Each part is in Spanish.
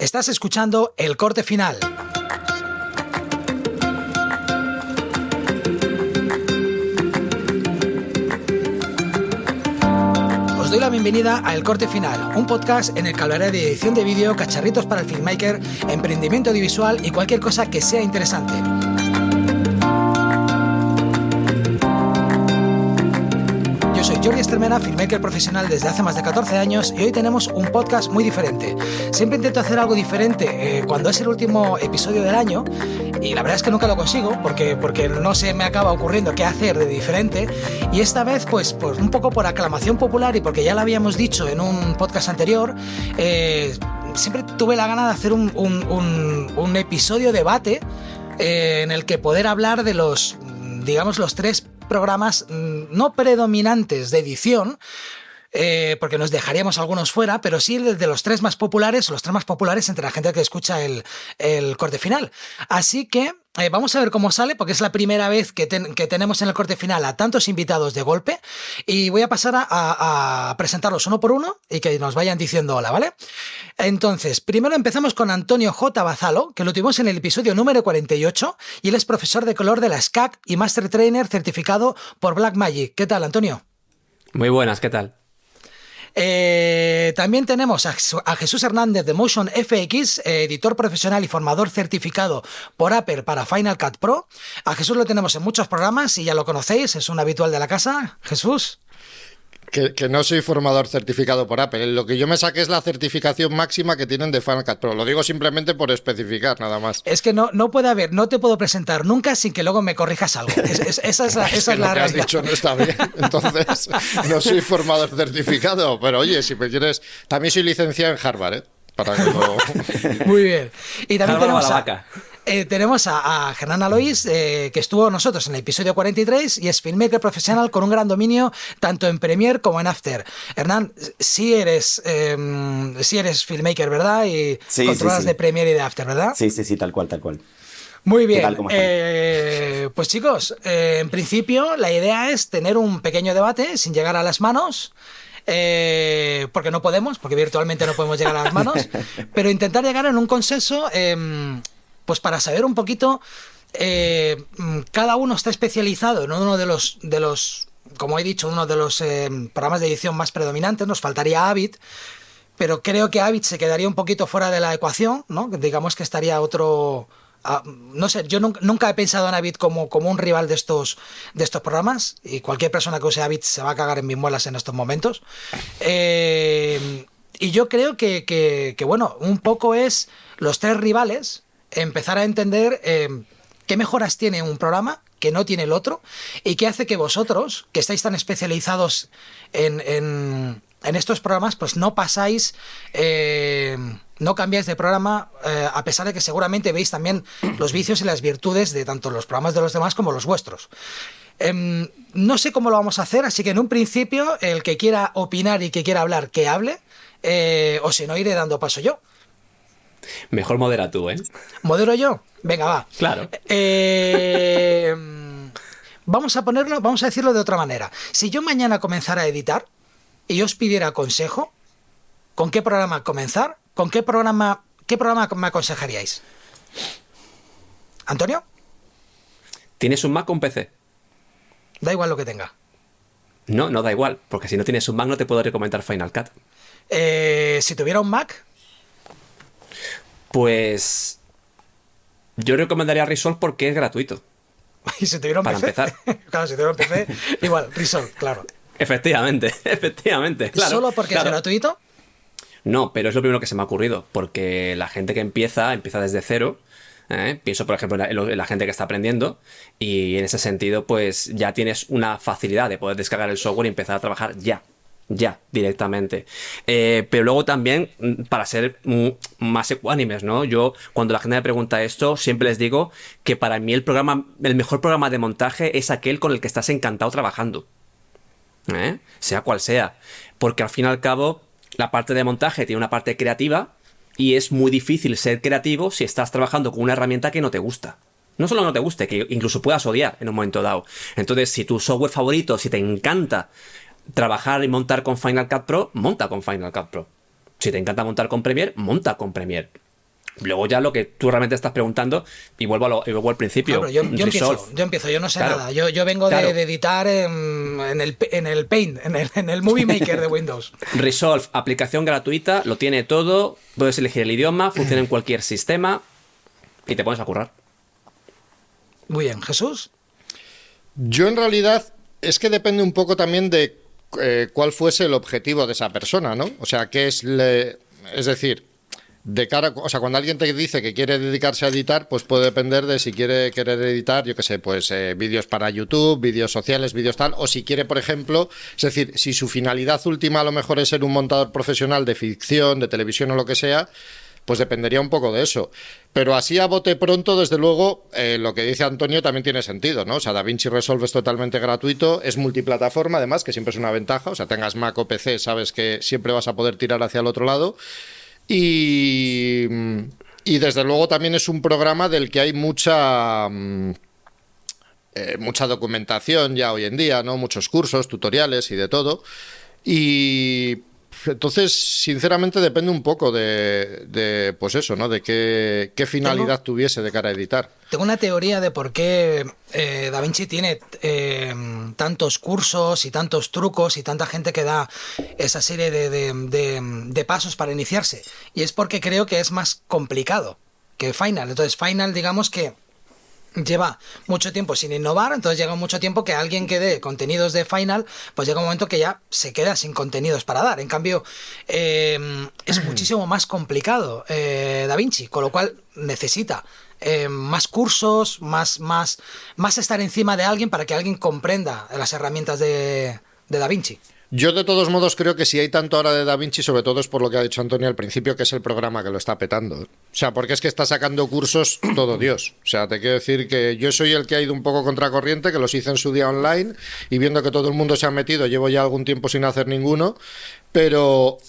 Estás escuchando el corte final. Os doy la bienvenida a El Corte Final, un podcast en el que hablaré de edición de vídeo, cacharritos para el filmmaker, emprendimiento audiovisual y cualquier cosa que sea interesante. Jordi Estermena, filmmaker profesional desde hace más de 14 años y hoy tenemos un podcast muy diferente. Siempre intento hacer algo diferente eh, cuando es el último episodio del año y la verdad es que nunca lo consigo porque, porque no se me acaba ocurriendo qué hacer de diferente y esta vez pues, pues un poco por aclamación popular y porque ya lo habíamos dicho en un podcast anterior, eh, siempre tuve la gana de hacer un, un, un, un episodio debate eh, en el que poder hablar de los, digamos, los tres programas mm, no predominantes de edición, eh, porque nos dejaríamos algunos fuera, pero sí de los tres más populares, los tres más populares entre la gente que escucha el, el corte final. Así que eh, vamos a ver cómo sale, porque es la primera vez que, ten, que, tenemos en el corte final a tantos invitados de golpe. Y voy a pasar a, a, a, presentarlos uno por uno y que nos vayan diciendo hola, ¿vale? Entonces, primero empezamos con Antonio J. Bazalo, que lo tuvimos en el episodio número 48, y él es profesor de color de la SCAC y Master Trainer certificado por Blackmagic. ¿Qué tal, Antonio? Muy buenas, ¿qué tal? Eh, también tenemos a, Jesús Hernández de Motion FX, eh, editor profesional y formador certificado por Apple para Final Cut Pro. A Jesús lo tenemos en muchos programas y ya lo conocéis, es un habitual de la casa. Jesús. Que, que, no soy formador certificado por Apple. Lo que yo me saqué es la certificación máxima que tienen de Final Cut Pro. Lo digo simplemente por especificar, nada más. Es que no, no puede haber, no te puedo presentar nunca sin que luego me corrijas algo. Es, es, esa es la, esa es, es la lo que has dicho no está bien. Entonces, no soy formador certificado. Pero oye, si me quieres. También soy licenciado en Harvard, ¿eh? Para que lo... Muy bien. Y también tenemos a, eh, tenemos a, a Hernán Alois, eh, que estuvo con nosotros en el episodio 43 y es filmmaker profesional con un gran dominio tanto en Premiere como en After. Hernán, sí eres, eh, sí eres filmmaker, ¿verdad? Y sí, controlas sí, sí. de Premiere y de After, ¿verdad? Sí, sí, sí, tal cual, tal cual. Muy bien. Eh, pues chicos, eh, en principio la idea es tener un pequeño debate sin llegar a las manos. Eh, porque no podemos, porque virtualmente no podemos llegar a las manos, pero intentar llegar en un consenso, eh, pues para saber un poquito, eh, cada uno está especializado en uno de los, de los como he dicho, uno de los eh, programas de edición más predominantes, nos faltaría Avid, pero creo que Avid se quedaría un poquito fuera de la ecuación, ¿no? Digamos que estaría otro, Uh, no sé, yo nunca, he pensado en Avid como, como un rival de estos, de estos programas y cualquier persona que use Avid se va a cagar en mis muelas en estos momentos. Eh, y yo creo que, que, bueno, un poco es los tres rivales empezar a entender eh, qué mejoras tiene un programa que no tiene el otro y qué hace que vosotros, que estáis tan especializados en, en, estos programas, pues no pasáis... Eh, no cambiáis de programa, eh, a pesar de que seguramente veis también los vicios y las virtudes de tanto los programas de los demás como los vuestros. Eh, no sé cómo lo vamos a hacer, así que en un principio, el que quiera opinar y que quiera hablar, que hable, o si no, iré dando paso yo. Mejor modera tú, ¿eh? ¿Modero yo? Venga, va. Claro. Eh, vamos a ponerlo, vamos a decirlo de otra manera. Si yo mañana comenzara a editar y os pidiera consejo, ¿con qué programa comenzar? ¿Con qué programa, qué programa me aconsejaríais? ¿Antonio? ¿Tienes un Mac o un PC? Da igual lo que tenga. No, no da igual, porque si no tienes un Mac no te puedo recomendar Final Cut. Eh, si tuviera un Mac. Pues. Yo recomendaría Resolve porque es gratuito. ¿Y si tuviera un Para PC? empezar. claro, si tuviera un PC, igual, Resolve, claro. Efectivamente, efectivamente. Claro, ¿Solo porque claro. es gratuito? No, pero es lo primero que se me ha ocurrido, porque la gente que empieza, empieza desde cero. ¿eh? Pienso, por ejemplo, en la, en la, gente que está aprendiendo y en ese sentido, pues ya tienes una facilidad de poder descargar el software y empezar a trabajar ya, ya, directamente. Eh, pero luego también, para ser más ecuánimes, ¿no? Yo, cuando la gente me pregunta esto, siempre les digo que para mí el programa, el mejor programa de montaje es aquel con el que estás encantado trabajando. ¿eh? Sea cual sea. Porque al fin y al cabo, la parte de montaje tiene una parte creativa y es muy difícil ser creativo si estás trabajando con una herramienta que no te gusta. No solo no te guste, que incluso puedas odiar en un momento dado. Entonces, si tu software favorito, si te encanta trabajar y montar con Final Cut Pro, monta con Final Cut Pro. Si te encanta montar con Premiere, monta con Premiere. Luego ya lo que tú realmente estás preguntando, y vuelvo, a lo, al principio. yo, empiezo, yo, empiezo, yo no sé nada. Yo, yo vengo de, editar en, el, en, el, Paint, en el, en el Movie Maker de Windows. Resolve, aplicación gratuita, lo tiene todo, puedes elegir el idioma, funciona en cualquier sistema y te pones a currar. Muy bien, Jesús. Yo en realidad es que depende un poco también de eh, cuál fuese el objetivo de esa persona, ¿no? O sea, qué es le... es decir, de cara, o sea, cuando alguien te dice que quiere dedicarse a editar, pues puede depender de si quiere querer editar, yo qué sé, pues eh, vídeos para YouTube, vídeos sociales, vídeos tal, o si quiere, por ejemplo, es decir, si su finalidad última a lo mejor es ser un montador profesional de ficción, de televisión o lo que sea, pues dependería un poco de eso. Pero así a bote pronto, desde luego, eh, lo que dice Antonio también tiene sentido, ¿no? O sea, DaVinci Resolve es totalmente gratuito, es multiplataforma, además, que siempre es una ventaja. O sea, tengas Mac o PC, sabes que siempre vas a poder tirar hacia el otro lado. Y, y desde luego también es un programa del que hay mucha... Mm, eh, mucha documentación ya hoy en día, ¿no? Muchos cursos, tutoriales y de todo. Y entonces, sinceramente, depende un poco de, pues eso, ¿no? De qué, finalidad tuviese de cara a editar. Tengo una teoría de por qué eh, Da Vinci tiene eh, tantos cursos y tantos trucos y tanta gente que da esa serie de pasos para iniciarse. Y es porque creo que es más complicado que Final. Entonces, Final, digamos que lleva mucho tiempo sin innovar, entonces llega mucho tiempo que alguien que dé contenidos de Final, pues llega un momento que ya se queda sin contenidos para dar. En cambio, em, es muchísimo más complicado eh, Da Vinci, con lo cual necesita em, más cursos, más, más, más estar encima de alguien para que alguien comprenda las herramientas de, de Da Vinci. Yo de todos modos creo que si hay tanto ahora de Da Vinci, sobre todo es por lo que ha dicho Antonio al principio, que es el programa que lo está petando. O sea, porque es que está sacando cursos todo Dios. O sea, te quiero decir que yo soy el que ha ido un poco contracorriente, que los hice en su día online y viendo que todo el mundo se ha metido, llevo ya algún tiempo sin hacer ninguno, pero...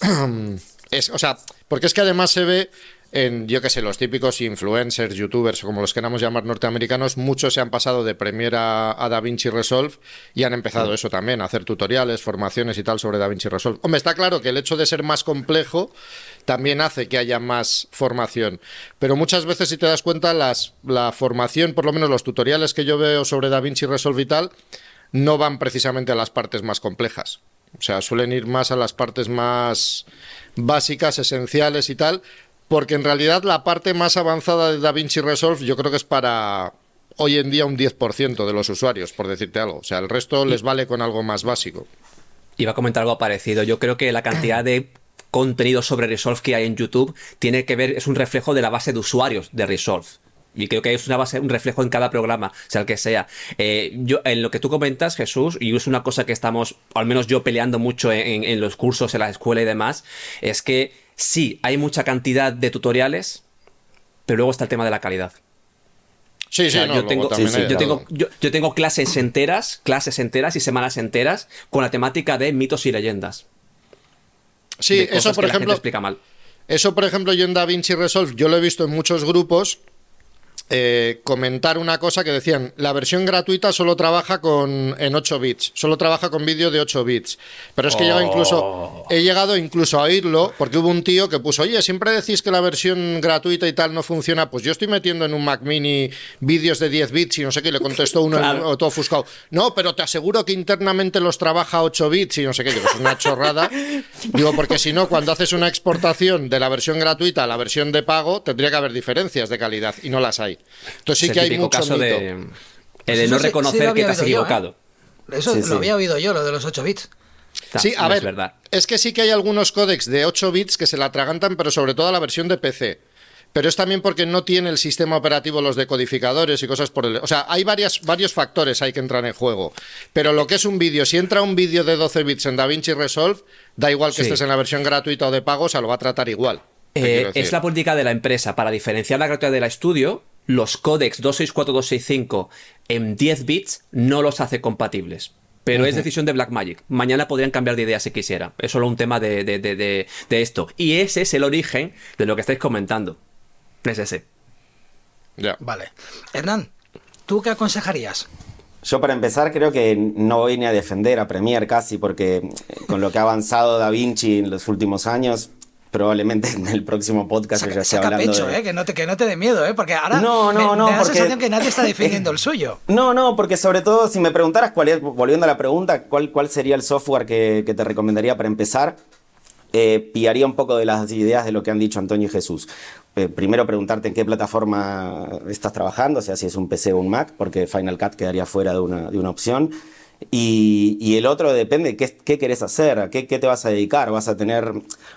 Es, o sea, porque es que además se ve en, yo que sé, los típicos influencers, youtubers o como los queramos llamar norteamericanos, muchos se han pasado de Premiere a, DaVinci Resolve y han empezado eso también, a hacer tutoriales, formaciones y tal sobre DaVinci Resolve. Hombre, está claro que el hecho de ser más complejo también hace que haya más formación. Pero muchas veces, si te das cuenta, las, la formación, por lo menos los tutoriales que yo veo sobre DaVinci Resolve y tal, no van precisamente a las partes más complejas. O sea, suelen ir más a las partes más básicas, esenciales y tal, porque en realidad la parte más avanzada de DaVinci Resolve yo creo que es para hoy en día un 10% de los usuarios, por decirte algo. O sea, el resto les vale con algo más básico. Iba a comentar algo parecido. Yo creo que la cantidad de contenido sobre Resolve que hay en YouTube tiene que ver, es un reflejo de la base de usuarios de Resolve. Y creo que es una base, un reflejo en cada programa, sea el que sea. Eh, yo, en lo que tú comentas, Jesús, y es una cosa que estamos, al menos yo peleando mucho en los cursos, en la escuela y demás, es que sí, hay mucha cantidad de tutoriales, pero luego está el tema de la calidad. Sí, sí, yo, tengo, yo, tengo, clases enteras, clases enteras y semanas enteras con la temática de mitos y leyendas. Sí, eso por ejemplo. explica mal. Eso, por ejemplo, yo en DaVinci Resolve, yo lo he visto en muchos grupos eh, comentar una cosa que decían, la versión gratuita solo trabaja con en 8 bits, solo trabaja con vídeo de 8 bits. Pero es que he, llegado incluso, oh. he llegado incluso a oírlo, porque hubo un tío que puso, oye, siempre decís que la versión gratuita y tal no funciona, pues yo estoy metiendo en un Mac mini vídeos de 10 bits y no sé qué, le contestó uno todo ofuscado. No, pero te aseguro que internamente los trabaja a 8 bits y no sé qué, digo, es una chorrada. Digo, porque si no, cuando haces una exportación de la versión gratuita a la versión de pago, tendría que haber diferencias de calidad y no las hay. Entonces sí que hay mucho caso de, el de no reconocer que te has equivocado. ¿eh? Eso lo había oído yo, lo de los 8 bits. Sí, a ver, es, verdad. es que sí que hay algunos códecs de 8 bits que se la atragantan, pero sobre todo a la versión de PC. Pero es también porque no tiene el sistema operativo los decodificadores y cosas por el... O sea, hay varias, varios factores ahí que entran en juego. Pero lo que es un vídeo, si entra un vídeo de 12 bits en DaVinci Resolve, da igual que estés en la versión gratuita o de pago, o sea, lo va a tratar igual. Eh, es la política de la empresa. Para diferenciar la gratuidad de la estudio, los códecs 264-265 en 10 bits no los hace compatibles. Pero es decisión de Blackmagic. Mañana podrían cambiar de idea si quisiera. Es solo un tema de, de, esto. Y ese es el origen de lo que estáis comentando. Es ese. Ya. Vale. Hernán, ¿tú qué aconsejarías? Yo para empezar creo que no voy ni a defender a Premiere casi porque con lo que ha avanzado Da Vinci en los últimos años probablemente en el próximo podcast saca, ya saca hablando pecho, de... eh, que, no te, que no te dé miedo, ¿eh? porque ahora No, no, me, no, me da la porque- sensación que nadie está defendiendo el suyo. No, no, porque sobre todo si me preguntaras cuál es, volviendo a la pregunta, cuál, cuál sería el software que, que te recomendaría para empezar, eh, pillaría un poco de las ideas de lo que han dicho Antonio y Jesús. Eh, primero preguntarte en qué plataforma estás trabajando, o sea, si es un PC o un Mac, porque Final Cut quedaría fuera de una, de una opción. Y, y el otro depende, ¿qué, qué querés hacer? ¿A qué, qué te vas a dedicar? ¿Vas a tener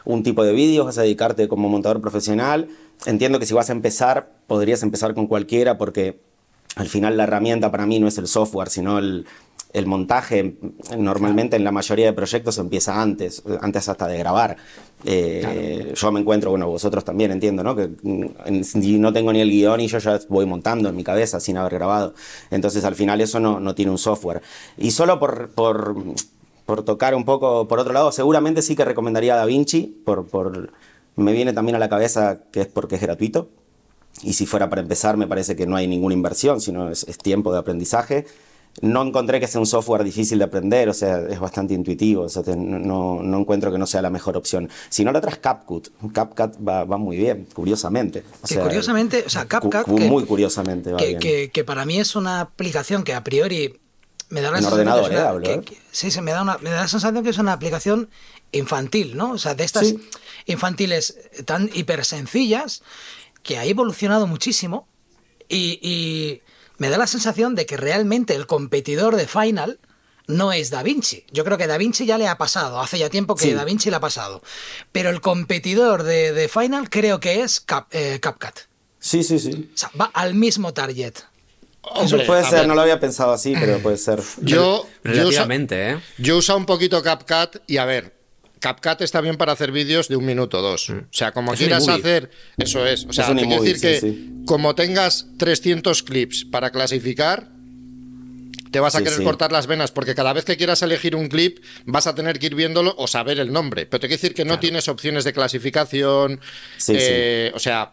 un tipo de vídeos? ¿Vas a dedicarte como montador profesional? Entiendo que si vas a empezar, podrías empezar con cualquiera porque al final la herramienta para mí no es el software, sino el, el montaje. Normalmente en la mayoría de proyectos empieza antes, antes hasta de grabar. Eh, Yo me encuentro, bueno, vosotros también entiendo, ¿no? Que mm, no tengo ni el guion y yo ya voy montando en mi cabeza sin haber grabado. Entonces al final eso no, no tiene un software. Y solo por, por, por tocar un poco por otro lado, seguramente sí que recomendaría DaVinci, por, por, me viene también a la cabeza que es porque es gratuito. Y si fuera para empezar, me parece que no hay ninguna inversión, sino es, es tiempo de aprendizaje. No encontré que sea un software difícil de aprender, o sea, es bastante intuitivo, o sea, te- no, no encuentro que no sea la mejor opción. Si no, la otra es CapCut. CapCut va, va muy bien, curiosamente. O Que sea, curiosamente, o sea, cu- CapCut, cu- muy curiosamente va que, bien. que- que para mí es una aplicación que a priori me da la En sensación ordenador, que eh, hablo, que- eh. que- sí, sí, me da, una- me da la sensación que es una aplicación infantil, ¿no? O sea, de estas Sí. infantiles tan hiper sencillas que ha evolucionado muchísimo y, y me da la sensación de que realmente el competidor de Final no es Da Vinci. Yo creo que Da Vinci ya le ha pasado, hace ya tiempo que Sí. Da Vinci le ha pasado. Pero el competidor de, de Final creo que es Cap, eh, CapCut. Sí, sí, sí. O sea, va al mismo target. Eso puede ser, ver, no lo había pensado así, pero puede ser. Yo, yo, usa- Relativamente, ¿eh? yo he usado un poquito CapCut y a ver, CapCut está bien para hacer vídeos de un minuto o dos. O sea, como Es quieras hacer, eso es. O sea, Es te quiero decir que sí, como tengas 300 clips para clasificar, te vas a Sí, querer sí. cortar las venas porque cada vez que quieras elegir un clip vas a tener que ir viéndolo o saber el nombre. Pero te quiero decir que no tienes opciones de clasificación. Sí, eh, O sea,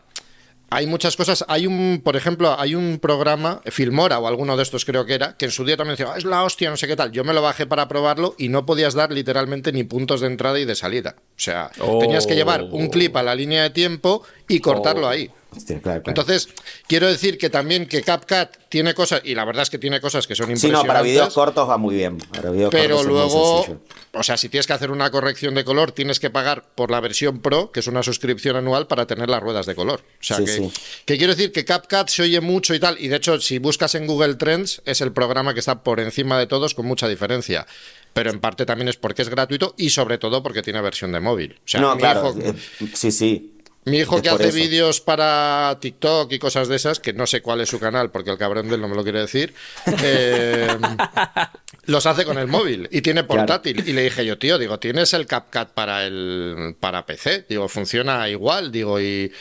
hay muchas cosas. Hay un, por ejemplo, hay un programa, Filmora o alguno de estos creo que era, que en su día también decía, "Ah, es la hostia, no sé qué tal. Yo me lo bajé para probarlo y no podías dar literalmente ni puntos de entrada y de salida. O sea, Oh. tenías que llevar un clip a la línea de tiempo y cortarlo Oh. ahí. Hostia, claro, claro. Entonces, quiero decir que también que CapCut tiene cosas, y la verdad es que tiene cosas que son sí, impresionantes. no, para videos cortos va muy bien. Para Pero luego, o sea, si tienes que hacer una corrección de color, tienes que pagar por la versión Pro, que es una suscripción anual para tener las ruedas de color. O sea, Sí, que, sí. que quiero decir que CapCut se oye mucho y tal. Y de hecho, si buscas en Google Trends, es el programa que está por encima de todos con mucha diferencia. Pero en parte también es porque es gratuito y sobre todo porque tiene versión de móvil. O sea, no, claro. hijo- eh, sí, sí. Mi hijo Es que hace eso. vídeos para TikTok y cosas de esas, que no sé cuál es su canal, porque el cabrón de él no me lo quiere decir, eh, los hace con el móvil y tiene portátil. Y le dije yo, tío, digo, ¿tienes el CapCut para el para PC? Digo, funciona igual, digo, y...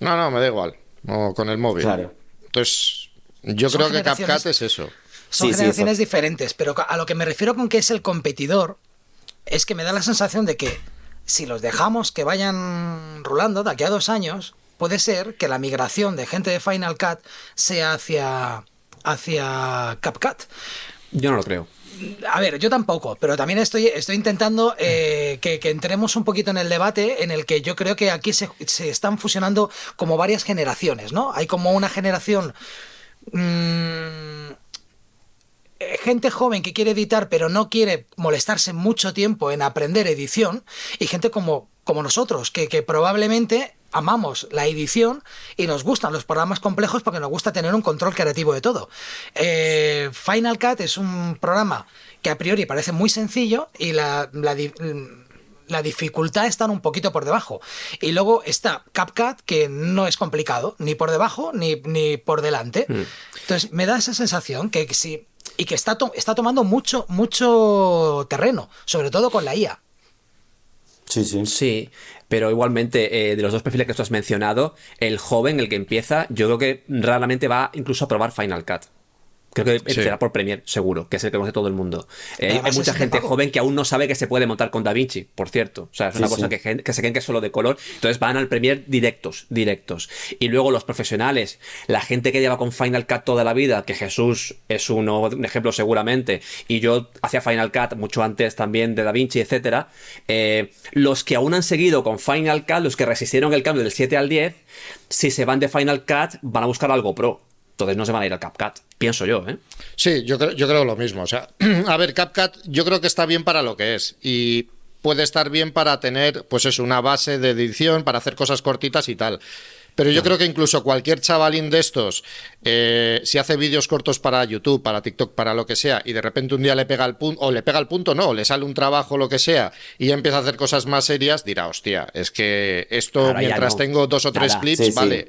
No, no, me da igual, no, con el móvil. Claro. Entonces, yo Son creo que CapCut es eso. Son Sí, sí, generaciones eso. diferentes, pero a lo que me refiero con que es el competidor, es que me da la sensación de que si los dejamos que vayan rulando de aquí a dos años, puede ser que la migración de gente de Final Cut sea hacia, hacia CapCut. Yo no lo creo. A ver, yo tampoco, pero también estoy, estoy intentando eh, que, que entremos un poquito en el debate en el que yo creo que aquí se, se están fusionando como varias generaciones, ¿no? Hay como una generación... mm, gente joven que quiere editar pero no quiere molestarse mucho tiempo en aprender edición y gente como, como nosotros que, que probablemente amamos la edición y nos gustan los programas complejos porque nos gusta tener un control creativo de todo. Eh, Final Cut es un programa que a priori parece muy sencillo y la, la di- la dificultad está un poquito por debajo. Y luego está CapCut, que no es complicado, ni por debajo ni, ni por delante. Entonces, me da esa sensación que sí. Y que está, to- está tomando mucho, mucho terreno, sobre todo con la IA. Sí, sí. Sí, pero igualmente, eh, de los dos perfiles que tú has mencionado, el joven, el que empieza, yo creo que raramente va incluso a probar Final Cut. Creo que empezará por Premiere, seguro, que es el que conoce todo el mundo. Eh, hay mucha gente joven que aún no sabe que se puede montar con DaVinci, por cierto. O sea, es Sí, una sí. cosa que, que se creen que es solo de color. Entonces van al Premiere directos, directos. Y luego los profesionales, la gente que lleva con Final Cut toda la vida, que Jesús es uno, un ejemplo seguramente, y yo hacía Final Cut mucho antes también de DaVinci, etcétera. eh, los que aún han seguido con Final Cut, los que resistieron el cambio del 7 al 10, si se van de Final Cut, van a buscar algo pro. Entonces no se van a ir al CapCut, pienso yo, ¿eh? Sí, yo creo, yo creo lo mismo. O sea, a ver, CapCut yo creo que está bien para lo que es. Y puede estar bien para tener, pues eso, una base de edición, para hacer cosas cortitas y tal. Pero yo creo que incluso cualquier chavalín de estos, eh, si hace vídeos cortos para YouTube, para TikTok, para lo que sea, y de repente un día le pega el punto, o le pega el punto, no, o le sale un trabajo, lo que sea, y ya empieza a hacer cosas más serias, dirá, hostia, es que esto mientras no. tengo dos o tres Nada. clips, Sí, sí. vale.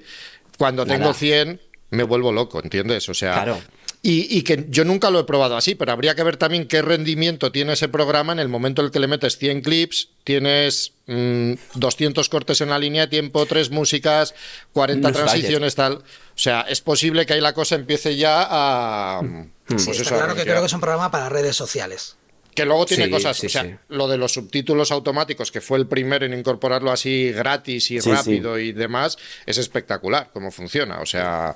Cuando Nada. tengo 100, me vuelvo loco, ¿entiendes? O sea, Claro. y, y que yo nunca lo he probado así, pero habría que ver también qué rendimiento tiene ese programa en el momento en el que le metes 100 clips, tienes mm, 200 cortes en la línea de tiempo, tres músicas, 40 No es transiciones, tal. O sea, es posible que ahí la cosa empiece ya a... pues Sí, eso, está a claro que creo que es un programa para redes sociales. Que luego tiene Sí, cosas, sí, o sea, sí. lo de los subtítulos automáticos, que fue el primero en incorporarlo así gratis y Sí, rápido y demás, es espectacular cómo funciona. O sea,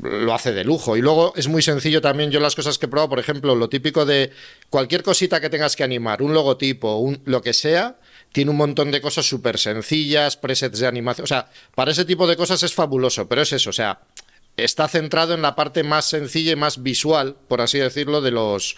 lo hace de lujo. Y luego es muy sencillo también, yo las cosas que he probado, por ejemplo, lo típico de cualquier cosita que tengas que animar, un logotipo, un, lo que sea, tiene un montón de cosas súper sencillas, presets de animación. O sea, para ese tipo de cosas es fabuloso, pero es eso, o sea, está centrado en la parte más sencilla y más visual, por así decirlo, de los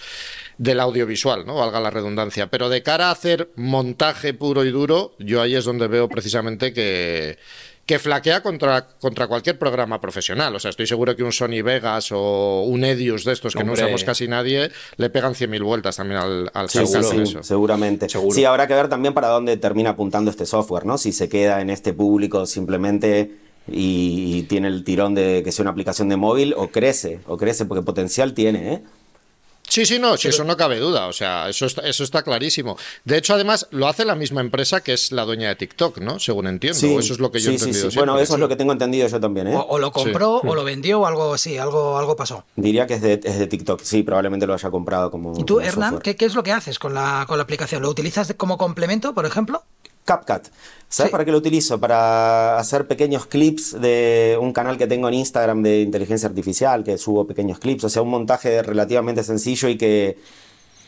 del audiovisual, ¿no? Valga la redundancia. Pero de cara a hacer montaje puro y duro, yo ahí es donde veo precisamente que, que flaquea contra, contra cualquier programa profesional. O sea, estoy seguro que un Sony Vegas o un Edius de estos que no usamos casi nadie, le pegan 100.000 vueltas también al, al Sí, eso. seguramente. Seguro. Sí, habrá que ver también para dónde termina apuntando este software, ¿no? Si se queda en este público simplemente y, y tiene el tirón de que sea una aplicación de móvil o crece, o crece porque potencial tiene, ¿eh? Sí, sí, no, sí, eso no cabe duda, o sea, eso está, eso está clarísimo. De hecho, además, lo hace la misma empresa que es la dueña de TikTok, ¿no? Según entiendo, Sí, eso es lo que yo he entendido sí. Bueno, eso es lo que tengo entendido yo también, ¿eh? O, o lo compró, o lo vendió, o algo así, algo, algo pasó. Diría que es de, es de TikTok, sí, probablemente lo haya comprado como. ¿Y tú, como Hernán. ¿qué, qué es lo que haces con la, con la aplicación? ¿Lo utilizas como complemento, por ejemplo? CapCut. ¿Sabes Sí. para qué lo utilizo? Para hacer pequeños clips de un canal que tengo en Instagram de inteligencia artificial, que subo pequeños clips, o sea, un montaje relativamente sencillo y que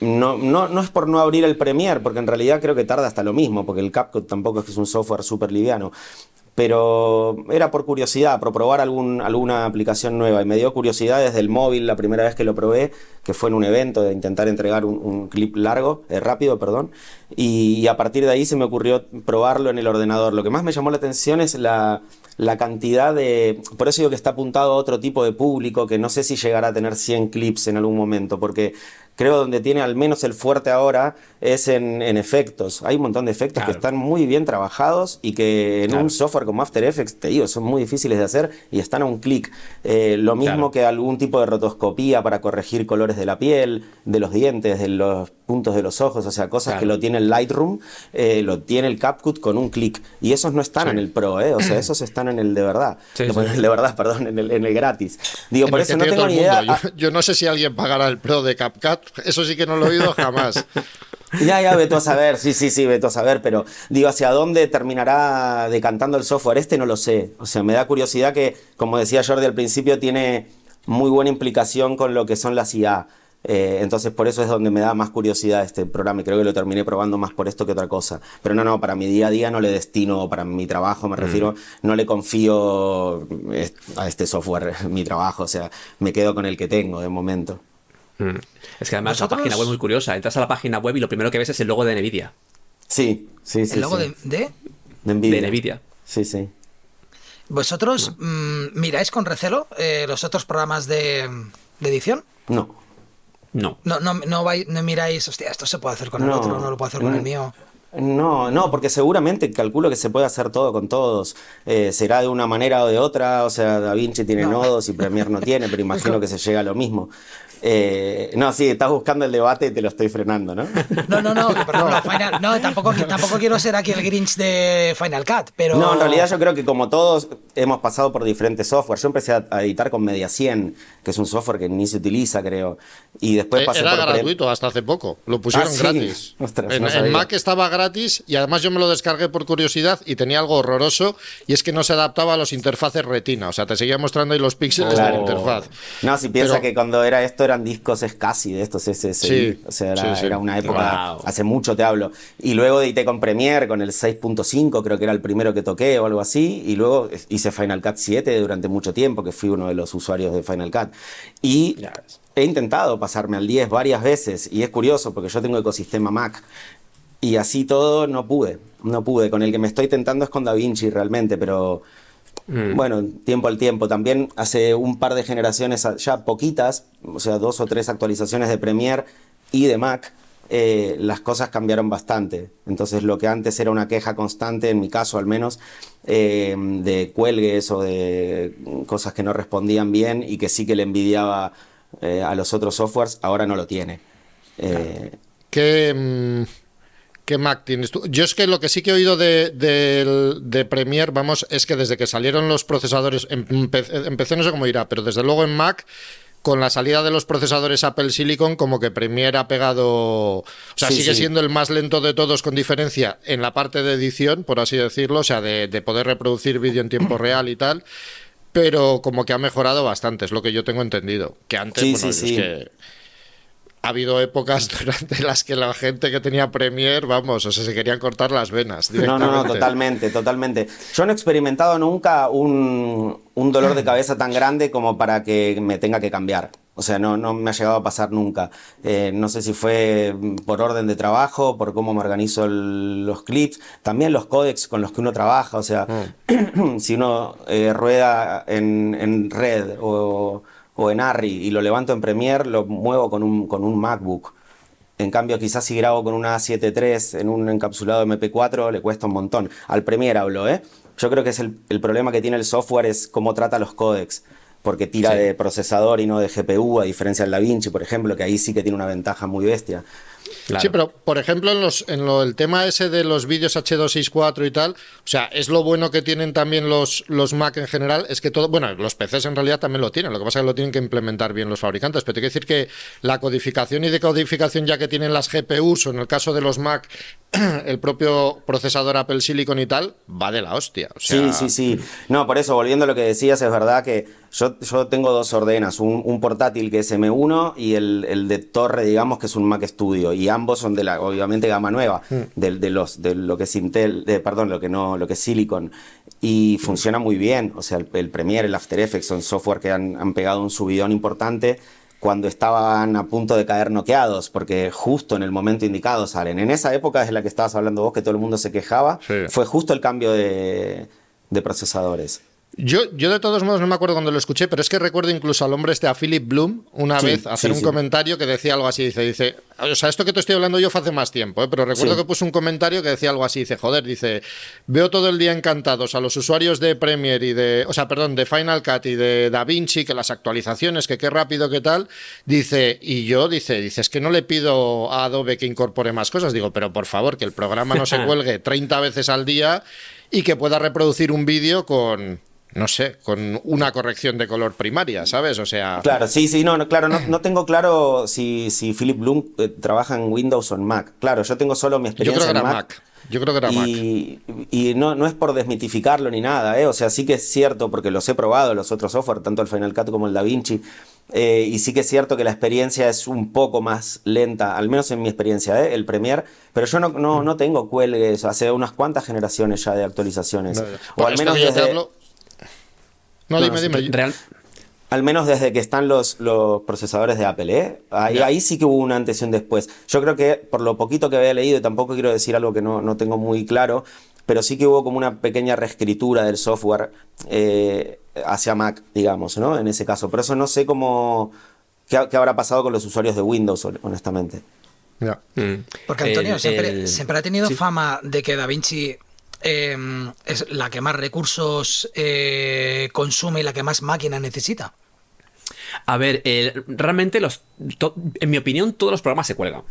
no, no, no es por no abrir el Premiere, porque en realidad creo que tarda hasta lo mismo, porque el CapCut tampoco es que es un software súper liviano. Pero era por curiosidad, por probar algún, alguna aplicación nueva. Y me dio curiosidad desde el móvil la primera vez que lo probé, que fue en un evento de intentar entregar un, clip largo, eh, rápido, perdón. Y, y a partir de ahí se me ocurrió probarlo en el ordenador. Lo que más me llamó la atención es la, la cantidad de... Por eso digo que está apuntado a otro tipo de público, que no sé si llegará a tener 100 clips en algún momento, porque creo donde tiene al menos el fuerte ahora es en, en efectos. Hay un montón de efectos que están muy bien trabajados y que en Claro. un software como After Effects, te digo, son muy difíciles de hacer y están a un clic. Eh, lo mismo Claro. que algún tipo de rotoscopía para corregir colores de la piel, de los dientes, de los puntos de los ojos, o sea, cosas que lo tiene el Lightroom, eh, lo tiene el CapCut con un clic. Y esos no están Sí. en el Pro, ¿eh? o sea, esos están en el de verdad. Sí, No, sí. en el de verdad, perdón, en el, en el gratis. Digo, En por eso no tengo ni idea. yo no sé si alguien pagará el Pro de CapCut, eso sí que no lo he oído jamás. Ya, ya, veto a saber, sí, sí, sí, veto a saber, pero digo, ¿hacia dónde terminará decantando el software este? No lo sé. O sea, me da curiosidad que, como decía Jordi al principio, tiene muy buena implicación con lo que son las IA. Eh, entonces, por eso es donde me da más curiosidad este programa y creo que lo terminé probando más por esto que otra cosa. Pero no, no, para mi día a día no le destino, para mi trabajo me refiero, no le confío eh, a este software mi trabajo, o sea, me quedo con el que tengo de momento. Mm. Es que además ¿Vosotros? la página web es muy curiosa. Entras a la página web y lo primero que ves es el logo de Nvidia. Sí, sí, sí. el logo sí. de, de- de Nvidia. De Nvidia. Sí, sí. ¿Vosotros mm, miráis con recelo eh, los otros programas de, de edición? No. No. No, no, no, vais- no miráis, hostia, esto se puede hacer con el No. otro, no lo puedo hacer con el mío. No, no, porque seguramente calculo que se puede hacer todo con todos. Eh, será de una manera o de otra, o sea, Da Vinci tiene nodos y Premiere no tiene, pero imagino que se llega a lo mismo. Eh, no, sí, estás buscando el debate y te lo estoy frenando, ¿no? No, no, no, no tampoco, tampoco quiero ser aquí el Grinch de Final Cut, pero... No, en realidad yo creo que como todos hemos pasado por diferentes software. Yo empecé a, editar con Media 100, que es un software que ni se utiliza, creo. Y después eh, pasé Era gratuito hasta hace poco, lo pusieron ah, gratis. en, Mac estaba gratis y además yo me lo descargué por curiosidad y tenía algo horroroso y es que no se adaptaba a los interfaces retina, o sea, te seguía mostrando ahí los píxeles de la interfaz. No, si piensa que cuando era esto eran discos casi de estos SSI. o sea, era, una época, hace mucho te hablo. Y luego edité con Premiere, con el 6.5, creo que era el primero que toqué o algo así. Y luego hice Final Cut 7 durante mucho tiempo, que fui uno de los usuarios de Final Cut. Y he intentado pasarme al 10 varias veces. Y es curioso, porque yo tengo ecosistema Mac. Y así todo no pude. No pude. Con el que me estoy tentando es con DaVinci realmente, pero Mm. Bueno, tiempo al tiempo. También hace un par de generaciones, ya poquitas, o sea, dos o tres actualizaciones de Premiere y de Mac, eh, las cosas cambiaron bastante. Entonces, lo que antes era una queja constante, en mi caso al menos, eh, de cuelgues o de cosas que no respondían bien y que sí que le envidiaba eh, a los otros softwares, ahora no lo tiene. ¿Qué, mm, ¿Qué Mac tienes tú? Yo es que lo que sí que he oído de, de, Premiere, vamos, es que desde que salieron los procesadores, empecé, no sé cómo irá, pero desde luego en Mac, con la salida de los procesadores Apple Silicon, como que Premiere ha pegado. O sea, sigue siendo el más lento de todos con diferencia en la parte de edición, por así decirlo, o sea, de, poder reproducir vídeo en tiempo real y tal. Pero como que ha mejorado bastante, es lo que yo tengo entendido. Que antes, bueno, es que ha habido épocas durante las que la gente que tenía Premier, vamos, o sea, se querían cortar las venas. No, no, no, totalmente, totalmente. Yo no he experimentado nunca un, dolor de cabeza tan grande como para que me tenga que cambiar. O sea, no, no me ha llegado a pasar nunca. Eh, no sé si fue por orden de trabajo, por cómo me organizo los clips, también los códex con los que uno trabaja. O sea, mm. si uno eh, rueda en, en red o o en Arri y lo levanto en Premiere, lo muevo con un, con un MacBook. En cambio, quizás si grabo con una A7 III en un encapsulado MP4 le cuesta un montón. Al Premiere hablo, ¿eh? Yo creo que es el, problema que tiene el software es cómo trata los códecs. Porque tira de procesador y no de GPU, a diferencia del DaVinci, por ejemplo, que ahí sí que tiene una ventaja muy bestia. Sí, pero por ejemplo, en, los, en lo, el tema ese de los vídeos H264 y tal, o sea, es lo bueno que tienen también los, los Mac en general, es que todo, bueno, los PCs en realidad también lo tienen, lo que pasa es que lo tienen que implementar bien los fabricantes, pero te quiero decir que la codificación y decodificación ya que tienen las GPUs, o en el caso de los Mac, el propio procesador Apple Silicon y tal, va de la hostia. Sí, sí, sí. No, por eso, volviendo a lo que decías, es verdad que yo, yo tengo dos ordenas, un, portátil que es M1 y el, el de torre, digamos, que es un Mac Studio y ambos son de la, obviamente, gama nueva, mm. de, los, de lo que es Intel, de, perdón, lo que no, lo que es Silicon, y funciona muy bien. O sea, el, Premiere, el After Effects son software que han, pegado un subidón importante cuando estaban a punto de caer noqueados, porque justo en el momento indicado salen. En esa época es la que estabas hablando vos, que todo el mundo se quejaba, fue justo el cambio de, de procesadores. Yo, yo de todos modos no me acuerdo cuando lo escuché, pero es que recuerdo incluso al hombre este, a Philip Bloom, una vez hacer un comentario que decía algo así, dice, dice, o sea, esto que te estoy hablando yo fue hace más tiempo, ¿eh? pero recuerdo que puso un comentario que decía algo así, dice, joder, dice, veo todo el día encantados a los usuarios de Premiere y de, o sea, perdón, de Final Cut y de DaVinci, que las actualizaciones, que qué rápido, qué tal, dice, y yo, dice, dice, es que no le pido a Adobe que incorpore más cosas, digo, pero por favor, que el programa no se cuelgue 30 veces al día y que pueda reproducir un vídeo con no sé, con una corrección de color primaria, ¿sabes? O sea. Claro, sí, sí, no, claro, no, tengo claro si, si Philip Bloom eh, trabaja en Windows o en Mac. Claro, yo tengo solo mi experiencia yo creo que era Mac. Yo creo que era Mac. Y no, no es por desmitificarlo ni nada, ¿eh? O sea, sí que es cierto, porque los he probado, los otros software, tanto el Final Cut como el DaVinci. Eh, y sí que es cierto que la experiencia es un poco más lenta, al menos en mi experiencia, ¿eh? el Premiere, pero yo no, no, no tengo cuelgues hace unas cuantas generaciones ya de actualizaciones. o al menos desde, no, dime, dime. Real... Al menos desde que están los, los procesadores de Apple, ¿eh? Ahí, ahí, sí que hubo una antes y un después. Yo creo que por lo poquito que había leído, y tampoco quiero decir algo que no, no tengo muy claro, pero sí que hubo como una pequeña reescritura del software eh, hacia Mac, digamos, ¿no? En ese caso. Por eso no sé cómo. Qué, qué habrá pasado con los usuarios de Windows, honestamente. Mm. Porque Antonio siempre, siempre, ha tenido fama de que Da Vinci em, es la que más recursos eh, consume y la que más máquina necesita. A ver, realmente los, en mi opinión todos los programas se cuelgan.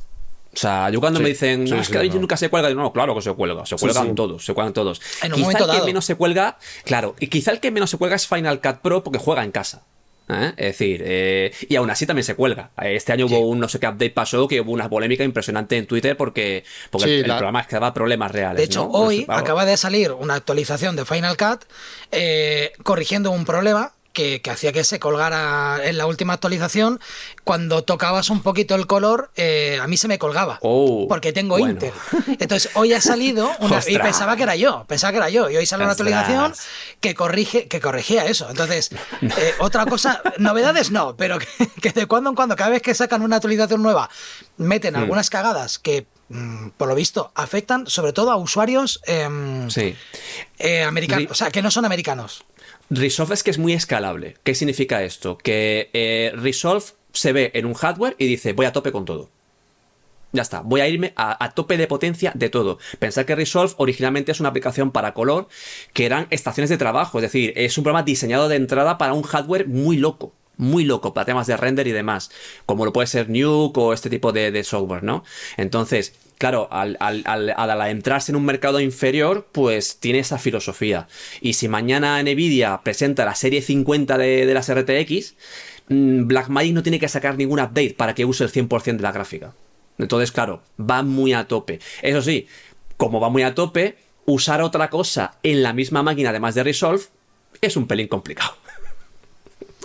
O sea, yo cuando me dicen, no, es que nunca se cuelga, digo, no, claro que se cuelga, se cuelgan todos, se cuelgan todos. En un quizá el que menos se cuelga, claro, y quizá el que menos se cuelga es Final Cut Pro porque juega en casa. ¿Eh? Es decir, eh, y aún así también se cuelga. Este año hubo un no sé qué update pasó que hubo una polémica impresionante en Twitter porque, porque el, programa es que daba problemas reales. De hecho, hoy acaba de salir una actualización de Final Cut eh, corrigiendo un problema que, hacía que se colgara en la última actualización. Cuando tocabas un poquito el color, eh, a mí se me colgaba. Oh, porque tengo Intel. Entonces, hoy ha salido una, y pensaba que era yo, pensaba que era yo. Y hoy sale una actualización que corrige, que corregía eso. Entonces, eh, otra cosa, novedades no, pero que, de cuando en cuando, cada vez que sacan una actualización nueva, meten mm. algunas cagadas que mm, por lo visto, afectan sobre todo a usuarios em, eh, americanos, o sea, que no son americanos. Resolve es que es muy escalable. ¿Qué significa esto? Que eh, Resolve se ve en un hardware y dice, voy a tope con todo. Ya está, voy a irme a, tope de potencia de todo. Pensar que Resolve originalmente es una aplicación para color, que eran estaciones de trabajo, es decir, es un programa diseñado de entrada para un hardware muy loco muy loco para temas de render y demás, como lo puede ser Nuke o este tipo de, de software, ¿no? Entonces, claro, al, al, al, entrarse en un mercado inferior, pues tiene esa filosofía. Y si mañana Nvidia presenta la serie 50 de, de las RTX, mm, Blackmagic no tiene que sacar ningún update para que use el 100% de la gráfica. Entonces, claro, va muy a tope. Eso sí, como va muy a tope, usar otra cosa en la misma máquina además de Resolve es un pelín complicado.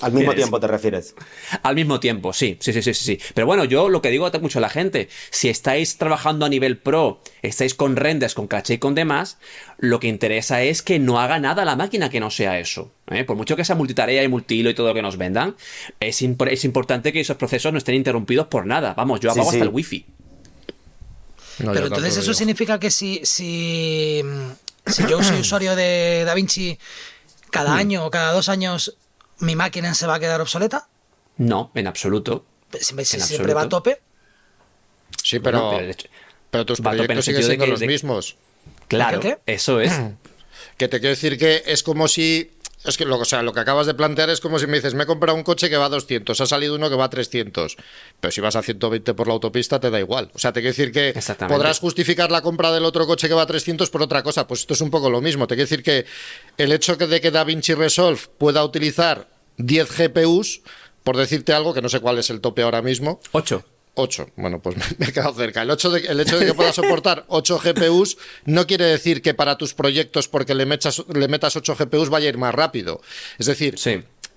Al mismo tiempo te refieres. Al mismo tiempo, sí, sí, sí, sí, sí. Pero bueno, yo lo que digo a mucho a la gente, si estáis trabajando a nivel pro, estáis con renders, con caché y con demás, lo que interesa es que no haga nada la máquina que no sea eso. ¿eh? Por mucho que sea multitarea y multihilo y todo lo que nos vendan, es, es, importante que esos procesos no estén interrumpidos por nada. Vamos, yo apago hasta el wifi. Pero entonces eso significa que si, si, si yo soy usuario de DaVinci cada hmm. año o cada dos años ¿mi máquina se va a quedar obsoleta? No, en absoluto. siempre va a tope. Sí, pero, pero, tus proyectos siguen siendo los mismos. Claro, eso es. Que te quiero decir que es como si es que lo, o sea, lo que acabas de plantear es como si me dices, me he comprado un coche que va a 200, ha salido uno que va a 300, pero si vas a 120 por la autopista te da igual. O sea, te quiero decir que podrás justificar la compra del otro coche que va a 300 por otra cosa. Pues esto es un poco lo mismo. Te quiero decir que el hecho de que DaVinci Resolve pueda utilizar 10 GPUs, por decirte algo, que no sé cuál es el tope ahora mismo. 8. 8. Bueno, pues me he quedado cerca. El, hecho de, el hecho de que pueda soportar 8 GPUs no quiere decir que para tus proyectos, porque le, metas, le metas 8 GPUs, vaya a ir más rápido. Es decir,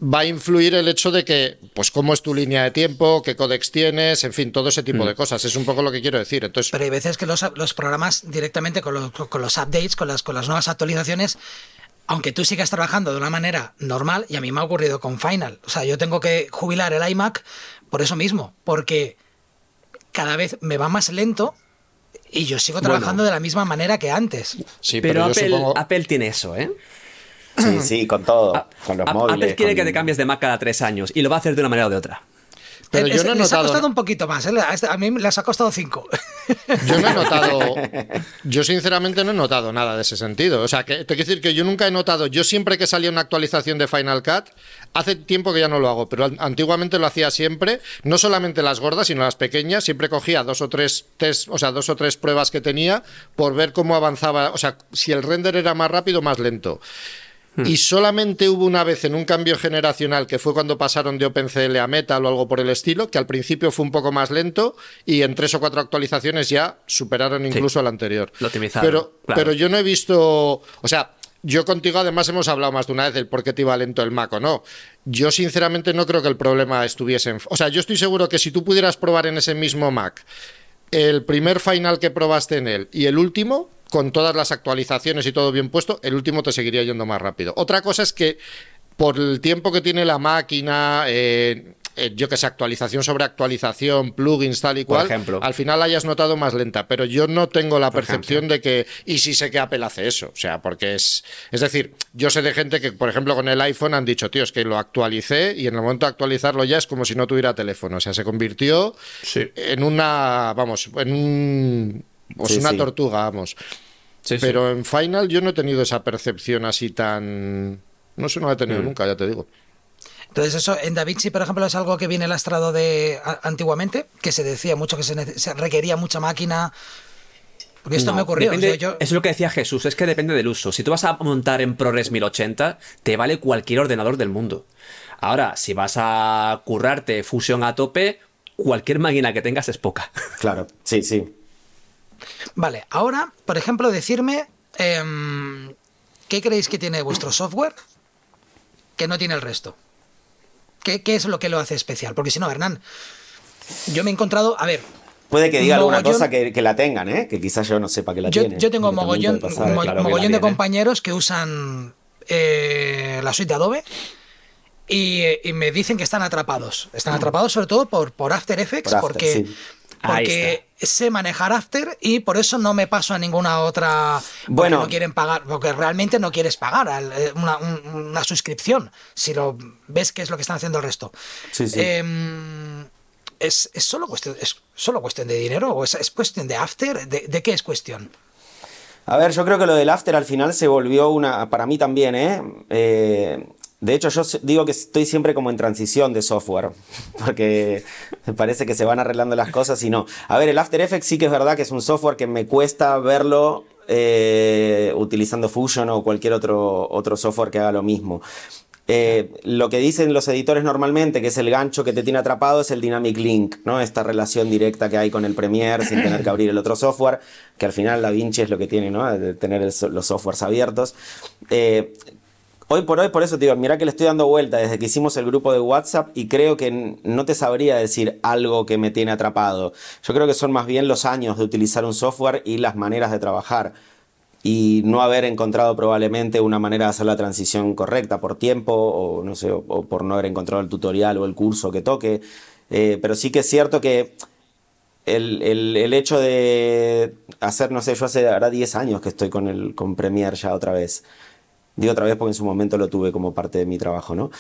va a influir el hecho de que, pues, cómo es tu línea de tiempo, qué codex tienes, en fin, todo ese tipo mm. de cosas. Es un poco lo que quiero decir. Entonces, Pero hay veces que los, los programas directamente con los, con los updates, con las, con las nuevas actualizaciones, aunque tú sigas trabajando de una manera normal, y a mí me ha ocurrido con Final. O sea, yo tengo que jubilar el iMac por eso mismo, porque cada vez me va más lento y yo sigo trabajando de la misma manera que antes. Sí, pero, Apple, tiene eso, ¿eh? Sí, sí, con todo, con los móviles. Apple quiere que te cambies de Mac cada tres años y lo va a hacer de una manera o de otra. Pero yo no he les ha costado un poquito más, ¿eh? este, a mí les ha costado cinco. Yo no he notado, yo sinceramente no he notado nada de ese sentido. O sea, que te quiero decir que yo nunca he notado, yo siempre que salía una actualización de Final Cut, hace tiempo que ya no lo hago, pero antiguamente lo hacía siempre, no solamente las gordas, sino las pequeñas, siempre cogía dos o tres test, o sea, dos o tres pruebas que tenía por ver cómo avanzaba, o sea, si el render era más rápido o más lento. Hmm. Y solamente hubo una vez en un cambio generacional, que fue cuando pasaron de OpenCL a Metal o algo por el estilo, que al principio fue un poco más lento y en tres o cuatro actualizaciones ya superaron incluso al anterior. Lo optimizaron. Pero, pero yo no he visto. O sea, yo contigo además hemos hablado más de una vez del por qué te iba lento el Mac o no. Yo sinceramente no creo que el problema estuviese en... O sea, yo estoy seguro que si tú pudieras probar en ese mismo Mac el primer final que probaste en él y el último, con todas las actualizaciones y todo bien puesto, el último te seguiría yendo más rápido. Otra cosa es que por el tiempo que tiene la máquina, eh, eh, yo que sé, actualización sobre actualización, plugins, tal y cual, ejemplo. al final hayas notado más lenta. Pero yo no tengo la percepción de que, y sí sé que Apple hace eso, o sea, porque es, es decir, yo sé de gente que, por ejemplo, con el iPhone han dicho, tío, es que lo actualicé y en el momento de actualizarlo ya es como si no tuviera teléfono, o sea, se convirtió Sí. en una, vamos, en un, pues Sí, una sí. tortuga, vamos. Sí, sí. Pero en Final yo no he tenido esa percepción así tan... No sé, no la he tenido nunca, ya te digo. Entonces eso en DaVinci, por ejemplo, es algo que viene lastrado de a- antiguamente, que se decía mucho que se, requería mucha máquina. Porque esto No, me ocurrió. o depende- sea, yo- es lo que decía Jesús, es que depende del uso. Si tú vas a montar en ProRes 1080, te vale cualquier ordenador del mundo. Ahora, si vas a currarte Fusion a tope, cualquier máquina que tengas es poca. Claro, sí, sí. Vale, ahora, por ejemplo, decirme em, qué creéis que tiene vuestro software que no tiene el resto. ¿Qué, qué es lo que lo hace especial? Porque si no, Hernán, yo me he encontrado, a ver, Puede que diga alguna cosa que, que la tengan, ¿eh? Que quizás yo no sepa que la yo, tiene. yo tengo también mogollón, puede pasar. mo- claro que mogollón la de tiene. compañeros que usan eh, la suite de Adobe y, eh, y me dicen que están atrapados. Están atrapados sobre todo por, por After Effects, Por After, porque, sí. Porque sé manejar After y por eso no me paso a ninguna otra. Bueno. no quieren pagar, porque realmente no quieres pagar eh, una, un- una suscripción si lo ves que es lo que están haciendo el resto. Sí, sí. Em, ¿es, es solo cuestión, ¿Es solo cuestión de dinero o es, es cuestión de After? ¿De, de qué es cuestión? A ver, yo creo que lo del after al final se volvió una. Para mí también, ¿eh? Eh, de hecho, yo digo que estoy siempre como en transición de software. Porque me parece que se van arreglando las cosas y no. A ver, el After Effects sí que es verdad que es un software que me cuesta verlo eh, utilizando Fusion o cualquier otro, otro software que haga lo mismo. Eh, lo que dicen los editores normalmente, que es el gancho que te tiene atrapado, es el Dynamic Link, ¿no? Esta relación directa que hay con el Premiere sin tener que abrir el otro software, que al final la Vinci es lo que tiene, ¿no? De tener los softwares abiertos. Eh, Hoy por hoy, por eso te digo, mira que le estoy dando vuelta desde que hicimos el grupo de WhatsApp y creo que no te sabría decir algo que me tiene atrapado. Yo creo que son más bien los años de utilizar un software y las maneras de trabajar y no haber encontrado probablemente una manera de hacer la transición correcta por tiempo o no sé, o por no haber encontrado el tutorial o el curso que toque. Eh, pero sí que es cierto que el, el- el hecho de hacer, no sé, yo hace ahora 10 años que estoy con, el, con Premiere ya otra vez. Digo otra vez porque en su momento lo tuve como parte de mi trabajo, ¿no?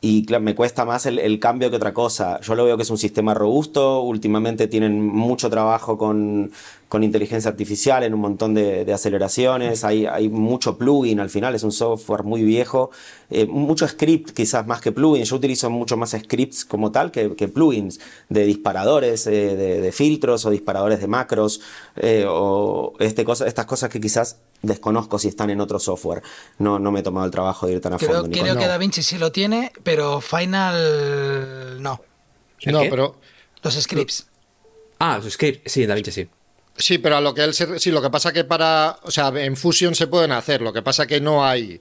Y me cuesta más el, el cambio que otra cosa. Yo lo veo que es un sistema robusto. Últimamente tienen mucho trabajo con, con inteligencia artificial en un montón de, de aceleraciones. Hay, hay mucho plugin al final. Es un software muy viejo. Eh, mucho script quizás más que plugins. Yo utilizo mucho más scripts como tal que, que plugins de disparadores, eh, de, de filtros o disparadores de macros eh, o este cosa, estas cosas que quizás desconozco si están en otro software. No, no me he tomado el trabajo de ir tan a Creo, fondo. creo que no. DaVinci sí lo tiene, pero Final no. ¿El No, qué? pero Los scripts. Ah, su script, sí, DaVinci sí. Sí, pero a lo que él se, sí, lo que pasa que para, o sea, en Fusion se pueden hacer, lo que pasa que no hay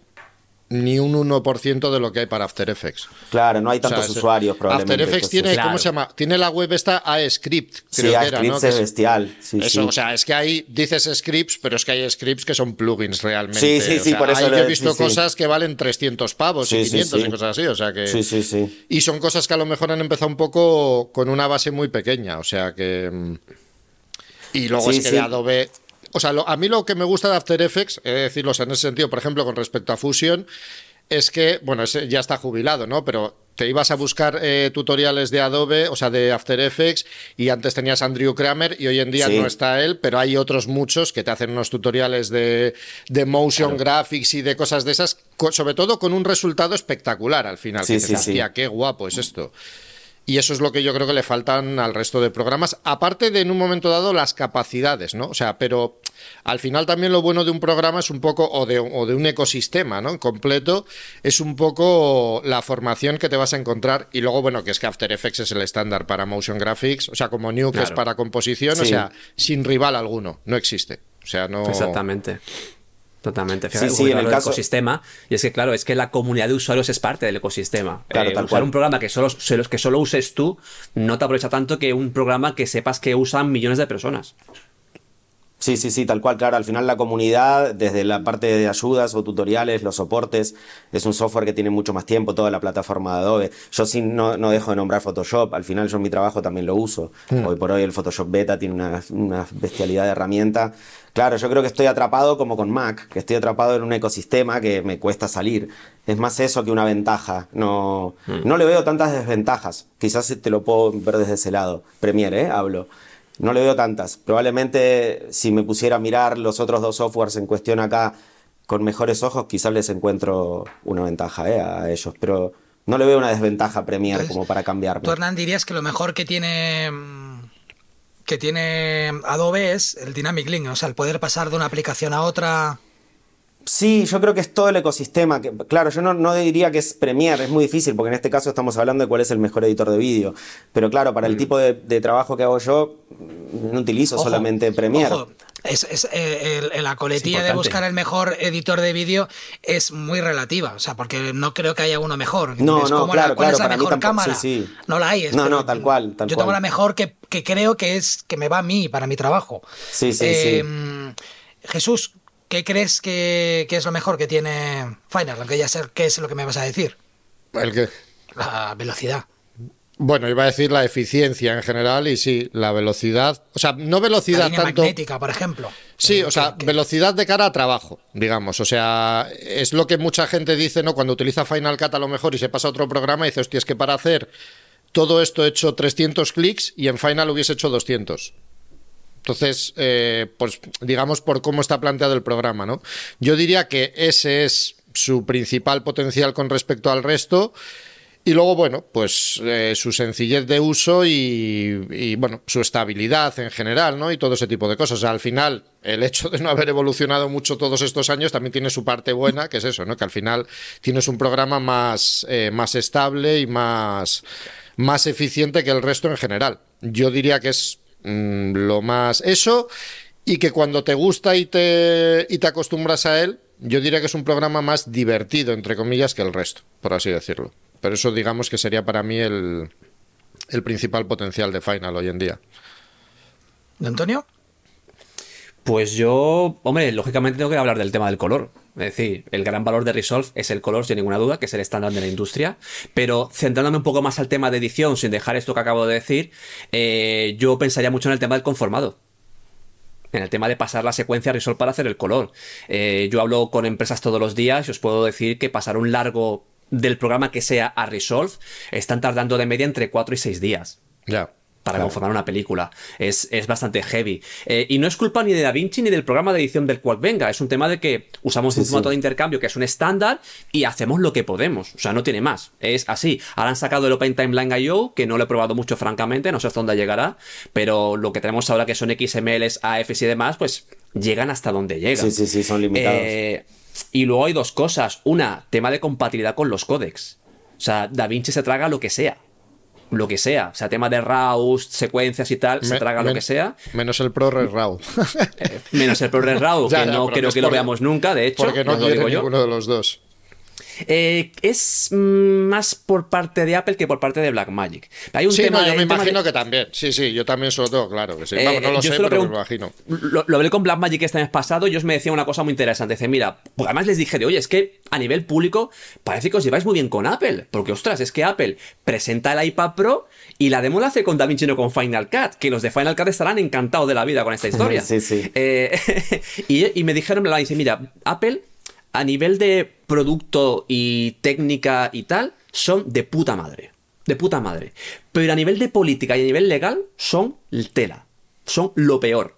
ni un 1% de lo que hay para After Effects. Claro, no hay O sea, tantos usuarios probablemente. After Effects entonces- tiene, Claro. ¿cómo se llama? Tiene la web esta AScript, Sí, creo a que era, ¿no? Que es es- bestial. Sí, Eso, sí. o sea, es que hay, dices scripts, pero es que hay scripts que son plugins realmente. Sí, sí, O sí, sea, por eso ahí lo- yo he visto sí, sí. cosas que valen 300 pavos Sí, y sí, 500 sí. y cosas así, o sea que... Sí, sí, sí. Y son cosas que a lo mejor han empezado un poco con una base muy pequeña, o sea que... Y luego Sí, es que sí. de Adobe... O sea, lo- a mí lo que me gusta de After Effects, he de decirlo o sea, en ese sentido, por ejemplo, con respecto a Fusion, es que, bueno, ese ya está jubilado, ¿no? Pero te ibas a buscar eh, tutoriales de Adobe, o sea, de After Effects, y antes tenías Andrew Kramer, y hoy en día Sí. no está él, pero hay otros muchos que te hacen unos tutoriales de, de motion graphics y de cosas de esas, sobre todo con un resultado espectacular al final. Sí, que sí, sí. "Hostia, qué guapo es esto. Y eso es lo que yo creo que le faltan al resto de programas, aparte de en un momento dado las capacidades, ¿no? O sea, pero al final también lo bueno de un programa es un poco, o de, o de un ecosistema, ¿no? Completo, es un poco la formación que te vas a encontrar. Y luego, bueno, que es que After Effects es el estándar para motion graphics, o sea, como New que es para composición, o sea, sin rival alguno, no existe. O sea, no. Exactamente. Totalmente. Fíjate, sí, porque en el caso- ecosistema. Y es que, claro, es que la comunidad de usuarios es parte del ecosistema. Claro, Eh, tal usar cual. un programa que solo, que solo uses tú no te aprovecha tanto que un programa que sepas que usan millones de personas. Sí, sí, sí, tal cual, claro. Al final la comunidad, desde la parte de ayudas o tutoriales, los soportes, es un software que tiene mucho más tiempo, toda la plataforma de Adobe. Yo sí no, no dejo de nombrar Photoshop, al final yo en mi trabajo también lo uso. Hmm. Hoy por hoy el Photoshop Beta tiene una, una bestialidad de herramienta. Claro, yo creo que estoy atrapado como con Mac, que estoy atrapado en un ecosistema que me cuesta salir. Es más eso que una ventaja. No, no le veo tantas desventajas. Quizás te lo puedo ver desde ese lado. Premiere, ¿eh? Hablo. No le veo tantas. Probablemente si me pusiera a mirar los otros dos softwares en cuestión acá con mejores ojos, quizás les encuentro una ventaja ¿eh? a ellos. Pero no le veo una desventaja a Premiere Entonces, como para cambiarme. Tú, Hernán, dirías que lo mejor que tiene mm, que tiene Adobe es el Dynamic Link, o sea, el poder pasar de una aplicación a otra. Sí, yo creo que es todo el ecosistema. Que, claro, yo no, no diría que es Premiere, es muy difícil, porque en este caso estamos hablando de cuál es el mejor editor de vídeo. Pero claro, para el tipo de, de trabajo que hago yo, no utilizo Ojo, solamente Premiere. ojo, es, es, eh, el- la coletilla de buscar el mejor editor de vídeo es muy relativa, o sea, porque no creo que haya uno mejor. No, Es no, como claro, la, ¿Cuál claro, es la para mejor tampoco- cámara? sí, sí. No la hay. es- No, no, tal cual, tal yo tengo la mejor que, que creo que es que me va a mí, para mi trabajo. Sí, sí, Eh, sí. Jesús, ¿qué crees que, que es lo mejor que tiene Final? Aunque ya sé qué es lo que me vas a decir. El que, La velocidad. bueno, iba a decir la eficiencia en general y sí, la velocidad. O sea, no La velocidad línea tanto. magnética, por ejemplo. Sí, Eh, o sea, que- velocidad de cara a trabajo, digamos. O sea, es lo que mucha gente dice, ¿no? Cuando utiliza Final Cut a lo mejor y se pasa a otro programa y dice, hostia, es que para hacer todo esto he hecho 300 clics y en Final hubiese hecho 200. Entonces, eh, pues digamos por cómo está planteado el programa, ¿no? Yo diría que ese es su principal potencial con respecto al resto. Y luego, bueno, pues eh, su sencillez de uso y, y, bueno, su estabilidad en general, ¿no? Y todo ese tipo de cosas. Al final, el hecho de no haber evolucionado mucho todos estos años también tiene su parte buena, que es eso, ¿no? Que al final tienes un programa más, eh, más estable y más, más eficiente que el resto en general. Yo diría que es mm, lo más eso y que cuando te gusta y te, y te acostumbras a él, yo diría que es un programa más divertido, entre comillas, que el resto, por así decirlo. Pero eso digamos que sería para mí el, el principal potencial de Final hoy en día. ¿De Antonio? Pues yo, hombre, lógicamente tengo que hablar del tema del color. Es decir, el gran valor de Resolve es el color, sin ninguna duda, que es el estándar de la industria. Pero centrándome un poco más al tema de edición, sin dejar esto que acabo de decir, eh, yo pensaría mucho en el tema del conformado. En el tema de pasar la secuencia a Resolve para hacer el color. Eh, yo hablo con empresas todos los días y os puedo decir que pasar un largo del programa que sea a Resolve están tardando de media entre 4 y 6 días Ya. Para Claro. conformar una película. Es, es bastante heavy. Eh, y no es culpa ni de Da Vinci ni del programa de edición del cual venga. Es un tema de que usamos un formato sí. de intercambio que es un estándar y hacemos lo que podemos. O sea, no tiene más. Es así. Ahora han sacado el Open Timeline IO, que no lo he probado mucho, francamente. No sé hasta dónde llegará. Pero lo que tenemos ahora, que son XMLs, AFs y demás, pues llegan hasta donde llegan. Sí, sí, sí, son limitados. Eh, y luego hay dos cosas. Una, tema de compatibilidad con los códecs. O sea, Da Vinci se traga lo que sea. Lo que sea. O sea, tema de RAWs, secuencias y tal, se traga lo que sea. Menos el ProRes RAW. Menos el ProRes RAW, que ya, no creo que lo veamos nunca, de hecho. Porque no lo yo. ninguno de los dos. Eh, es mm, más por parte de Apple que por parte de Blackmagic. Hay un Sí, tema no, yo me tema imagino de- que también. Sí, sí, yo también lo tengo claro que sí. Eh, Vamos, no lo yo sé, pero me imagino. Lo, lo hablé con Blackmagic este mes pasado y ellos me decían una cosa muy interesante. Dice, mira, porque además les dije de, oye, es que a nivel público parece que os lleváis muy bien con Apple. Porque, ostras, es que Apple presenta el iPad Pro y la demo la hace con DaVinci no con Final Cut. Que los de Final Cut estarán encantados de la vida con esta historia. Sí, sí. Eh, y, y me dijeron, me dice, mira, Apple a nivel de producto y técnica y tal, son de puta madre. De puta madre. Pero a nivel de política y a nivel legal, son tela. Son lo peor.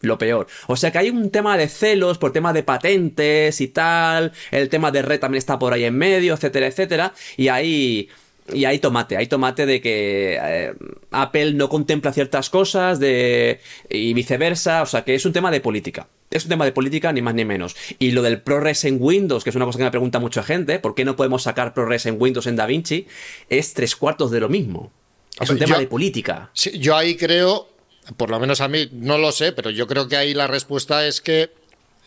Lo peor. O sea que hay un tema de celos por tema de patentes y tal. El tema de red también está por ahí en medio, etcétera, etcétera. Y ahí. Y hay tomate, hay tomate de que eh, Apple no contempla ciertas cosas de, y viceversa, o sea que es un tema de política. Es un tema de política, ni más ni menos. Y lo del ProRes en Windows, que es una cosa que me pregunta mucha gente, ¿por qué no podemos sacar ProRes en Windows en DaVinci? Es tres cuartos de lo mismo. Es un tema yo- de política. Sí, yo ahí creo, por lo menos a mí, no lo sé, pero yo creo que ahí la respuesta es que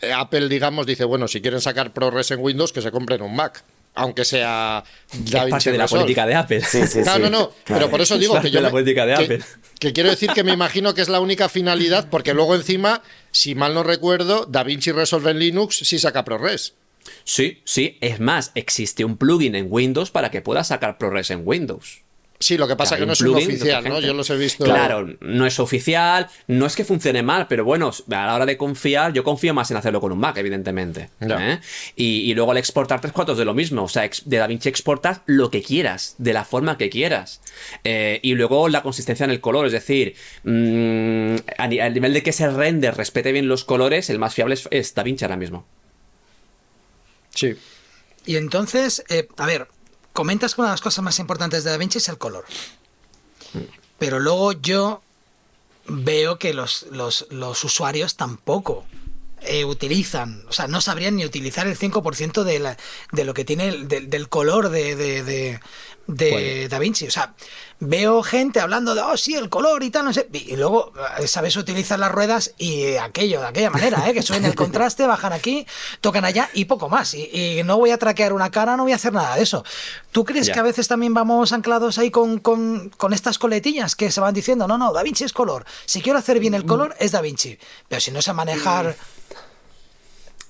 eh, Apple, digamos, dice, bueno, si quieren sacar ProRes en Windows, que se compren un Mac. Aunque sea es parte de la política de Apple. Sí, sí, no, no, no, pero por eso digo que yo. la política de Apple. Que quiero decir que me imagino que es la única finalidad, porque luego encima, si mal no recuerdo, DaVinci Resolve en Linux sí saca ProRes. Sí, sí. Es más, existe un plugin en Windows para que puedas sacar ProRes en Windows. Sí, lo que pasa es que no es un oficial, ¿no? Yo los he visto. Claro, no es oficial, no es que funcione mal, pero bueno, a la hora de confiar, yo confío más en hacerlo con un Mac, evidentemente. ¿eh? Y, luego al exportar tres cuartos de lo mismo. O sea, de DaVinci exportas lo que quieras, de la forma que quieras. Eh, y luego la consistencia en el color, es decir, mm, a, nivel de que ese render respete bien los colores, el más fiable es, es DaVinci ahora mismo. Sí. Y entonces, eh, a ver, comentas que una de las cosas más importantes de Da Vinci es el color. Pero luego yo veo que los, usuarios tampoco eh, utilizan, o sea, no sabrían ni utilizar el 5% de, de lo que tiene del color de, de Da Vinci. O sea, veo gente hablando de, oh, sí, el color y tal, no sé. Y luego, sabes utilizar las ruedas y aquello, de aquella manera, ¿eh? que suben el contraste, bajan aquí, tocan allá y poco más. Y, no voy a traquear una cara, no voy a hacer nada de eso. ¿Tú crees que a veces también vamos anclados ahí con, con, con, estas coletillas que se van diciendo, no, no, Da Vinci es color. Si quiero hacer bien el mm. color, es Da Vinci. Pero si no sé manejar.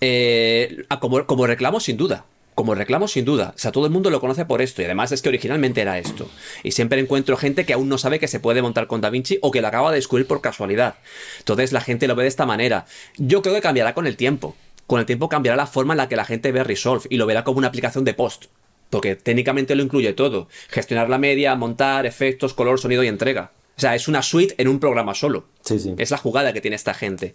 Eh, como, como reclamo, sin duda como reclamo sin duda. O sea, todo el mundo lo conoce por esto y además es que originalmente era esto. Y siempre encuentro gente que aún no sabe que se puede montar con DaVinci o que lo acaba de descubrir por casualidad. Entonces la gente lo ve de esta manera. Yo creo que cambiará con el tiempo. Con el tiempo cambiará la forma en la que la gente ve Resolve y lo verá como una aplicación de post. Porque técnicamente lo incluye todo. Gestionar la media, montar, efectos, color, sonido y entrega. O sea, es una suite en un programa solo. Sí, sí. Es la jugada que tiene esta gente.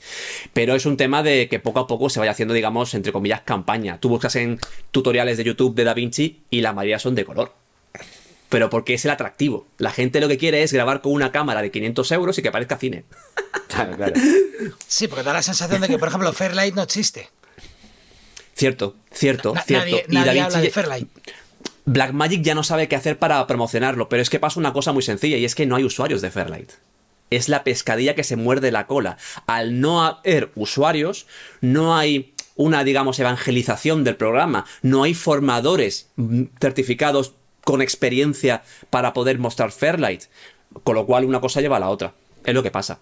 Pero es un tema de que poco a poco se vaya haciendo, digamos, entre comillas, campaña. Tú buscas en tutoriales de YouTube de DaVinci y la mayoría son de color. Pero porque es el atractivo. La gente lo que quiere es grabar con una cámara de 500 euros y que parezca cine. Claro, claro. Sí, porque da la sensación de que, por ejemplo, Fairlight no existe. Cierto, cierto, cierto. Nadie, habla de Fairlight. Blackmagic ya no sabe qué hacer para promocionarlo, pero es que pasa una cosa muy sencilla y es que no hay usuarios de Fairlight. Es la pescadilla que se muerde la cola. Al no haber usuarios, no hay una, digamos, evangelización del programa, no hay formadores certificados con experiencia para poder mostrar Fairlight. Con lo cual una cosa lleva a la otra. Es lo que pasa.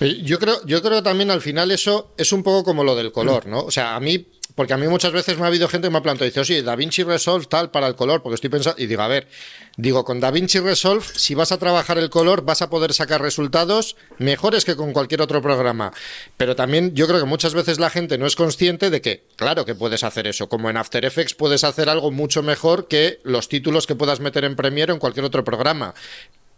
Yo creo, yo creo también al final eso es un poco como lo del color, ¿no? O sea, a mí porque a mí muchas veces me ha habido gente que me ha planteado, dice, oye, DaVinci Resolve tal para el color, porque estoy pensando, y digo, a ver, digo, con DaVinci Resolve, si vas a trabajar el color, vas a poder sacar resultados mejores que con cualquier otro programa. Pero también yo creo que muchas veces la gente no es consciente de que, claro que puedes hacer eso, como en After Effects puedes hacer algo mucho mejor que los títulos que puedas meter en Premiere o en cualquier otro programa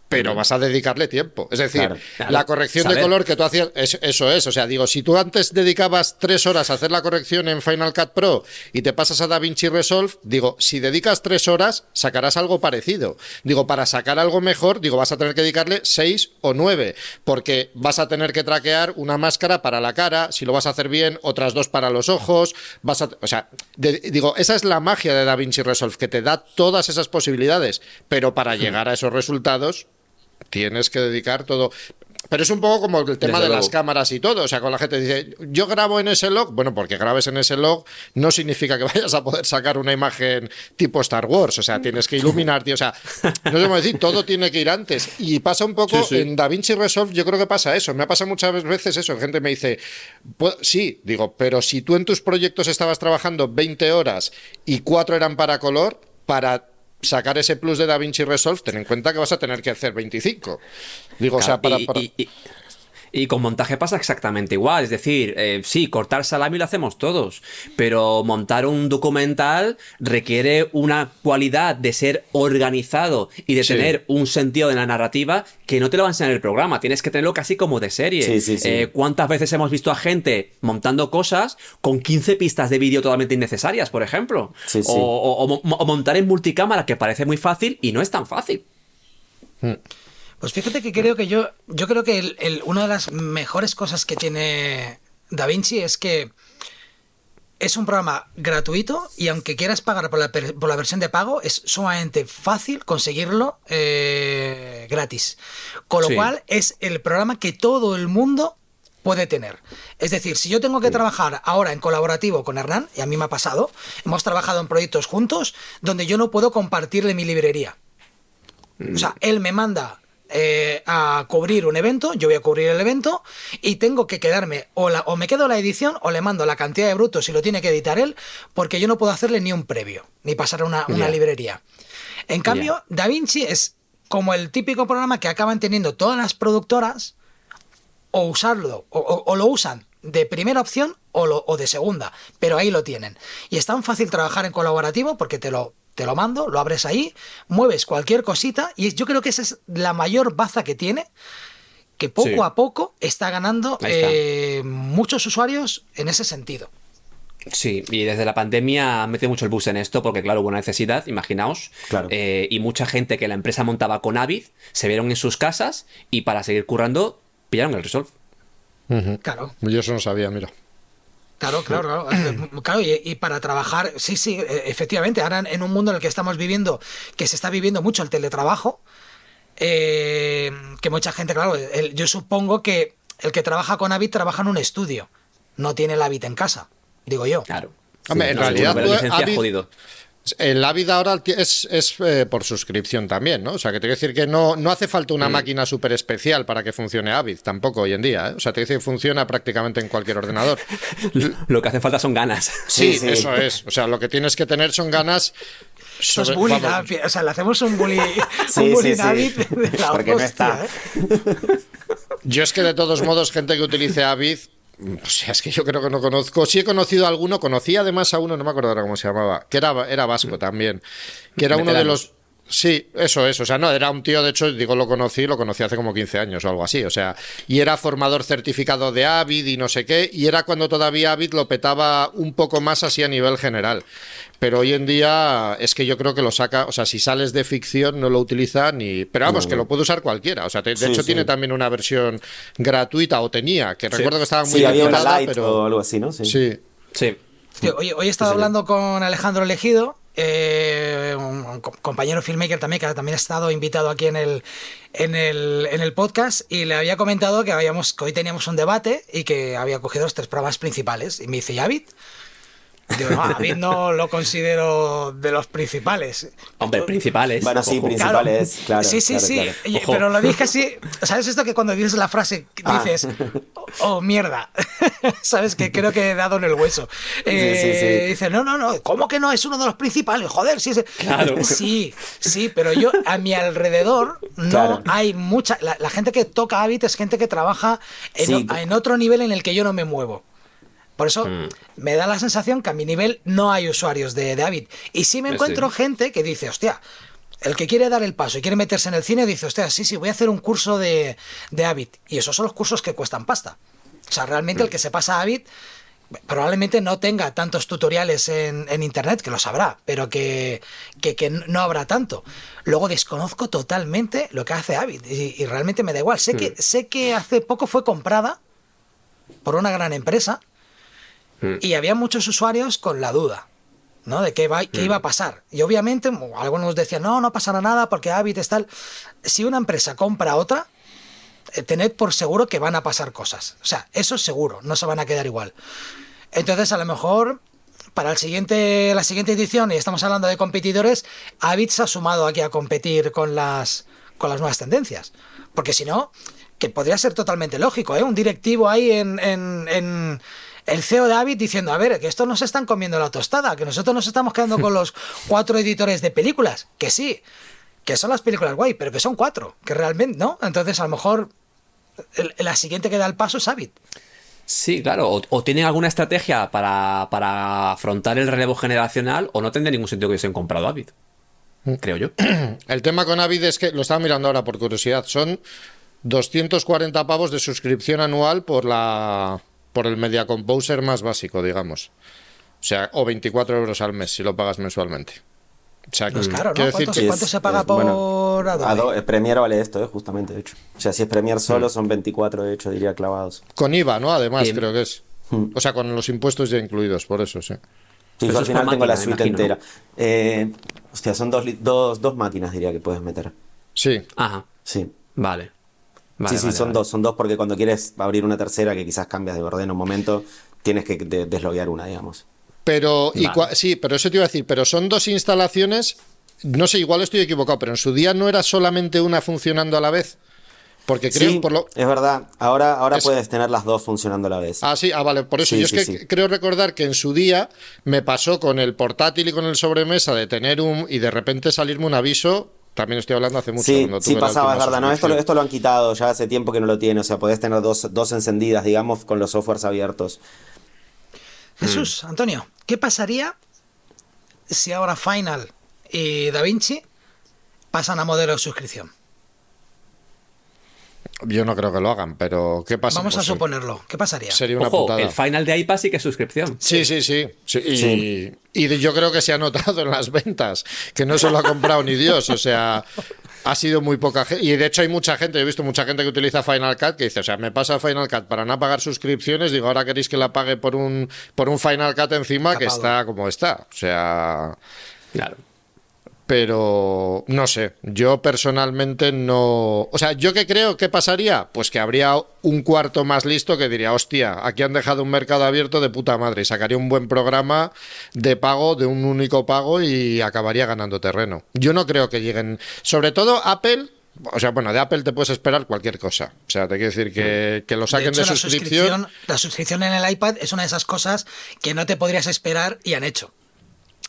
pero vas a dedicarle tiempo. Es decir, la corrección de color que tú hacías, eso es. O sea, digo, si tú antes dedicabas tres horas a hacer la corrección en Final Cut Pro y te pasas a DaVinci Resolve, digo, si dedicas tres horas, sacarás algo parecido. Digo, para sacar algo mejor, digo, vas a tener que dedicarle seis o nueve, porque vas a tener que traquear una máscara para la cara, si lo vas a hacer bien, otras dos para los ojos, vas a, o sea, digo, esa es la magia de DaVinci Resolve, que te da todas esas posibilidades, pero para llegar a esos resultados, tienes que dedicar todo. Pero es un poco como el tema de las cámaras y todo. O sea, con la gente dice, yo grabo en ese log. Bueno, porque grabes en ese log no significa que vayas a poder sacar una imagen tipo Star Wars. O sea, tienes que iluminarte. O sea, no sé cómo decir, todo tiene que ir antes. Y pasa un poco en DaVinci Resolve, yo creo que pasa eso. Me ha pasado muchas veces eso. Gente me dice, sí, digo, pero si tú en tus proyectos estabas trabajando 20 horas y 4 eran para color, para sacar ese plus de DaVinci Resolve, ten en cuenta que vas a tener que hacer 25. Digo, o sea, para... Y con montaje pasa exactamente igual. Es decir, eh, sí, cortar salami lo hacemos todos, pero montar un documental requiere una cualidad de ser organizado y de tener un sentido de la narrativa que no te lo va a enseñar el programa. Tienes que tenerlo casi como de serie. Eh, ¿Cuántas veces hemos visto a gente montando cosas con 15 pistas de vídeo totalmente innecesarias, por ejemplo? O, montar en multicámara, que parece muy fácil y no es tan fácil. Hmm. Pues fíjate que creo que yo, yo creo que el, una de las mejores cosas que tiene DaVinci es que es un programa gratuito y aunque quieras pagar por la, por la versión de pago, es sumamente fácil conseguirlo eh, gratis. Con lo cual es el programa que todo el mundo puede tener. Es decir, si yo tengo que trabajar ahora en colaborativo con Hernán, y a mí me ha pasado, hemos trabajado en proyectos juntos donde yo no puedo compartirle mi librería. O sea, él me manda eh, a cubrir un evento, yo voy a cubrir el evento y tengo que quedarme o, la, o me quedo la edición o le mando la cantidad de brutos si lo tiene que editar él, porque yo no puedo hacerle ni un previo, ni pasar una, una librería. En cambio, DaVinci es como el típico programa que acaban teniendo todas las productoras o usarlo, o, lo usan de primera opción o, lo, o de segunda, pero ahí lo tienen. Y es tan fácil trabajar en colaborativo porque te lo te lo mando, lo abres ahí, mueves cualquier cosita y yo creo que esa es la mayor baza que tiene, que poco a poco está ganando eh, muchos usuarios en ese sentido. Sí, y desde la pandemia ha metido mucho el bus en esto, porque claro, hubo una necesidad, imaginaos, eh, y mucha gente que la empresa montaba con Avid se vieron en sus casas y para seguir currando pillaron el Resolve. Claro. Yo eso no sabía, mira. Claro, claro, claro. y, para trabajar, sí, sí, e, efectivamente, ahora en un mundo en el que estamos viviendo, que se está viviendo mucho el teletrabajo, eh, que mucha gente, claro, yo supongo que el que trabaja con Avid trabaja en un estudio, no tiene el Avid en casa, digo yo. Claro. Hombre, en realidad, el Avid ahora es, eh, por suscripción también, ¿no? O sea, que te quiero decir que no, no hace falta una mm. máquina súper especial para que funcione Avid, tampoco hoy en día. ¿eh? O sea, te dice que funciona prácticamente en cualquier ordenador. lo que hace falta son ganas. Sí, eso es. O sea, lo que tienes que tener son ganas. Sobre, bullying, o sea, le hacemos un bullying, un bullying Avid de la Porque hostia, ¿eh? Yo es que de todos modos, gente que utilice Avid, o sea, es que yo creo que no conozco. Sí he conocido a alguno, conocí además a uno, no me acuerdo ahora cómo se llamaba, que era, era vasco también, que era uno de los... Sí, eso es. O sea, no, era un tío, de hecho, digo, lo conocí, lo conocí hace como 15 años o algo así. O sea, y era formador certificado de Avid y no sé qué, y era cuando todavía Avid lo petaba un poco más así a nivel general. Pero hoy en día es que yo creo que lo saca, o sea, si sales de ficción no lo utiliza ni. Pero vamos, que lo puede usar cualquiera. O sea, de hecho tiene también una versión gratuita, o tenía, que recuerdo que estaba muy sí, había una pero... o algo así, ¿no? Sí. Sí. hoy, hoy he estado hablando con Alejandro Elegido, eh, un compañero filmmaker también, que también ha estado invitado aquí en el, en el, en el podcast, y le había comentado que, habíamos, que hoy teníamos un debate y que había cogido los tres pruebas principales. Y me dice, Yavid, Digo, no, a mí no lo considero de los principales. Hombre, principales. Bueno, sí, principales, claro. sí, sí, sí. Pero lo dije así. ¿Sabes esto que cuando dices la frase ah. dices, oh, mierda? ¿Sabes? Que creo que he dado en el hueso. Eh, dice, no, no, no, ¿cómo que no? Es uno de los principales. Joder, sí. Claro. Sí, sí, pero yo a mi alrededor no hay mucha. La, gente que toca Habit es gente que trabaja en otro nivel en el que yo no me muevo. Por eso mm. me da la sensación que a mi nivel no hay usuarios de, David. Y sí me encuentro gente que dice, hostia, el que quiere dar el paso y quiere meterse en el cine dice, hostia, sí, sí, voy a hacer un curso de, de Avid. Y esos son los cursos que cuestan pasta. O sea, realmente el mm. que se pasa a Avid probablemente no tenga tantos tutoriales en, internet, que lo sabrá, pero que, que, no habrá tanto. Luego desconozco totalmente lo que hace Avid y, realmente me da igual. Sé, que, mm. sé que hace poco fue comprada por una gran empresa Mm. Y había muchos usuarios con la duda. ¿no? De qué, va, qué iba a mm. pasar. Y obviamente algunos decían, no, no pasará nada porque Avid es tal. Si una empresa compra otra, eh, tened por seguro que van a pasar cosas. O sea, eso es seguro, no se van a quedar igual. Entonces, a lo mejor, para el siguiente, la siguiente edición, y estamos hablando de competidores, Avid se ha sumado aquí a competir con las, con las nuevas tendencias. Porque si no, que podría ser totalmente lógico, ¿eh? Un directivo ahí en, en el CEO de Avid diciendo, a ver, que estos nos están comiendo la tostada, que nosotros nos estamos quedando con los cuatro editores de películas, que sí, que son las películas guay, pero que son cuatro, que realmente, ¿no? Entonces a lo mejor la siguiente que da el paso es Avid. Sí, claro, o, o tienen alguna estrategia para, para, afrontar el relevo generacional o no tendría ningún sentido que hubiesen comprado Avid, mm. creo yo. El tema con Avid es que, lo estaba mirando ahora por curiosidad, son 240 pavos de suscripción anual por la por el Media Composer más básico, digamos. O sea, o 24 euros al mes si lo pagas mensualmente. O sea, es caro, ¿no? ¿Cuánto, se paga por Adobe? Premiere vale esto, ¿eh? justamente, de hecho. O sea, si es Premiere solo, mm. son 24, de hecho, diría clavados. Con IVA, ¿no? Además, creo que es. Mm. O sea, con los impuestos ya incluidos, por eso, sí. Sí, yo al final tengo la suite entera. Eh, hostia, son dos, dos, dos máquinas, diría que puedes meter. Sí. Ajá. Sí. Vale. Sí, sí, son dos, son dos porque cuando quieres abrir una tercera que quizás cambias de orden en un momento, tienes que desloguear una, digamos. Pero, sí, pero eso te iba a decir, pero son dos instalaciones, no sé, igual estoy equivocado, pero en su día no era solamente una funcionando a la vez. Porque creo por lo... es verdad. Ahora, ahora puedes tener las dos funcionando a la vez. Ah, sí, ah, vale. Por eso yo es que creo recordar que en su día me pasó con el portátil y con el sobremesa de tener un y de repente salirme un aviso también estoy hablando hace mucho. Sí, sí pasaba, es verdad. No, esto, esto lo han quitado, ya hace tiempo que no lo tiene. O sea, podés tener dos, dos encendidas, digamos, con los softwares abiertos. Jesús, mm. Antonio, ¿qué pasaría si ahora Final y DaVinci pasan a modelo de suscripción? Yo no creo que lo hagan, pero ¿qué pasa? Vamos a suponerlo. ¿Qué pasaría? Sería una Ojo, El final de iPad sí que es suscripción. Sí, sí, sí. Y, yo creo que se ha notado en las ventas, que no se lo ha comprado ni Dios. O sea, ha sido muy poca gente. Y de hecho hay mucha gente, he visto mucha gente que utiliza Final Cut que dice, o sea, me pasa Final Cut para no pagar suscripciones, digo, ahora queréis que la pague por un, por un Final Cut encima que está como está. O sea... Claro pero no sé, yo personalmente no... O sea, ¿yo qué creo que pasaría? Pues que habría un cuarto más listo que diría, hostia, aquí han dejado un mercado abierto de puta madre y sacaría un buen programa de pago, de un único pago y acabaría ganando terreno. Yo no creo que lleguen... Sobre todo Apple o sea, bueno, de Apple te puedes esperar cualquier cosa. O sea, te quiero decir que, que lo saquen de, suscripción. La suscripción en el iPad es una de esas cosas que no te podrías esperar y han hecho.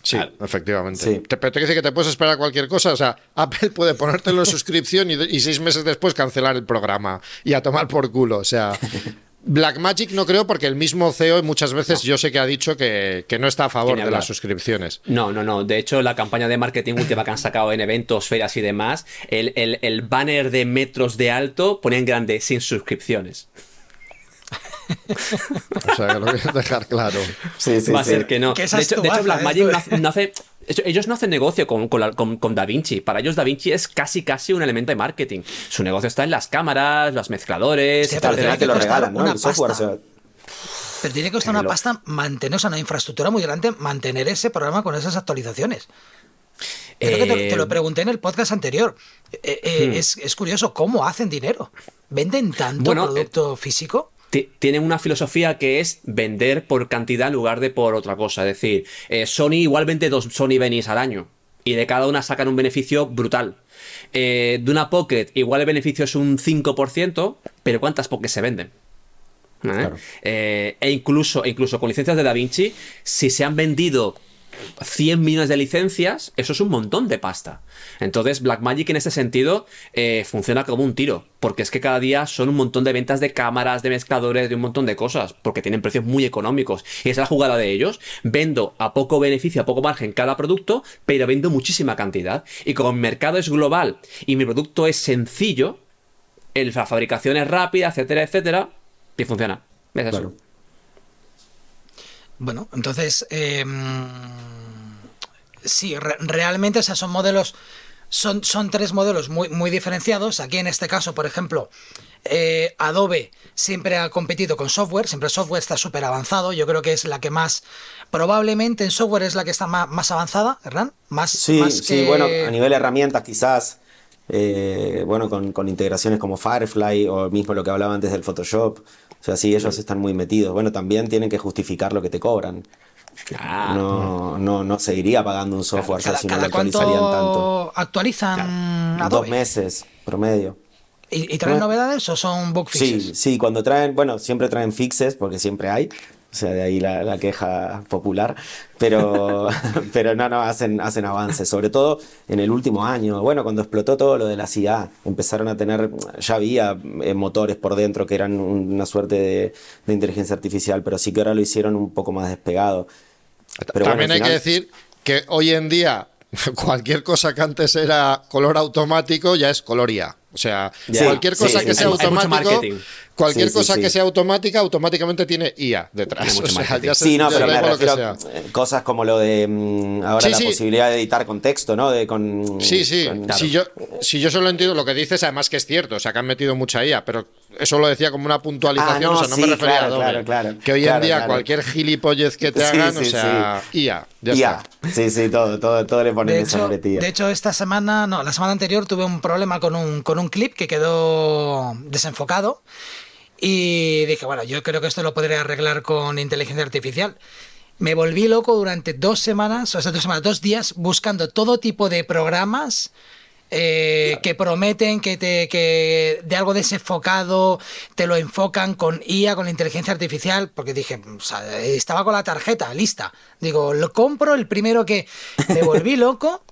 Sí, efectivamente. Te, pero te dice que te puedes esperar cualquier cosa. O sea, Apple puede ponértelo en suscripción y, seis meses después cancelar el programa y a tomar por culo. O sea, Blackmagic no creo porque el mismo CEO muchas veces yo sé que ha dicho que, no está a favor de las suscripciones. No, no, no. De hecho, la campaña de marketing última que han sacado en eventos, ferias y demás, el, el banner de metros de alto pone en grande sin suscripciones o sea, que lo voy a dejar claro. Va a ser que no. de, hecho, Blackmagic no, hace, ellos no hacen negocio con, con, Da Vinci. Para ellos Da Vinci es casi casi un elemento de marketing. Su negocio está en las cámaras, los mezcladores, sí, lo regalan, ¿no? El software, Pero tiene que costar una pasta mantener, o una infraestructura muy grande, mantener ese programa con esas actualizaciones. Creo que te, lo eh, pregunté en el podcast anterior. Eh, eh, hmm. es, curioso cómo hacen dinero. ¿Venden tanto producto físico? Tienen una filosofía que es vender por cantidad en lugar de por otra cosa. Es decir, eh, Sony igual vende dos Sony Venis al año y de cada una sacan un beneficio brutal. Eh, de una Pocket igual el beneficio es un 5%, pero ¿cuántas Pockets se venden? ¿Eh? e incluso, incluso con licencias de DaVinci, si se han vendido 100 millones de licencias, eso es un montón de pasta. Entonces, Blackmagic en ese sentido eh, funciona como un tiro, porque es que cada día son un montón de ventas de cámaras, de mezcladores, de un montón de cosas, porque tienen precios muy económicos. Y es la jugada de ellos. Vendo a poco beneficio, a poco margen cada producto, pero vendo muchísima cantidad. Y como el mercado es global y mi producto es sencillo, la fabricación es rápida, etcétera, etcétera, y funciona. Es eso. Bueno, entonces, eh, sí, realmente esos son modelos, son, son tres modelos muy, muy diferenciados. Aquí en este caso, por ejemplo, eh, Adobe siempre ha competido con software, siempre software está súper avanzado, yo creo que es la que más, probablemente en software es la que está más, avanzada, ¿verdad? Más, sí, sí, bueno, a nivel de herramientas quizás, eh, bueno, con, con, integraciones como Firefly o mismo lo que hablaba antes del Photoshop. O sea, sí, ellos están muy metidos. Bueno, también tienen que justificar lo que te cobran. no, no, no seguiría pagando un software si no lo actualizarían tanto. ¿Actualizan Dos meses promedio. ¿Y, traen novedades o son bug fixes? Sí, sí, cuando traen, bueno, siempre traen fixes porque siempre hay. O sea, de ahí la, queja popular. Pero, pero no, no, hacen, hacen avances. Sobre todo en el último año. Bueno, cuando explotó todo lo de la CIA, empezaron a tener, ya había eh, motores por dentro que eran una suerte de, inteligencia artificial, pero sí que ahora lo hicieron un poco más despegado. Pero También hay que decir que hoy en día cualquier cosa que antes era color automático ya es color IA. O sea, cualquier cosa que sea automático, cualquier cosa que sea automática, automáticamente tiene IA detrás. O sea, sí, no, pero me refiero cosas como lo de mm, ahora la posibilidad de editar con texto, ¿no? De, con, sí, sí. Si, yo, si yo solo entiendo lo que dices, además que es cierto, o sea, que han metido mucha IA, pero eso lo decía como una puntualización, ah, no, o sea, no me refería a doble. Claro, que hoy en día cualquier gilipollez que te hagan, o sea, IA, ya IA. Sí, sí, todo, todo, todo le ponen esa De hecho, esta semana, no, la semana anterior tuve un problema con un, con un clip que quedó desenfocado. Y dije, bueno, yo creo que esto lo podré arreglar con inteligencia artificial. Me volví loco durante dos semanas, o sea, dos semanas, dos días, buscando todo tipo de programas eh, que prometen que, te, que de algo desenfocado te lo enfocan con IA, con inteligencia artificial, porque dije, estaba con la tarjeta lista. Digo, lo compro el primero que me volví loco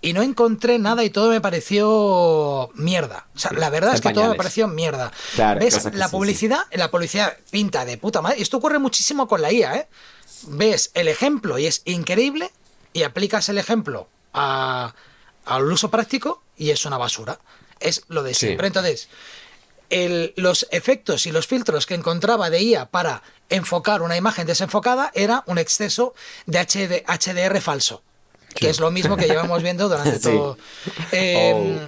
y no encontré nada y todo me pareció mierda. O sea, la verdad es que todo me pareció mierda. ¿Ves? La publicidad, la publicidad pinta de puta madre. Y esto ocurre muchísimo con la IA, ¿eh? Ves el ejemplo y es increíble y aplicas el ejemplo a al uso práctico y es una basura. Es lo de siempre. Entonces, los efectos y los filtros que encontraba de IA para enfocar una imagen desenfocada era un exceso de HDR falso, que es lo mismo que llevamos viendo durante todo. Em,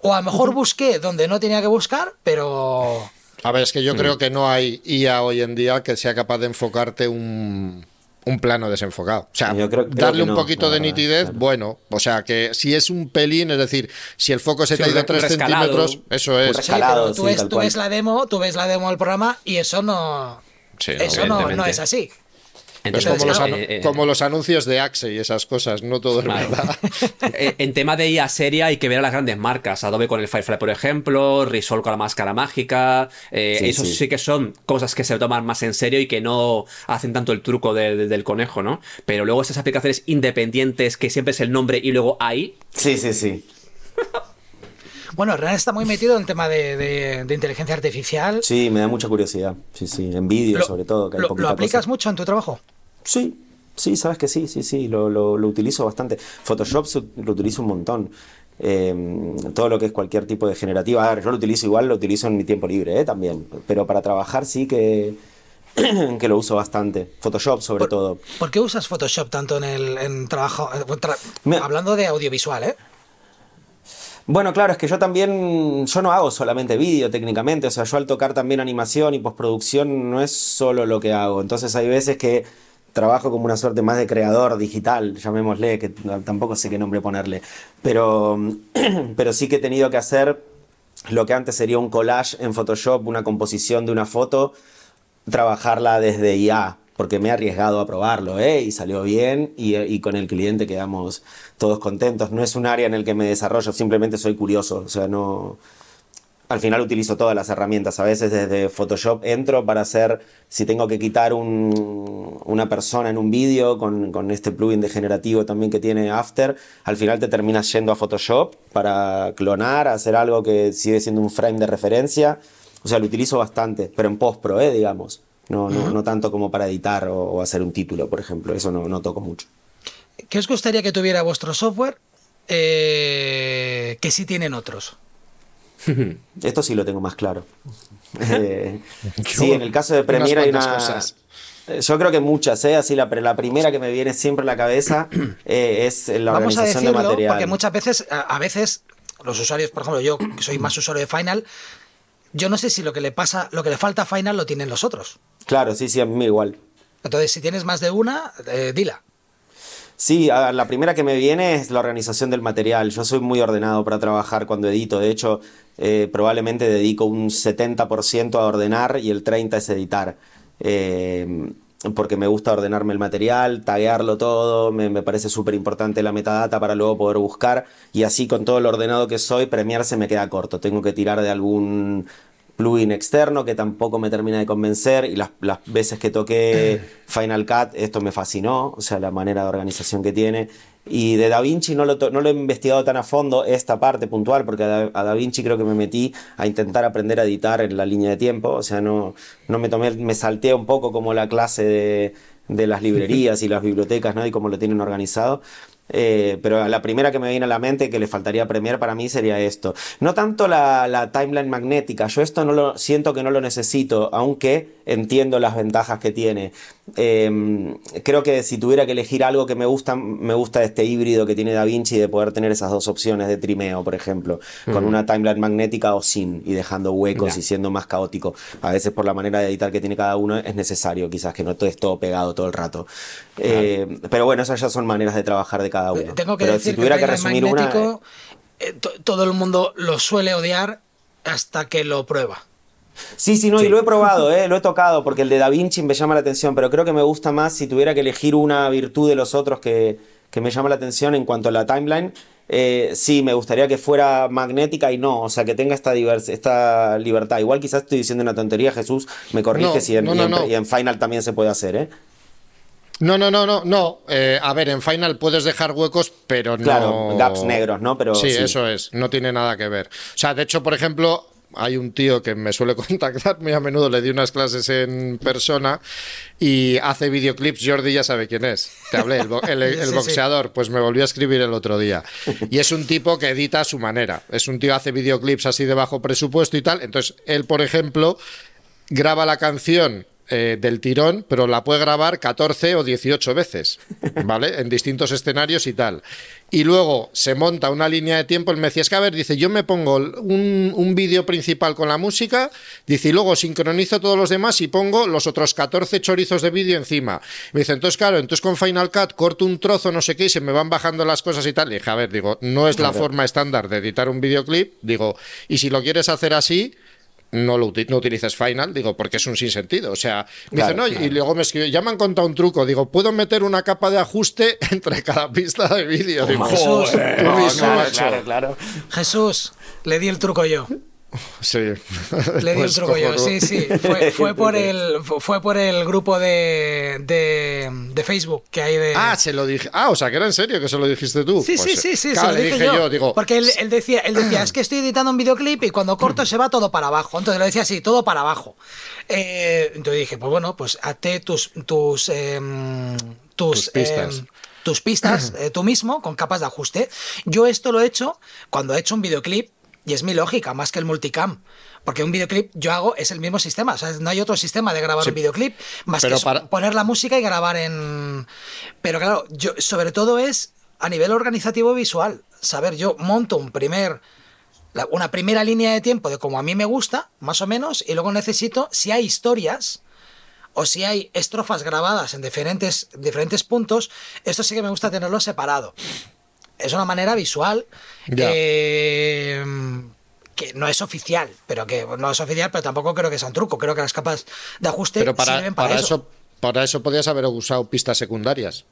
o a lo mejor busqué donde no tenía que buscar, pero... A ver, es que yo creo mm. que no hay IA hoy en día que sea capaz de enfocarte un un plano desenfocado. O sea, darle un poquito de nitidez, bueno, o sea, que si es un pelín, es decir, si el foco se te ha ido 3 centímetros, eso es. tú, ves, la demo, tú ves la demo del programa y eso no, eso no es así como, los anuncios de Axe y esas cosas, no todo es verdad. Eh, en tema de IA seria hay que ver a las grandes marcas, Adobe con el Firefly, por ejemplo, Resolve con la máscara mágica, eh, esos sí. que son cosas que se toman más en serio y que no hacen tanto el truco del conejo, ¿no? Pero luego esas aplicaciones independientes que siempre es el nombre y luego hay. Sí, sí, sí. Bueno, Renan está muy metido en el tema de, inteligencia artificial. Sí, me da mucha curiosidad. Sí, sí, en vídeo sobre todo. ¿Lo, ¿lo aplicas mucho en tu trabajo? Sí, sí, sabes que sí, sí, sí, lo, lo, utilizo bastante. Photoshop lo utilizo un montón. Em, todo lo que es cualquier tipo de generativa. A ver, yo lo utilizo igual, lo utilizo en mi tiempo libre ¿eh? también. Pero para trabajar sí que, que lo uso bastante. Photoshop sobre todo. ¿Por qué usas Photoshop tanto en el trabajo? Eh, hablando de audiovisual, ¿eh? Bueno, claro, es que yo también, yo no hago solamente vídeo técnicamente, o sea, yo al tocar también animación y postproducción no es solo lo que hago. Entonces hay veces que trabajo como una suerte más de creador digital, llamémosle, que tampoco sé qué nombre ponerle, pero, pero sí que he tenido que hacer lo que antes sería un collage en Photoshop, una composición de una foto, trabajarla desde IA, porque me he arriesgado a probarlo, ¿eh? y salió bien, y, y, con el cliente quedamos todos contentos. No es un área en el que me desarrollo, simplemente soy curioso, o sea, no al final utilizo todas las herramientas. A veces desde Photoshop entro para hacer, si tengo que quitar una persona en un vídeo con, este plugin de generativo también que tiene After, al final te terminas yendo a Photoshop para clonar, hacer algo que sigue siendo un frame de referencia. O sea, lo utilizo bastante, pero en post-pro, ¿eh? digamos. No, no, tanto como para editar o, hacer un título, por ejemplo. Eso no, no toco mucho. ¿Qué os gustaría que tuviera vuestro software eh, que sí tienen otros? Esto sí lo tengo más claro. Eh, sí, en el caso de Premiere hay una. Cosas. Eh, yo creo que muchas, ¿eh? Así la, la primera que me viene siempre a la cabeza eh, es la organización de material. Porque muchas veces, a, veces, los usuarios, por ejemplo, yo que soy más usuario de Final, yo no sé si lo que le pasa, lo que le falta a Final lo tienen los otros. Claro, sí, sí, a mí igual. Entonces, si tienes más de una, dila. Sí, la primera que me viene es la organización del material. Yo soy muy ordenado para trabajar cuando edito. De hecho, eh, probablemente dedico un 70% a ordenar y el 30% es editar. Eh, porque me gusta ordenarme el material, taguearlo todo, me, parece súper importante la metadata para luego poder buscar y así con todo lo ordenado que soy, premiarse me queda corto. Tengo que tirar de algún plugin externo que tampoco me termina de convencer y las, las, veces que toqué Final Cut esto me fascinó, o sea, la manera de organización que tiene. Y de Da Vinci no lo, no lo he investigado tan a fondo esta parte puntual, porque a da, Vinci creo que me metí a intentar aprender a editar en la línea de tiempo, o sea, no, no me tomé, me salté un poco como la clase de, de las librerías y las bibliotecas, ¿no? Y cómo lo tienen organizado. Eh, pero la primera que me viene a la mente que le faltaría premiar para mí sería esto. No tanto la, timeline magnética, yo esto no lo siento que no lo necesito, aunque entiendo las ventajas que tiene. Eh, creo que si tuviera que elegir algo que me gusta, me gusta este híbrido que tiene DaVinci de poder tener esas dos opciones de trimeo, por ejemplo, con una timeline magnética o sin, y dejando huecos y siendo más caótico. A veces por la manera de editar que tiene cada uno es necesario, quizás que no todo es todo pegado todo el rato. Eh, pero bueno, esas ya son maneras de trabajar de cada uno. Tengo que pero decir si tuviera que, que, resumir una, eh, to- todo el mundo lo suele odiar hasta que lo prueba. Sí, sí, no, y lo he probado, eh, lo he tocado, porque el de Da Vinci me llama la atención, pero creo que me gusta más si tuviera que elegir una virtud de los otros que, que me llama la atención en cuanto a la timeline. eh, sí, me gustaría que fuera magnética y no, o sea, que tenga esta, esta libertad. Igual quizás estoy diciendo una tontería, Jesús, me corriges No, si en, no, y no, en- no. y en Final también se puede hacer, ¿eh? No, no, no, no, no. Eh, a ver, en Final puedes dejar huecos, pero no. Claro, gaps negros, ¿no? Pero sí, sí. eso es. No tiene nada que ver. O sea, de hecho, por ejemplo, hay un tío que me suele contactar muy a menudo, le di unas clases en persona y hace videoclips. Jordi ya sabe quién es. Te hablé, el, bo- el- el Sí, sí. boxeador. Pues me volvió a escribir el otro día. Y es un tipo que edita a su manera. Es un tío que hace videoclips así de bajo presupuesto y tal. Entonces, él, por ejemplo, graba la canción eh, del tirón, pero la puede grabar 14 o 18 veces, ¿vale? En distintos escenarios y tal. Y luego se monta una línea de tiempo. Él me decía, es que a ver, dice, yo me pongo un, un vídeo principal con la música, dice, y luego sincronizo todos los demás y pongo los otros 14 chorizos de vídeo encima. Me dice, entonces, claro, entonces con Final Cut corto un trozo, no sé qué, y se me van bajando las cosas y tal. Y dije, a ver, digo, no es la forma estándar de editar un videoclip, digo, y si lo quieres hacer así, no, lo no utilices Final, digo, porque es un sinsentido. O sea, me Claro, dice, no, y luego me escribe, ya me han contado un truco. Digo, ¿puedo meter una capa de ajuste entre cada pista de vídeo? Jesús. "Joder, No, Luis, claro, macho". claro, claro. Jesús, le di el truco yo. Sí. Le di Pues el truco yo, sí, sí. Fue, fue por el, fue por el grupo de, de, de Facebook que hay de. Ah, se lo dije. Ah, o sea, que era en serio que se lo dijiste tú. Sí, Pues, sí, sí, sí, claro, se lo dije, dije yo. digo, porque él, él decía, él decía, es que estoy editando un videoclip y cuando corto se va todo para abajo. Entonces le decía así, todo para abajo. Eh, entonces dije, pues bueno, pues hazte tus tus em, tus, Tus pistas. em, tus pistas eh, tú mismo con capas de ajuste. Yo esto lo he hecho cuando he hecho un videoclip y es mi lógica, más que el multicam. Porque un videoclip yo hago es el mismo sistema, o sea, no hay otro sistema de grabar Sí. un videoclip más que para- poner la música y grabar en... Pero claro, yo sobre todo es a nivel organizativo visual. Saber, yo monto un primer, una primera línea de tiempo de como a mí me gusta, más o menos, y luego necesito, si hay historias o si hay estrofas grabadas en diferentes, diferentes puntos, esto sí que me gusta tenerlo separado. Es una manera visual eh, que no es oficial, pero que no es oficial, pero tampoco creo que sea un truco. Creo que las capas de ajuste Pero para, sirven para, para eso. eso. para eso podías haber usado pistas secundarias.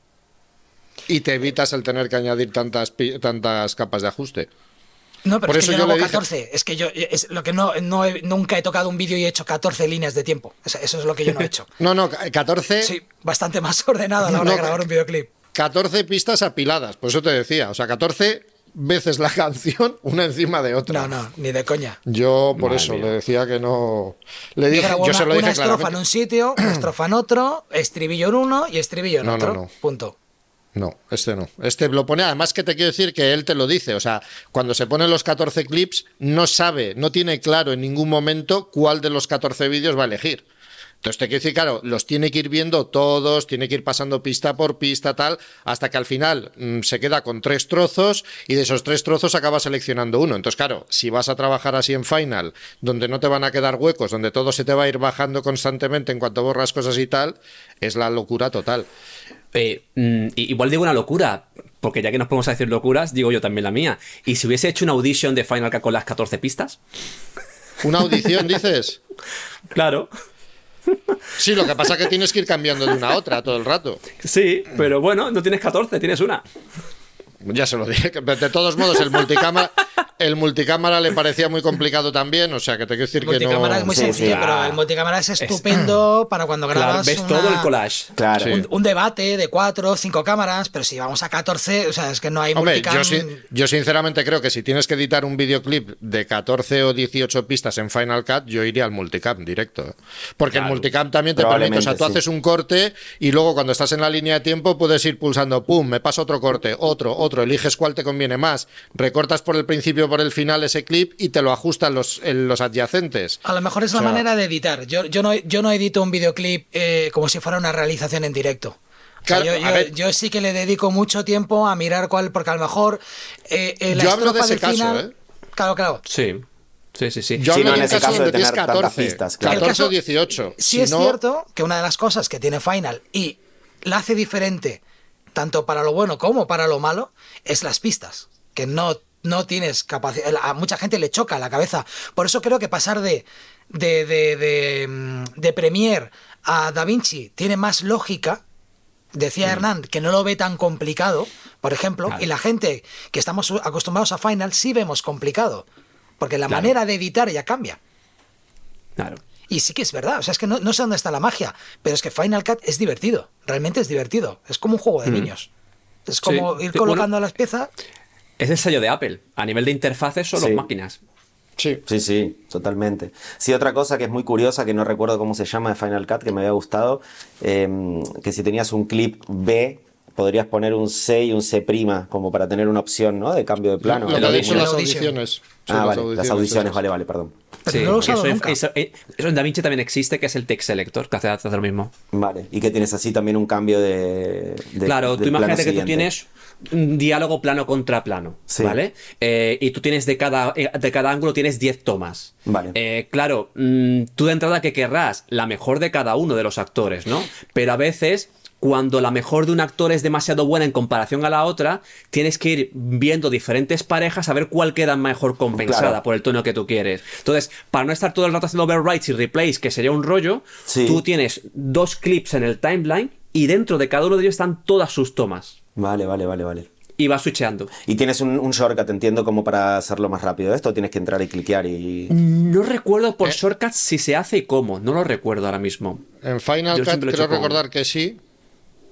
Y te evitas el tener que añadir tantas, tantas capas de ajuste. No, pero Por es eso que yo, hago dije- 14. Es que yo, es lo que no, no he- nunca he tocado un vídeo y he hecho 14 líneas de tiempo. Eso, eso es lo que yo no he hecho. No, no, 14, Sí, bastante más ordenado a la hora de grabar un videoclip. 14 pistas apiladas, por eso te decía. O sea, 14 veces la canción una encima de otra. No, no, ni de coña. Yo por Madre eso mía. le decía que no. Le dije, yo una, se lo una dije estrofa en un sitio, una estrofa en otro, estribillo en uno y estribillo en No, no, otro. no. Punto. No, este no. Este lo pone, además que te quiero decir que él te lo dice. O sea, cuando se ponen los 14 clips, no sabe, no tiene claro en ningún momento cuál de los 14 vídeos va a elegir. Entonces te quiero decir, claro, los tiene que ir viendo todos, tiene que ir pasando pista por pista, tal, hasta que al final mm, se queda con tres trozos y de esos tres trozos acaba seleccionando uno. Entonces, claro, si vas a trabajar así en Final, donde no te van a quedar huecos, donde todo se te va a ir bajando constantemente en cuanto borras cosas y tal, es la locura total. Eh, mm, igual digo una locura, porque ya que nos podemos decir locuras, digo yo también la mía. ¿Y si hubiese hecho una audition de Final Cut con las 14 pistas? Una audición, dices. Claro, Sí, lo que pasa es que tienes que ir cambiando de una a otra todo el rato. sí, pero bueno, no tienes 14, tienes una. Ya se lo dije. De todos modos, el multicámara, el multicámara le parecía muy complicado también. O sea, que te quiero decir El que multicámara no. es muy Sí, sencillo, sí. pero Ah. el multicámara es estupendo para cuando Claro, grabas ves una- todo el collage. Claro. Sí. un, un debate de cuatro o cinco cámaras, pero si vamos a 14, o sea, es que no hay Hombre, multicam. yo, sin- yo sinceramente creo que si tienes que editar un videoclip de 14 o 18 pistas en Final Cut, yo iría al multicam directo. Porque el multicam también te permite, o sea, tú haces un corte y luego cuando estás en la línea de tiempo puedes ir pulsando, pum, me paso otro corte, otro, otro, eliges cuál te conviene más, recortas por el principio principio por el final ese clip y te lo ajusta en los, en los adyacentes. A lo mejor es O la sea- manera de editar. Yo, yo, no, yo no edito un videoclip eh, como si fuera una realización en directo. O sea, Claro, yo, a yo- ver. yo sí que le dedico mucho tiempo a mirar cuál, porque a lo mejor eh, eh, la Yo hablo de ese caso, final- ¿eh? Claro, claro. Sí, sí, sí, sí. Yo Sí, hablo no, de en ese caso de tienes tener tantas 14, pistas, claro. 14 o El caso- 18. Sí Si es no- cierto que una de las cosas que tiene Final y la hace diferente tanto para lo bueno como para lo malo es las pistas, que no, no tienes capacidad, a mucha gente le choca la cabeza. Por eso creo que pasar de, de, de, de, mm, de Premiere a Da Vinci tiene más lógica. Decía Hernán que no lo ve tan complicado, por ejemplo, Claro. y la gente que estamos acostumbrados a Final sí vemos complicado, porque la Claro. manera de editar ya cambia. Claro. Y sí que es verdad, o sea, es que no, no sé dónde está la magia, pero es que Final Cut es divertido, realmente es divertido, es como un juego de niños. Es como Mm. Sí. ir colocando bueno. las piezas. Es el sello de Apple. A nivel de interfaces son Sí. las máquinas. Sí. Sí, sí, totalmente. Sí, otra cosa que es muy curiosa, que no recuerdo cómo se llama de Final Cut, que me había gustado, eh, que si tenías un clip B, podrías poner un C y un C', como para tener una opción, ¿no? De cambio de plano. Lo que audition. las audiciones. Ah, vale, las audiciones, vale, vale, perdón. Pero no lo he usado eso, en- nunca. eso- eh, eso en DaVinci también existe, que es el text selector, que hace, hace lo mismo. Vale, y que tienes así también un cambio de... de- claro, tú imagínate que tú tienes un diálogo plano contra plano, Sí. ¿vale? Eh, y tú tienes de cada, eh, de cada ángulo tienes 10 tomas. Vale. Eh, claro, mm, tú de entrada que querrás la mejor de cada uno de los actores, ¿no? Pero a veces cuando la mejor de un actor es demasiado buena en comparación a la otra, tienes que ir viendo diferentes parejas a ver cuál queda mejor compensada Claro. por el tono que tú quieres. Entonces, para no estar todo el rato haciendo overwrites y replays, que sería un rollo, Sí. tú tienes dos clips en el timeline y dentro de cada uno de ellos están todas sus tomas. Vale, vale, vale, vale. Y vas switcheando. Y tienes un, un shortcut, entiendo, como para hacerlo más rápido. Esto tienes que entrar y cliquear y... No recuerdo Eh. por shortcuts si se hace y cómo. No lo recuerdo ahora mismo. En Final Yo Cut creo recordar que sí.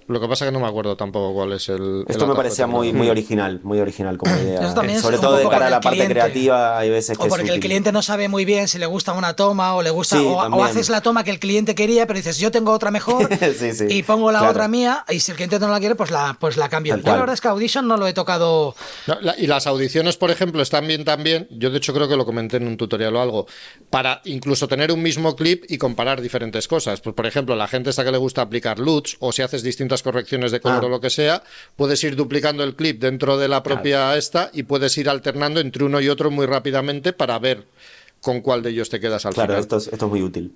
Lo que pasa que no me acuerdo tampoco cuál es el. el Esto me parecía muy, muy original, muy original como idea. Eso también es Sobre todo de cara a la parte cliente. creativa, hay veces que O es porque el cliente no sabe muy bien si le gusta una toma o le gusta. Sí, o, haces la toma que el cliente quería, pero dices, yo tengo otra mejor Sí, sí, y pongo la claro. otra mía. Y si el cliente no la quiere, pues la, pues la cambio. Yo la verdad es que Audition no lo he tocado. No, la- y las audiciones, por ejemplo, están bien también. Yo, de hecho, creo que lo comenté en un tutorial o algo. Para incluso tener un mismo clip y comparar diferentes cosas. Pues, por ejemplo, la gente esta que le gusta aplicar LUTs o si haces distintas correcciones de color Ah. o lo que sea, puedes ir duplicando el clip dentro de la propia esta y puedes ir alternando entre uno y otro muy rápidamente para ver con cuál de ellos te quedas al Claro, final. esto es, esto es muy útil.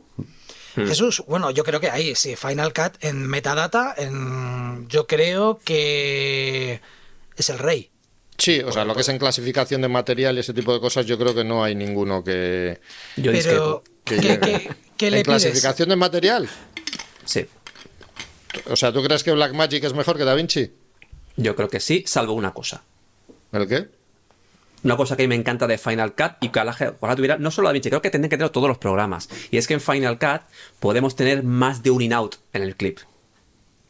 Jesús, bueno, yo creo que ahí, sí, Final Cut en metadata, en, yo creo que es el rey. Sí, o sea, lo que es en clasificación de material y ese tipo de cosas, yo creo que no hay ninguno que. Yo Pero, que ¿qué, llegue. qué- qué le en pides? clasificación de material. Sí. O sea, ¿tú crees que Blackmagic es mejor que Da Vinci? Yo creo que sí, salvo una cosa. ¿El qué? Una cosa que a mí me encanta de Final Cut y que ojalá, ojalá tuviera, no solo DaVinci, creo que tendrían que tener todos los programas. Y es que en Final Cut podemos tener más de un in-out en el clip.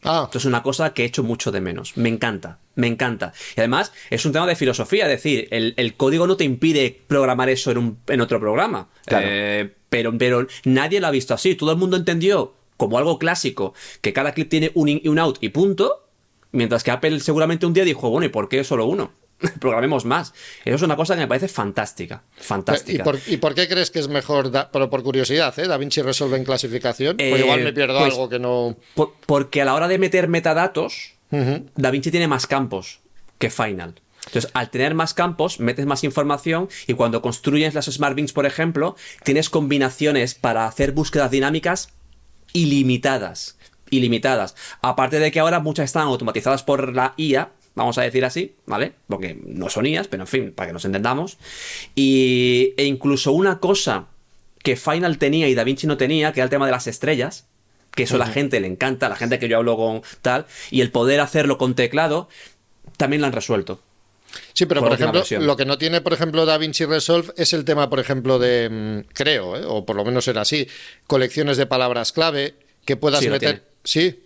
Ah, Esto es una cosa que he hecho mucho de menos. Me encanta, me encanta. Y además es un tema de filosofía, es decir, el, el código no te impide programar eso en, un- en otro programa. Claro. Eh, pero, pero nadie lo ha visto así. Todo el mundo entendió como algo clásico que cada clip tiene un in y un out y punto. Mientras que Apple seguramente un día dijo, bueno, ¿y por qué solo uno? Programemos más. Eso es una cosa que me parece fantástica. ¿y Fantástica. por, y por qué crees que es mejor? Da- pero por curiosidad, ¿eh? ¿Da Vinci resuelve en clasificación? Pues Eh, igual me pierdo pues- algo que no. Por- porque a la hora de meter metadatos, Ujú. DaVinci tiene más campos que Final. Entonces, al tener más campos, metes más información y cuando construyes las Smart Bins, por ejemplo, tienes combinaciones para hacer búsquedas dinámicas ilimitadas. Ilimitadas. Aparte de que ahora muchas están automatizadas por la IA, vamos a decir así, ¿vale? Porque no son IAs, pero en fin, para que nos entendamos. Y, e incluso una cosa que Final tenía y DaVinci no tenía, que era el tema de las estrellas, que eso a la gente le encanta, la gente que yo hablo con tal, y el poder hacerlo con teclado, también lo han resuelto. Sí, pero Por ejemplo, versión. lo que no tiene, por ejemplo, DaVinci Resolve es el tema, por ejemplo, de, mm, creo, ¿eh? o por lo menos era así, colecciones de palabras clave que puedas Sí, meter. Sí,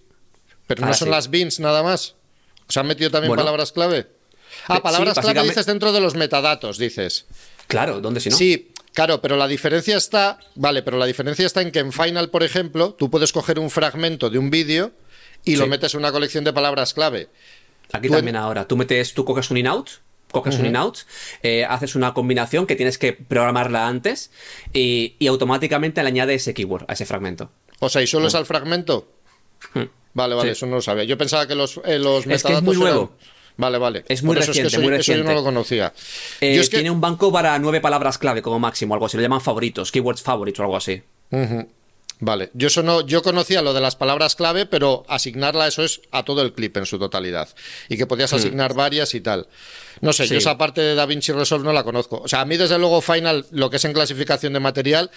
pero no Ahora son sí. las bins nada más. ¿Os han metido también Bueno. palabras clave? Ah, Eh, palabras sí, clave dices dentro de los metadatos, dices. Claro, ¿dónde si no? Sí, claro, pero la diferencia está, vale, pero la diferencia está en que en Final, por ejemplo, tú puedes coger un fragmento de un vídeo y lo metes en una colección de palabras clave. Aquí tú en- también ahora. Tú metes, tú coges un in-out, coges un in-out, eh, haces una combinación que tienes que programarla antes y, y, automáticamente le añade ese keyword a ese fragmento. O sea, ¿y solo es al fragmento? Hmm. Vale, vale, eso no lo sabía. Yo pensaba que los, eh, los es que es muy nuevo. Vale, vale. Es muy reciente, es que muy reciente. yo no lo conocía. Eh, Tiene un banco para nueve palabras clave como máximo, algo así. Lo llaman favoritos, keywords favoritos o algo así. Vale, yo eso no, yo conocía lo de las palabras clave, pero asignarla eso es a todo el clip en su totalidad. Y que podías hmm. asignar varias y tal. No sé, yo esa parte de DaVinci Resolve no la conozco. O sea, a mí desde luego Final, lo que es en clasificación de material,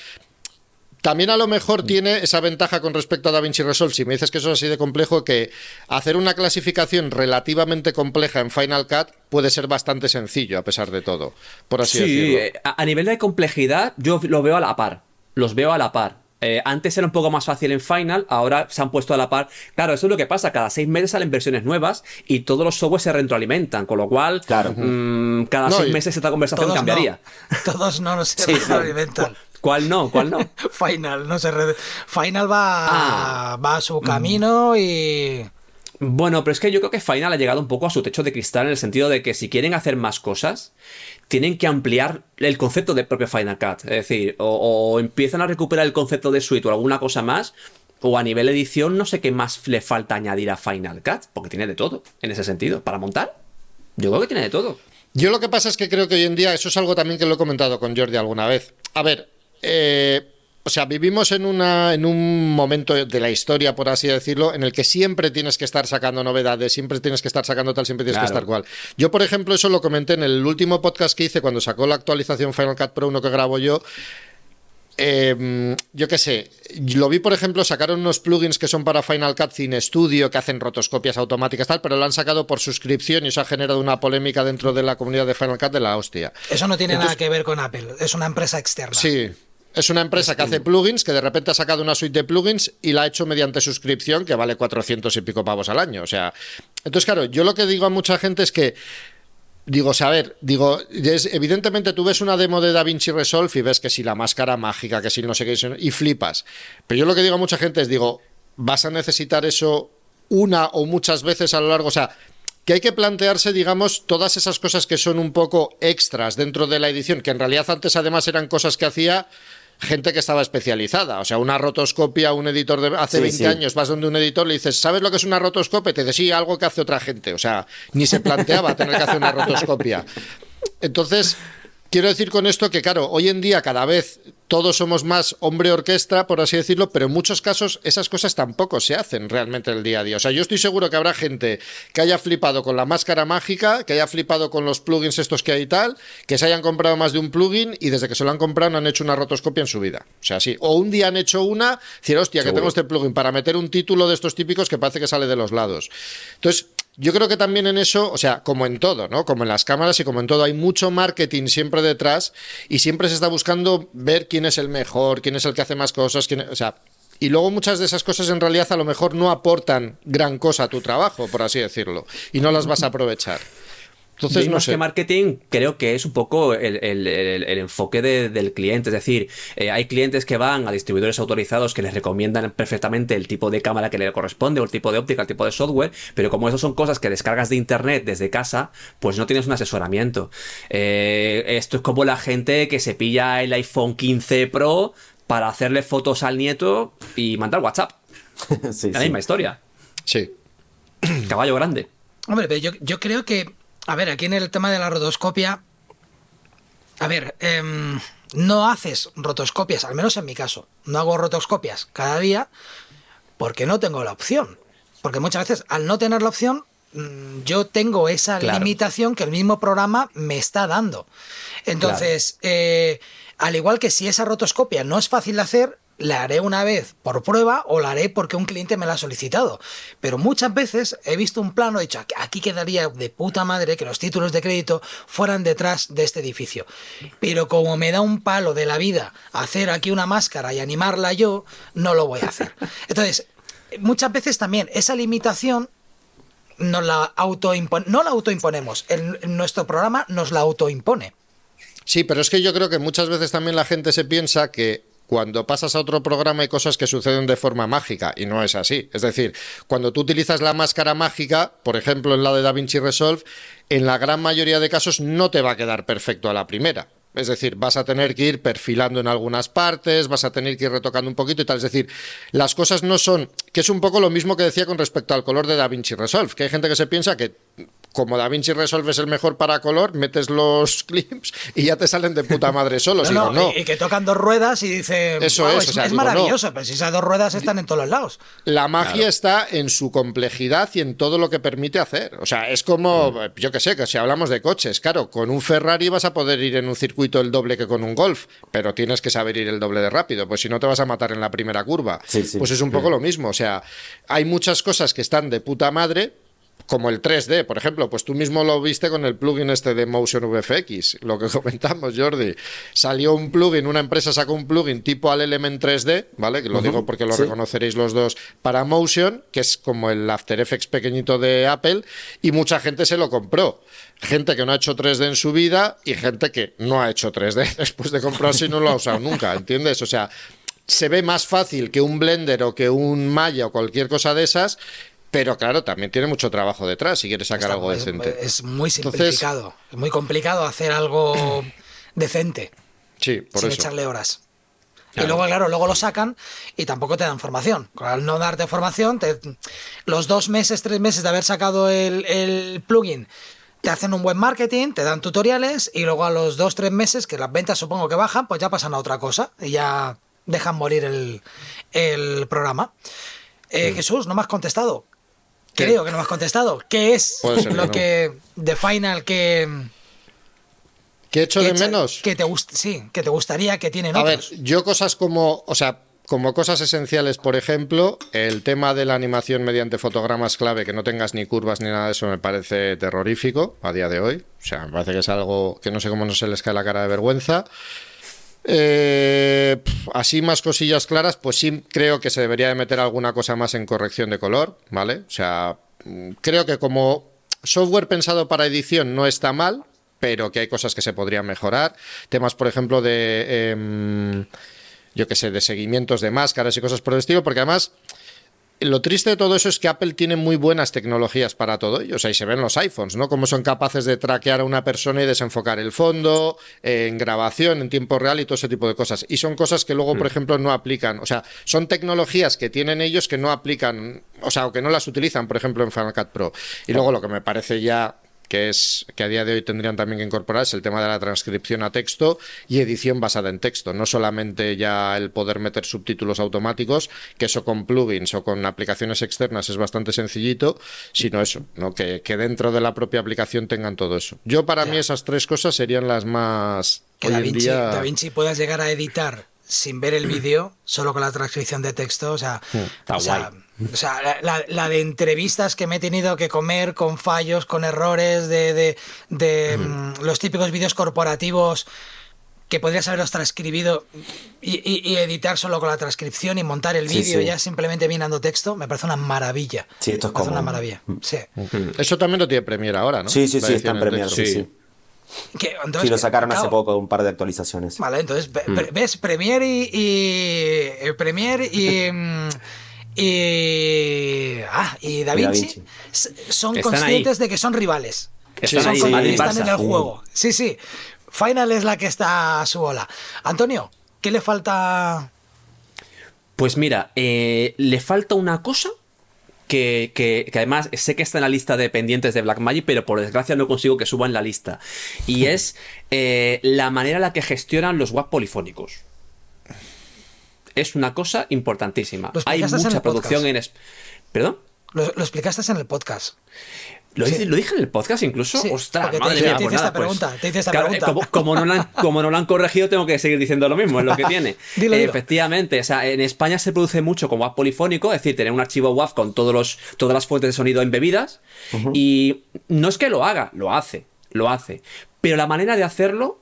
también a lo mejor mm. tiene esa ventaja con respecto a DaVinci Resolve. Si me dices que eso es así de complejo, que hacer una clasificación relativamente compleja en Final Cut puede ser bastante sencillo, a pesar de todo, por así decirlo. Sí, a nivel de complejidad, yo lo veo a la par. Los veo a la par. Eh, antes era un poco más fácil en Final, ahora se han puesto a la par. Claro, eso es lo que pasa, cada seis meses salen versiones nuevas y todos los softwares se retroalimentan, con lo cual claro. Mm, cada seis meses esta conversación cambiaría. Todos no se retroalimentan. ¿Cuál no? ¿Cuál no? Final, no sé. Final va, ah. va a su camino y. Bueno, pero es que yo creo que Final ha llegado un poco a su techo de cristal en el sentido de que si quieren hacer más cosas, tienen que ampliar el concepto del propio Final Cut. Es decir, o, empiezan a recuperar el concepto de suite o alguna cosa más, o a nivel edición no sé qué más le falta añadir a Final Cut, porque tiene de todo en ese sentido. Para montar, yo creo que tiene de todo. Yo lo que pasa es que creo que hoy en día, eso es algo también que lo he comentado con Jordi alguna vez. A ver, eh, o sea, vivimos en, una, en un momento de la historia, por así decirlo, en el que siempre tienes que estar sacando novedades, siempre tienes que estar sacando tal, siempre tienes que estar cual. Yo, por ejemplo, eso lo comenté en el último podcast que hice cuando sacó la actualización Final Cut Pro 1 que grabo yo. Em, yo qué sé, lo vi por ejemplo, sacaron unos plugins que son para Final Cut Cine Studio que hacen rotoscopias automáticas tal, pero lo han sacado por suscripción y eso ha generado una polémica dentro de la comunidad de Final Cut de la hostia. Eso no tiene nada que ver con Apple, es una empresa externa. Sí, es una empresa que hace plugins, que de repente ha sacado una suite de plugins y la ha hecho mediante suscripción que vale 400 y pico pavos al año. O sea, entonces, claro, yo lo que digo a mucha gente es que Digo, o sea, a ver, digo, evidentemente tú ves una demo de DaVinci Resolve y ves que si la máscara mágica, que si no sé qué, y flipas. Pero yo lo que digo a mucha gente es, digo, vas a necesitar eso una o muchas veces a lo largo, o sea, que hay que plantearse, digamos, todas esas cosas que son un poco extras dentro de la edición, que en realidad antes además eran cosas que hacía gente que estaba especializada. O sea, una rotoscopia, un editor de hace 20 años, vas donde un editor le dices, ¿sabes lo que es una rotoscopia? Te dice, sí, algo que hace otra gente. O sea, ni se planteaba tener que hacer una rotoscopia. Entonces, quiero decir con esto que, claro, hoy en día cada vez todos somos más hombre orquesta, por así decirlo, pero en muchos casos esas cosas tampoco se hacen realmente el día a día. O sea, yo estoy seguro que habrá gente que haya flipado con la máscara mágica, que haya flipado con los plugins estos que hay y tal, que se hayan comprado más de un plugin y desde que se lo han comprado no han hecho una rotoscopia en su vida. O sea, sí. O un día han hecho una, decir, hostia, que tengo este plugin para meter un título de estos típicos que parece que sale de los lados. Entonces, yo creo que también en eso, o sea, como en todo, ¿no? Como en las cámaras y como en todo, hay mucho marketing siempre detrás y siempre se está buscando ver quién es el mejor, quién es el que hace más cosas, quién, o sea, y luego muchas de esas cosas en realidad a lo mejor no aportan gran cosa a tu trabajo, por así decirlo, y no las vas a aprovechar. Entonces, no sé. que marketing, creo que es un poco el, enfoque del cliente. Es decir, eh, hay clientes que van a distribuidores autorizados que les recomiendan perfectamente el tipo de cámara que le corresponde, o el tipo de óptica, el tipo de software, pero como eso son cosas que descargas de internet desde casa, pues no tienes un asesoramiento. Eh, esto es como la gente que se pilla el iPhone 15 Pro para hacerle fotos al nieto y mandar WhatsApp. la misma historia. Sí. Caballo grande. Hombre, yo, yo creo que a ver, aquí en el tema de la rotoscopia, a ver, em, no haces rotoscopias, al menos en mi caso, no hago rotoscopias cada día porque no tengo la opción. Porque muchas veces al no tener la opción, mm, yo tengo esa limitación que el mismo programa me está dando. Entonces, eh, al igual que si esa rotoscopia no es fácil de hacer, la haré una vez por prueba o la haré porque un cliente me la ha solicitado. Pero muchas veces he visto un plano, he dicho, aquí quedaría de puta madre que los títulos de crédito fueran detrás de este edificio. Pero como me da un palo de la vida hacer aquí una máscara y animarla yo, no lo voy a hacer. Entonces, muchas veces también esa limitación nos la no la autoimponemos, nuestro programa nos la autoimpone. Sí, pero es que yo creo que muchas veces también la gente se piensa que cuando pasas a otro programa hay cosas que suceden de forma mágica y no es así. Es decir, cuando tú utilizas la máscara mágica, por ejemplo en la de DaVinci Resolve, en la gran mayoría de casos no te va a quedar perfecto a la primera. Es decir, vas a tener que ir perfilando en algunas partes, vas a tener que ir retocando un poquito y tal. Es decir, las cosas no son, que es un poco lo mismo que decía con respecto al color de DaVinci Resolve, que hay gente que se piensa que como DaVinci Resolve es el mejor para color, metes los clips y ya te salen de puta madre solos. No, no. Y, y que tocan dos ruedas y dice. Eso "Guau, es, o sea, es digo, maravilloso, no. pero si esas dos ruedas están en todos los lados. La magia está en su complejidad y en todo lo que permite hacer. O sea, es como, yo que sé, que si hablamos de coches, claro, con un Ferrari vas a poder ir en un circuito el doble que con un Golf, pero tienes que saber ir el doble de rápido, pues si no te vas a matar en la primera curva. Sí, sí. Pues es un poco lo mismo. O sea, hay muchas cosas que están de puta madre, como el 3D, por ejemplo, pues tú mismo lo viste con el plugin este de Motion VFX, lo que comentamos, Jordi. Salió un plugin, una empresa sacó un plugin tipo al Element 3D, ¿vale? Que lo digo porque lo sí. reconoceréis los dos, para Motion, que es como el After Effects pequeñito de Apple, y mucha gente se lo compró. Gente que no ha hecho 3D en su vida y gente que no ha hecho 3D después de comprarse y no lo ha usado nunca, ¿entiendes? O sea, se ve más fácil que un Blender o que un Maya o cualquier cosa de esas, pero claro, también tiene mucho trabajo detrás si quieres sacar Está- algo decente. es muy Entonces- simplificado. es muy complicado hacer algo decente Sí, por sin eso. echarle horas. Y luego, claro, luego lo sacan y tampoco te dan formación. Al no darte formación, te- los dos meses, tres meses de haber sacado el, el plugin, te hacen un buen marketing, te dan tutoriales y luego a los dos, tres meses, que las ventas supongo que bajan, pues ya pasan a otra cosa y ya dejan morir el, el programa. Eh, Jesús, no me has contestado. ¿Qué? Creo que no me has contestado. ¿Qué es ser lo no. que de Final que, ¿Qué echo que de echa- menos? que te gust- sí, que te gustaría que tienen A ver, yo cosas como, o sea, como cosas esenciales, por ejemplo, el tema de la animación mediante fotogramas clave, que no tengas ni curvas ni nada de eso, me parece terrorífico a día de hoy. O sea, me parece que es algo que no sé cómo no se les cae la cara de vergüenza. Eh, así más cosillas claras, pues sí creo que se debería de meter alguna cosa más en corrección de color, ¿vale? O sea, mm, creo que como software pensado para edición no está mal, pero que hay cosas que se podrían mejorar. Temas, por ejemplo, de... em, yo que sé, de seguimientos de máscaras y cosas por el estilo, porque además lo triste de todo eso es que Apple tiene muy buenas tecnologías para todo ello. O sea, y se ven los iPhones, ¿no? Cómo son capaces de traquear a una persona y desenfocar el fondo, eh, en grabación, en tiempo real y todo ese tipo de cosas. Y son cosas que luego, por ejemplo, no aplican. O sea, son tecnologías que tienen ellos que no aplican, o sea, o que no las utilizan, por ejemplo, en Final Cut Pro. Y luego lo que me parece ya que es que a día de hoy tendrían también que incorporar es el tema de la transcripción a texto y edición basada en texto, no solamente ya el poder meter subtítulos automáticos, que eso con plugins o con aplicaciones externas es bastante sencillito, sino eso, ¿no? que, que dentro de la propia aplicación tengan todo eso. Yo para Ya. mí esas tres cosas serían las más Que hoy Da en Vinci, día. Da Vinci puedas llegar a editar sin ver el vídeo, solo con la transcripción de texto. O sea, está o sea, guay. O sea, la, la- la de entrevistas que me he tenido que comer con fallos, con errores, de, de- de, mm, los típicos vídeos corporativos que podrías haberlos transcribido y, y- y editar solo con la transcripción y montar el vídeo sí. ya simplemente mirando texto, me parece una maravilla. Sí, esto es Me parece como- una maravilla. Sí. Eso también lo tiene Premiere ahora, ¿no? Sí, sí, La sí, está en Premiere. Sí. Que, entonces, Sí, lo sacaron hace claro, poco, un par de actualizaciones. Vale, entonces, Mm. ve- ¿ves? Premiere y. y eh, Premiere y. y. Ah, y Da Vinci, son Están conscientes de que son rivales. Están son ahí, con- están en el juego. Sí, sí. Final es la que está a su bola. Antonio, ¿qué le falta? Pues mira, eh, le falta una cosa que, que- que además sé que está en la lista de pendientes de Blackmagic, pero por desgracia no consigo que suba en la lista. Y es eh, la manera en la que gestionan los WAP polifónicos. Es una cosa importantísima. Hay mucha producción en... ¿Perdón? Lo, lo explicaste en el podcast. ¿Lo, Sí. hice- ¿Lo dije en el podcast incluso? Sí, ¡Ostras, te madre hice- mía! te pues hice nada, esta pues- pregunta, te hice esta Claro, pregunta. Como, como no lo han, como no lo han corregido, tengo que seguir diciendo lo mismo, es lo que tiene. Dilo, dilo. Efectivamente, o sea, en España se produce mucho con WAV polifónico, es decir, tener un archivo WAV con todos los, todas las fuentes de sonido embebidas. Y no es que lo haga, lo hace, lo hace. Pero la manera de hacerlo,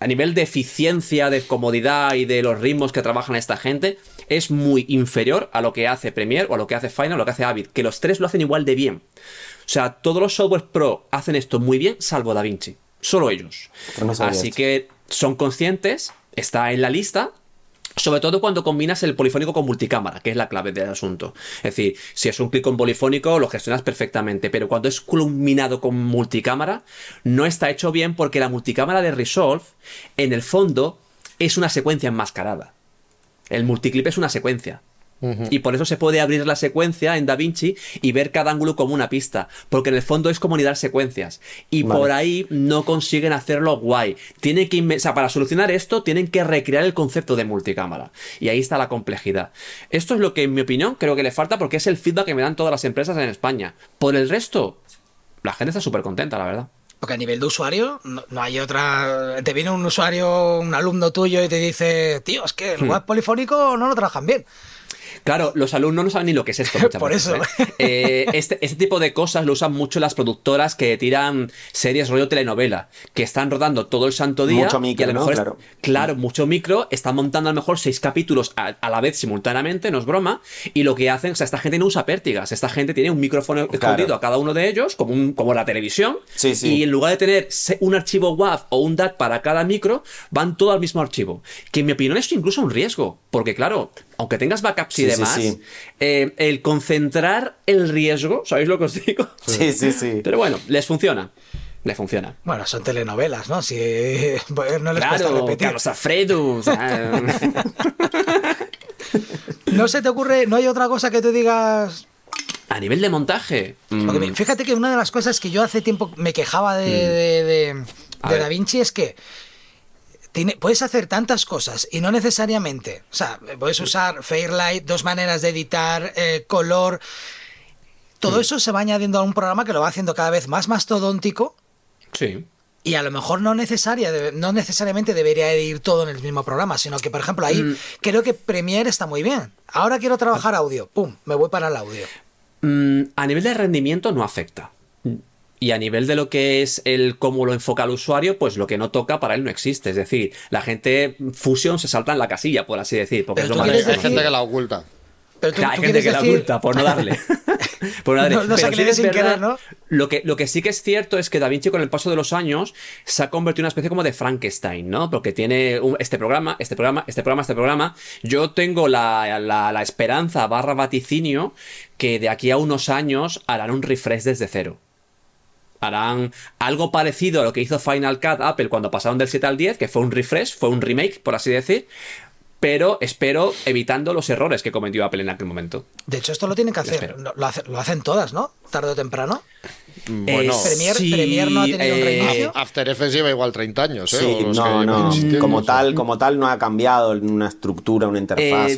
a nivel de eficiencia, de comodidad y de los ritmos que trabajan esta gente, es muy inferior a lo que hace Premiere o a lo que hace Final o lo que hace Avid, que los tres lo hacen igual de bien. O sea, todos los softwares pro hacen esto muy bien, salvo DaVinci. Solo ellos. No sabía Así esto. que son conscientes, está en la lista. Sobre todo cuando combinas el polifónico con multicámara, que es la clave del asunto. Es decir, si es un clic con polifónico, lo gestionas perfectamente, pero cuando es culminado con multicámara, no está hecho bien porque la multicámara de Resolve, en el fondo, es una secuencia enmascarada. El multiclip es una secuencia. Y por eso se puede abrir la secuencia en DaVinci y ver cada ángulo como una pista, porque en el fondo es como unidad secuencias. Y por ahí no consiguen hacerlo guay. Tienen que, o sea, para solucionar esto tienen que recrear el concepto de multicámara. Y ahí está la complejidad. Esto es lo que, en mi opinión, creo que le falta porque es el feedback que me dan todas las empresas en España. Por el resto, la gente está súper contenta, la verdad. Porque a nivel de usuario, no, hay otra. Te viene un usuario, un alumno tuyo y te dice, tío, es que el hmm. web polifónico no lo trabajan bien. Claro, los alumnos no saben ni lo que es esto. Por eso. ¿eh? Eh, este, este, tipo de cosas lo usan mucho las productoras que tiran series rollo telenovela, que están rodando todo el santo día. Mucho micro, a lo mejor claro. mucho micro, están montando a lo mejor seis capítulos a, la vez simultáneamente, no es broma, y lo que hacen, o sea, esta gente no usa pértigas, esta gente tiene un micrófono escondido a cada uno de ellos, como, un, como la televisión, y en lugar de tener un archivo WAV o un DAC para cada micro, van todo al mismo archivo. Que en mi opinión es incluso un riesgo, porque claro, aunque tengas backups y demás, eh, el concentrar el riesgo, ¿sabéis lo que os digo? Sí, sí, sí. Pero bueno, les funciona. Le funciona. Bueno, son telenovelas, ¿no? Si pues, no les claro, repetir. Carlos Alfredo. no se te ocurre, no hay otra cosa que te digas. A nivel de montaje. Mm. fíjate que una de las cosas que yo hace tiempo me quejaba de, mm. de Da Vinci es que puedes hacer tantas cosas y no necesariamente, o sea, puedes usar Fairlight, dos maneras de editar, eh, color, todo eso se va añadiendo a un programa que lo va haciendo cada vez más mastodóntico. Sí. Y a lo mejor no, necesaria, no necesariamente debería ir todo en el mismo programa, sino que, por ejemplo, ahí mm. creo que Premiere está muy bien. Ahora quiero trabajar audio, pum, me voy para el audio. Mm, a nivel de rendimiento no afecta. Y a nivel de lo que es el cómo lo enfoca el usuario, pues lo que no toca para él no existe. Es decir, la gente Fusion se salta en la casilla, por así decir. Porque es hay, gente que la oculta. hay gente que la oculta por no darle. por no, darle. no, sin querer, ¿no? Lo que, lo que sí que es cierto es que Da Vinci con el paso de los años se ha convertido en una especie como de Frankenstein, ¿no? Porque tiene este programa, este programa, este programa, este programa. Yo tengo la, la, la esperanza barra vaticinio que de aquí a unos años harán un refresh desde cero harán algo parecido a lo que hizo Final Cut Apple cuando pasaron del 7 al 10, que fue un refresh, fue un remake, por así decir, pero espero evitando los errores que cometió Apple en aquel momento. De hecho, esto lo tienen que hacer, lo, hacen todas, ¿no? Tarde o temprano. Bueno, Premier, no ha tenido un reinicio. After Effects lleva igual 30 años, ¿eh? Sí, no, no. Como tal, como tal no ha cambiado una estructura, una interfaz. Eh,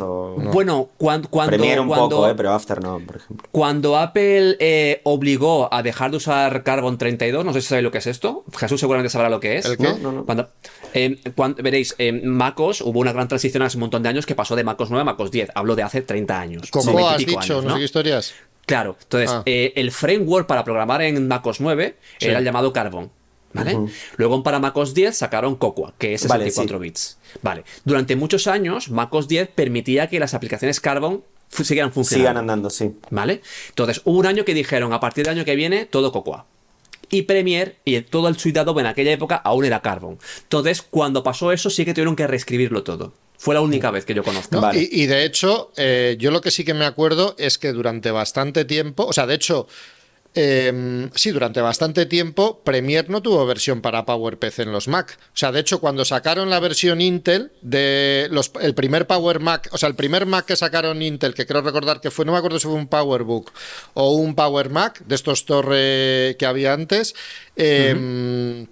bueno, cuando, cuando Premiere un poco, eh, pero After no, por ejemplo. Cuando Apple eh, obligó a dejar de usar Carbon 32, no sé si sabéis lo que es esto. Jesús seguramente sabrá lo que es. ¿El qué? No, no, cuando, veréis, en MacOS hubo una gran transición hace un montón de años que pasó de MacOS 9 a MacOS 10. Hablo de hace 30 años. ¿Cómo has dicho? no sé qué historias. Claro, entonces ah. eh, el framework para programar en MacOS 9 era el llamado Carbon. ¿Vale? Luego para MacOS 10 sacaron Cocoa, que es 64 bits. Vale. Durante muchos años, MacOS 10 permitía que las aplicaciones Carbon siguieran funcionando. Sigan andando, sí. ¿Vale? Entonces, hubo un año que dijeron, a partir del año que viene, todo Cocoa. Y Premiere y todo el suite en aquella época aún era Carbon. Entonces, cuando pasó eso, sí que tuvieron que reescribirlo todo. Fue la única vez que yo conozco. y, de hecho, eh, yo lo que sí que me acuerdo es que durante bastante tiempo, o sea, de hecho, em, sí, durante bastante tiempo Premiere no tuvo versión para PowerPC en los Mac. O sea, de hecho, cuando sacaron la versión Intel de los, el primer Power Mac, o sea, el primer Mac que sacaron Intel, que creo recordar que fue, no me acuerdo si fue un PowerBook o un Power Mac, de estos torre que había antes, eh,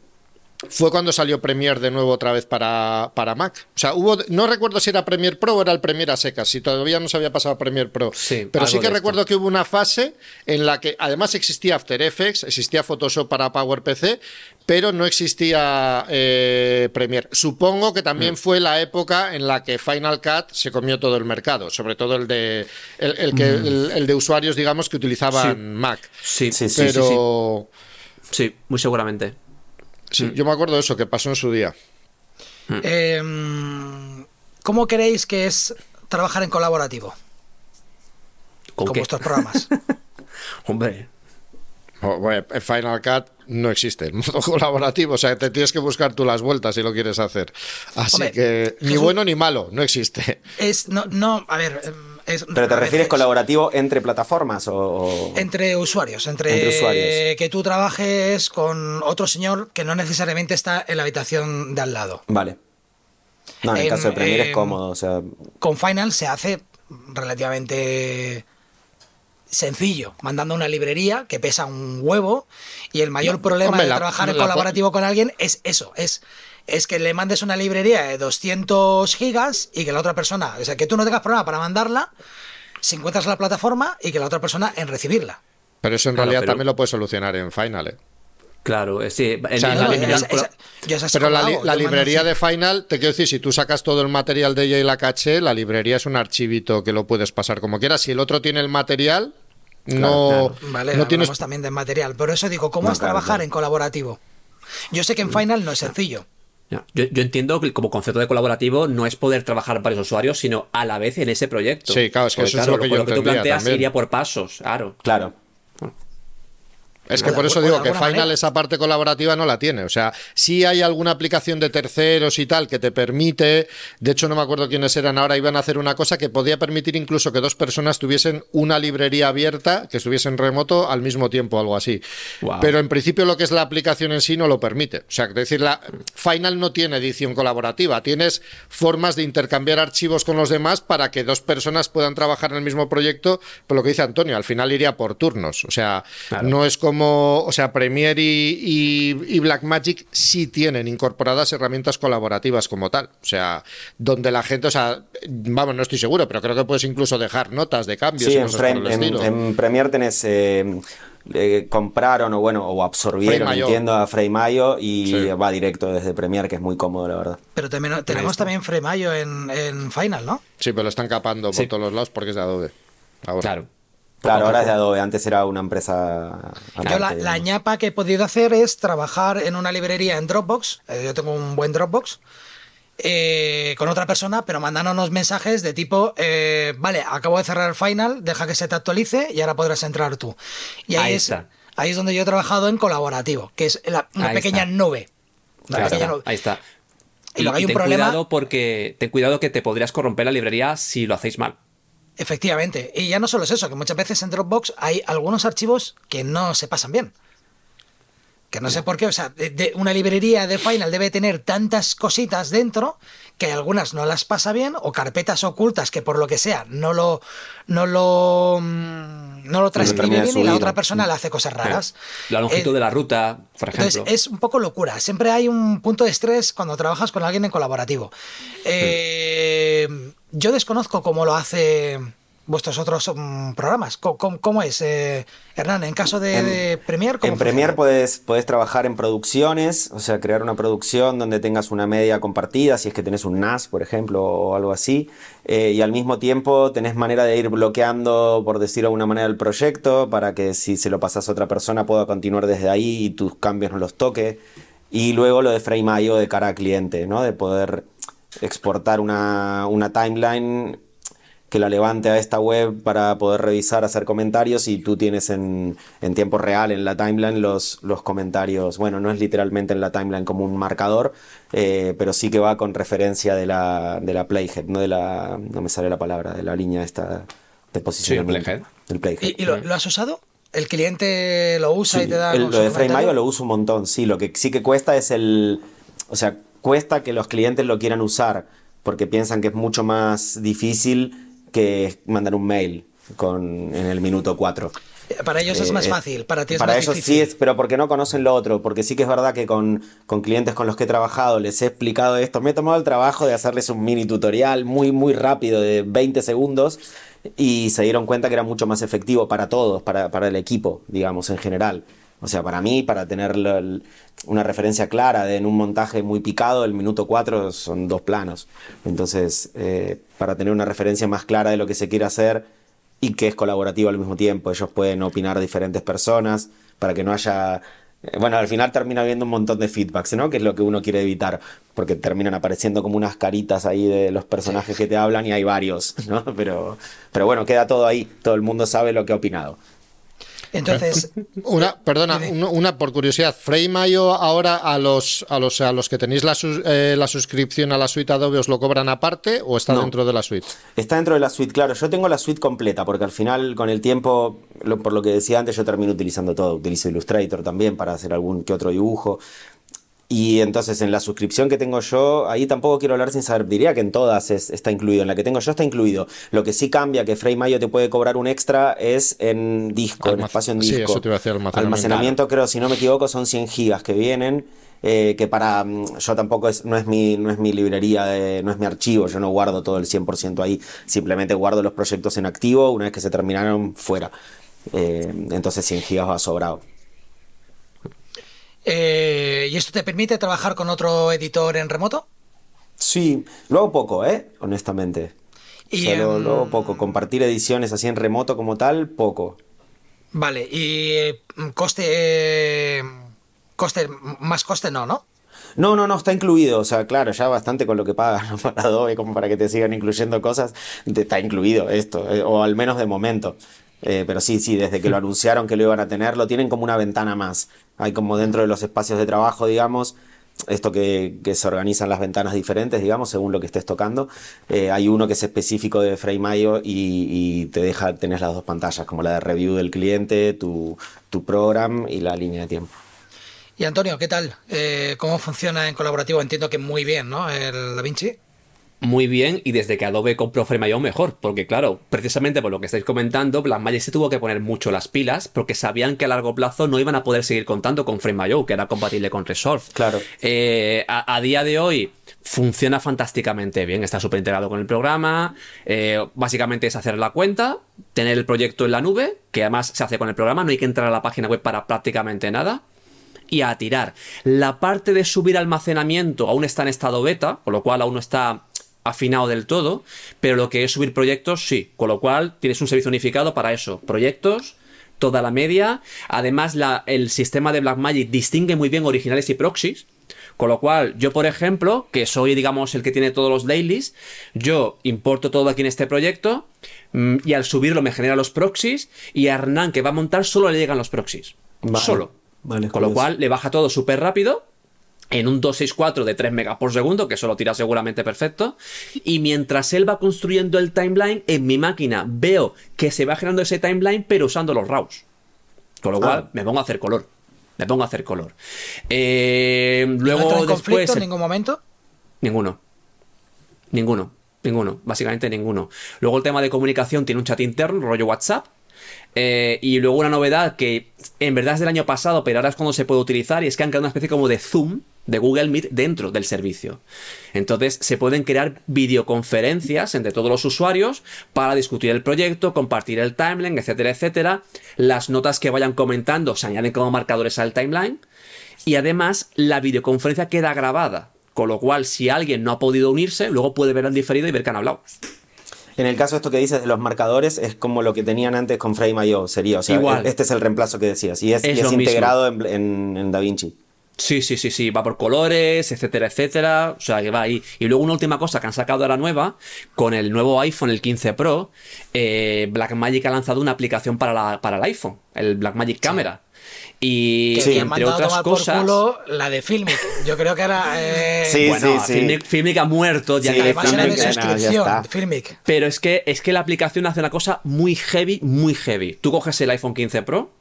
fue cuando salió Premiere de nuevo otra vez para, para, Mac. O sea, hubo, no recuerdo si era Premiere Pro o era el Premiere a secas, si todavía no se había pasado a Premiere Pro. Sí, Pero sí que recuerdo que hubo una fase en la que además existía After Effects, existía Photoshop para PowerPC, pero no existía eh, Premiere. Supongo que también mm. fue la época en la que Final Cut se comió todo el mercado, sobre todo el de, el, que, mm. el, de usuarios, digamos, que utilizaban Mac. Sí, sí, sí. Pero... sí, muy seguramente. Sí, mm. yo me acuerdo de eso, que pasó en su día. Mm. Em, ¿Cómo creéis que es trabajar en colaborativo? ¿Con, vuestros programas. Hombre. Oh, Final Cut no existe el modo colaborativo. O sea, te tienes que buscar tú las vueltas si lo quieres hacer. Así que ni bueno ni malo, no existe. Es, no, no, a ver. Es, ¿Pero te refieres colaborativo entre plataformas o...? Entre usuarios, entre, usuarios. que tú trabajes con otro señor que no necesariamente está en la habitación de al lado. Vale. No, en el caso de Premiere es cómodo, o sea... Con Final se hace relativamente sencillo, mandando una librería que pesa un huevo y el mayor problema de trabajar en colaborativo con alguien es eso, es, es que le mandes una librería de 200 gigas y que la otra persona, o sea, que tú no tengas problema para mandarla si encuentras la plataforma y que la otra persona en recibirla. Pero eso en realidad también lo puedes solucionar en Final, ¿eh? Claro, sí. pero la, librería de Final, te quiero decir, si tú sacas todo el material de ella y la caché, la librería es un archivito que lo puedes pasar como quieras. Si el otro tiene el material, no, Vale, no tienes también de material. Pero eso digo, ¿cómo es trabajar en colaborativo? Yo sé que en Final no es sencillo. Yo, entiendo que como concepto de colaborativo no es poder trabajar varios usuarios, sino a la vez en ese proyecto. Sí, claro, es que eso es lo que yo lo que tú planteas iría por pasos, claro. Claro. Es que por eso digo que Final esa parte colaborativa no la tiene. O sea, sí hay alguna aplicación de terceros y tal que te permite. De hecho, no me acuerdo quiénes eran ahora. Iban a hacer una cosa que podía permitir incluso que dos personas tuviesen una librería abierta, que estuviesen remoto al mismo tiempo, algo así. Pero en principio lo que es la aplicación en sí no lo permite. O sea, es decir, la Final no tiene edición colaborativa. Tienes formas de intercambiar archivos con los demás para que dos personas puedan trabajar en el mismo proyecto. Por lo que dice Antonio, al final iría por turnos. O sea, no es como o sea, Premiere y, y, Blackmagic sí tienen incorporadas herramientas colaborativas como tal. O sea, donde la gente, o sea, vamos, no estoy seguro, pero creo que puedes incluso dejar notas de cambios. Sí, en, Premiere tenés... Eh, compraron o bueno o absorbieron entiendo a Frame.io y va directo desde Premiere que es muy cómodo la verdad. Pero también tenemos también Frame.io en, en, Final ¿no? sí pero lo están capando por todos los lados porque es de Adobe. Claro Claro, ahora es de Adobe, antes era una empresa. Yo la, ñapa que he podido hacer es trabajar en una librería en Dropbox. Eh, yo tengo un buen Dropbox. Eh, con otra persona, pero mandándonos mensajes de tipo, eh, vale, acabo de cerrar el final, deja que se te actualice y ahora podrás entrar tú. Y ahí, es, ahí es donde yo he trabajado en colaborativo, que es una pequeña nube. Ahí está. Y, luego hay un problema. Cuidado porque ten cuidado que te podrías corromper la librería si lo hacéis mal. Efectivamente. Y ya no solo es eso, que muchas veces en Dropbox hay algunos archivos que no se pasan bien. Que no sé por qué, o sea, de, una librería de Final debe tener tantas cositas dentro que algunas no las pasa bien o carpetas ocultas que por lo que sea no lo no lo mm, no lo transcribe bien y la otra persona le hace cosas raras. La longitud eh, de la ruta, por ejemplo. Entonces es un poco locura. Siempre hay un punto de estrés cuando trabajas con alguien en colaborativo. Eh, yo desconozco cómo lo hace vuestros otros mm, programas. ¿Cómo, es, eh, Hernán? En caso de, Premiere, En Premiere puedes, puedes trabajar en producciones, o sea, crear una producción donde tengas una media compartida, si es que tenés un NAS, por ejemplo, o algo así, eh, y al mismo tiempo tenés manera de ir bloqueando, por decirlo de alguna manera, el proyecto para que si se lo pasas a otra persona pueda continuar desde ahí y tus cambios no los toque. Y luego lo de Frame.io de cara al cliente, ¿no? De poder exportar una, una timeline que la levante a esta web para poder revisar, hacer comentarios y tú tienes en, tiempo real en la timeline los, los comentarios. Bueno, no es literalmente en la timeline como un marcador, eh, pero sí que va con referencia de la, de la playhead, no de la, no me sale la palabra, de la línea esta de posición. del playhead. ¿Y, lo, has usado? ¿El cliente lo usa y te da... El, lo de FrameIO lo uso un montón, sí. Lo que sí que cuesta es el... O sea, cuesta que los clientes lo quieran usar porque piensan que es mucho más difícil que mandar un mail con, en el minuto 4. Para ellos es más eh, fácil, para ti es para más ellos sí es, pero porque no conocen lo otro, porque sí que es verdad que con, con, clientes con los que he trabajado les he explicado esto, me he tomado el trabajo de hacerles un mini tutorial muy muy rápido de 20 segundos y se dieron cuenta que era mucho más efectivo para todos, para, para el equipo, digamos, en general. O sea, para mí, para tener una referencia clara de en un montaje muy picado, el minuto 4 son dos planos. Entonces, eh, para tener una referencia más clara de lo que se quiere hacer y que es colaborativo al mismo tiempo, ellos pueden opinar diferentes personas para que no haya... Eh, bueno, al final termina habiendo un montón de feedbacks, ¿no? Que es lo que uno quiere evitar, porque terminan apareciendo como unas caritas ahí de los personajes que te hablan y hay varios, ¿no? Pero, pero bueno, queda todo ahí, todo el mundo sabe lo que ha opinado. Entonces. Una, perdona, una, por curiosidad. Frame.io ahora a los, a los, a los que tenéis la, eh, la, suscripción a la suite Adobe os lo cobran aparte o está dentro de la suite? Está dentro de la suite, claro. Yo tengo la suite completa porque al final, con el tiempo, por lo que decía antes, yo termino utilizando todo. Utilizo Illustrator también para hacer algún que otro dibujo. Y entonces en la suscripción que tengo yo, ahí tampoco quiero hablar sin saber, diría que en todas está incluido, en la que tengo yo está incluido. Lo que sí cambia, que Frame.io te puede cobrar un extra, es en disco, en espacio en disco. Sí, eso te iba a decir, almacenamiento. Almacenamiento creo, si no me equivoco, son 100 gigas que vienen. Eh, que para mm, yo tampoco es, no es mi, no es mi librería, no es mi archivo, yo no guardo todo el 100% ahí, simplemente guardo los proyectos en activo, una vez que se terminaron, fuera. Eh, entonces 100 gigas va sobrado. Eh, ¿Y esto te permite trabajar con otro editor en remoto? Sí, luego poco, ¿eh? Honestamente. Y, luego poco. Compartir ediciones así en remoto como tal, poco. Vale, y mm, coste, eh, coste, más coste no, ¿no? No, no, no, está incluido. O sea, claro, ya bastante con lo que pagan para Adobe, como para que te sigan incluyendo cosas, está incluido esto, eh, o al menos de momento. pero sí, sí, desde que lo anunciaron que lo iban a tener, lo tienen como una ventana más. Hay como dentro de los espacios de trabajo, digamos, esto que, se organizan las ventanas diferentes, digamos, según lo que estés tocando. Eh, hay uno que es específico de Frame.io y, y, te deja, tenés las dos pantallas, como la de review del cliente, tu, program y la línea de tiempo. Y Antonio, ¿qué tal? Eh, ¿Cómo funciona en colaborativo? Entiendo que muy bien, ¿no? El DaVinci muy bien y desde que Adobe compró Frame.io mejor, porque claro, precisamente por lo que estáis comentando, Blackmagic se tuvo que poner mucho las pilas porque sabían que a largo plazo no iban a poder seguir contando con Frame.io, que era compatible con Resolve. Claro. Eh, a, día de hoy funciona fantásticamente bien, está súper integrado con el programa, eh, básicamente es hacer la cuenta, tener el proyecto en la nube, que además se hace con el programa, no hay que entrar a la página web para prácticamente nada y a tirar. La parte de subir almacenamiento aún está en estado beta, con lo cual aún no está afinado del todo, pero lo que es subir proyectos, sí. Con lo cual tienes un servicio unificado para eso. Proyectos, toda la media. Además, la, el sistema de Blackmagic distingue muy bien originales y proxies. Con lo cual, yo, por ejemplo, que soy, digamos, el que tiene todos los dailies, yo importo todo aquí en este proyecto mm, y al subirlo me genera los proxies y a Hernán, que va a montar, solo le llegan los proxies. Solo. Con lo cual, le baja todo súper rápido en un 264 de 3 megas por segundo, que eso lo tira seguramente perfecto. Y mientras él va construyendo el timeline, en mi máquina veo que se va generando ese timeline, pero usando los RAWs. Con lo ah. cual, me pongo a hacer color. Me pongo a hacer color. Eh, luego, ¿No conflicto en ningún momento? Ninguno. Ninguno. Ninguno. Básicamente ninguno. Luego el tema de comunicación tiene un chat interno, rollo WhatsApp, eh, y luego una novedad que en verdad es del año pasado, pero ahora es cuando se puede utilizar, y es que han creado una especie como de Zoom de Google Meet dentro del servicio. Entonces se pueden crear videoconferencias entre todos los usuarios para discutir el proyecto, compartir el timeline, etcétera, etcétera. Las notas que vayan comentando se añaden como marcadores al timeline. Y además la videoconferencia queda grabada. Con lo cual, si alguien no ha podido unirse, luego puede ver el diferido y ver que han hablado. En el caso de esto que dices de los marcadores, es como lo que tenían antes con Frame.io, sería. O sea, Igual. este es el reemplazo que decías. Y es, integrado en, DaVinci. Sí, sí, sí, sí, va por colores, etcétera, etcétera. O sea, que va ahí. Y luego una última cosa que han sacado ahora nueva, con el nuevo iPhone, el 15 Pro, eh, Blackmagic ha lanzado una aplicación para, la, para el iPhone, el Blackmagic Camera. Y entre otras cosas. la de Filmic. Yo creo que era. Eh... Sí, bueno, sí, Filmic, ha muerto. Ya que suscripción. Filmic. Pero es que, es que la aplicación hace una cosa muy heavy, muy heavy. Tú coges el iPhone 15 Pro,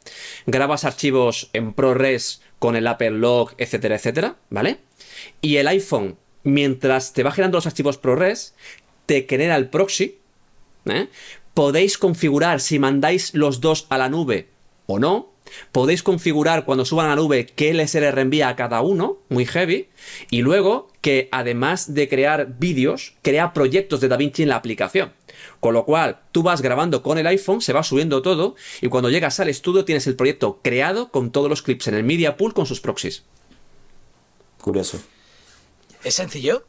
grabas archivos en ProRes con el Apple Log, etcétera, etcétera, ¿vale? Y el iPhone, mientras te va generando los archivos ProRes, te genera el proxy. ¿eh? Podéis configurar si mandáis los dos a la nube o no Podéis configurar cuando suban a la nube qué le reenvía a cada uno, muy heavy, y luego que además de crear vídeos, crea proyectos de DaVinci en la aplicación. Con lo cual, tú vas grabando con el iPhone, se va subiendo todo, y cuando llegas al estudio tienes el proyecto creado con todos los clips en el Media Pool con sus proxies. Curioso. ¿Es sencillo?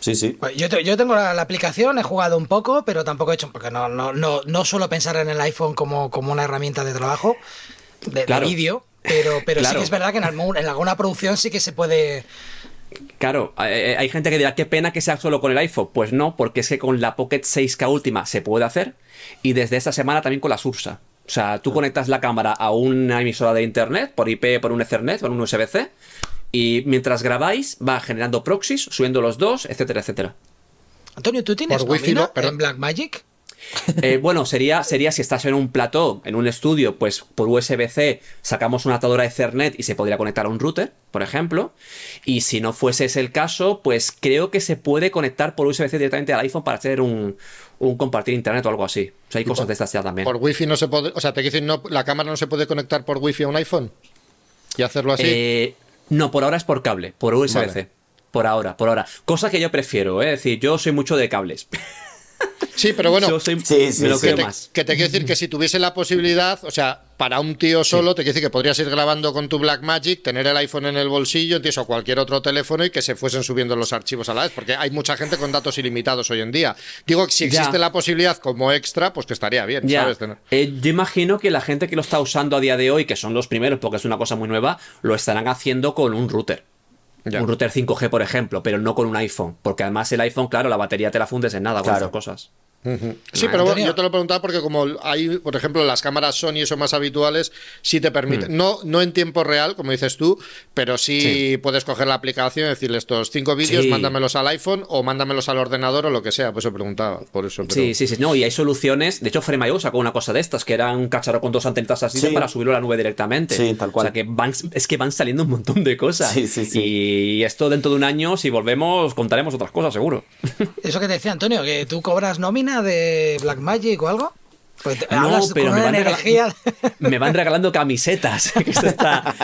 Sí, sí. Yo, yo tengo la, aplicación, he jugado un poco, pero tampoco he hecho, porque no, no, no, no suelo pensar en el iPhone como, como una herramienta de trabajo de, vídeo, pero, pero sí que es verdad que en, alguna producción sí que se puede... Claro, hay gente que dirá, qué pena que sea solo con el iPhone. Pues no, porque es que con la Pocket 6K última se puede hacer y desde esta semana también con la Sursa. O sea, tú conectas la cámara a una emisora de internet, por IP, por un Ethernet, por un USB-C, y mientras grabáis va generando proxies, subiendo los dos, etcétera, etcétera. Antonio, ¿tú tienes Por wifi, no, en Blackmagic? Eh, bueno, sería, sería si estás en un plató, en un estudio, pues por USB-C sacamos una atadora Ethernet y se podría conectar a un router, por ejemplo. Y si no fuese ese el caso, pues creo que se puede conectar por USB-C directamente al iPhone para hacer un, un compartir internet o algo así. O sea, hay cosas de estas ya también. Por wifi no se puede, o sea, te dicen no, la cámara no se puede conectar por wifi a un iPhone y hacerlo así. Eh, no, por ahora es por cable, por USB-C. Vale. Por ahora, por ahora. Cosa que yo prefiero, ¿eh? es decir, yo soy mucho de cables. sí, pero bueno, Yo soy- Sí, sí, me lo sí. que creo te, más. que te quiero decir que si tuviese la posibilidad, o sea, para un tío solo, te quiero decir que podrías ir grabando con tu Blackmagic, tener el iPhone en el bolsillo, entiendes, o cualquier otro teléfono y que se fuesen subiendo los archivos a la vez, porque hay mucha gente con datos ilimitados hoy en día. Digo que si Ya. existe la posibilidad como extra, pues que estaría bien, Ya. Eh, yo imagino que la gente que lo está usando a día de hoy, que son los primeros porque es una cosa muy nueva, lo estarán haciendo con un router. Ya. Un router 5G, por ejemplo, pero no con un iPhone. Porque además el iPhone, claro, la batería te la fundes en nada con estas cosas. Sí, pero bueno, yo te lo preguntaba porque como hay, por ejemplo, las cámaras Sony son más habituales, sí te permiten, no, no en tiempo real, como dices tú, pero sí. Sí. puedes coger la aplicación y decirle estos cinco vídeos, Sí. mándamelos al iPhone o mándamelos al ordenador o lo que sea, pues eso preguntaba, por eso. pero- Sí, sí, sí. No, y hay soluciones. De hecho, Frame.io sacó una cosa de estas, que era un cacharro con dos antenitas así Sí. para subirlo a la nube directamente. Sí, tal cual. O sea, que van, es que van saliendo un montón de cosas. Sí, sí, sí. Y esto dentro de un año, si volvemos, contaremos otras cosas, seguro. Eso que te decía Antonio, que tú cobras nómina de Blackmagic o algo. Pues No, pero me van, energía. me van regalando camisetas. que, esto está,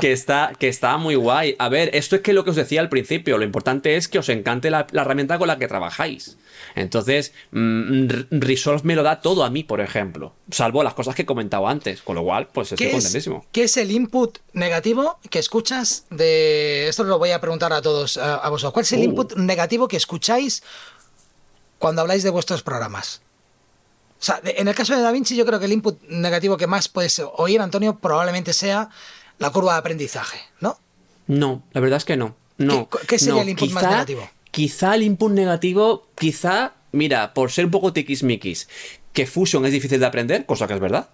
que, está, que está muy guay. A ver, esto es que lo que os decía al principio. Lo importante es que os encante la, la herramienta con la que trabajáis. Entonces, mm, R- Resolve me lo da todo a mí, por ejemplo. Salvo las cosas que he comentado antes. Con lo cual, pues estoy ¿Qué es, contentísimo. qué es el input negativo que escuchas de... Esto lo voy a preguntar a todos, a, a vosotros. ¿Cuál es el Uh. input negativo que escucháis cuando habláis de vuestros programas? O sea, en el caso de DaVinci yo creo que el input negativo que más puedes oír, Antonio, probablemente sea la curva de aprendizaje, ¿no? No, la verdad es que no. No. ¿Qué- qué sería no. el input más Quizá- negativo? Quizá el input negativo, quizá, mira, por ser un poco tiquismiquis, que Fusion es difícil de aprender, cosa que es verdad.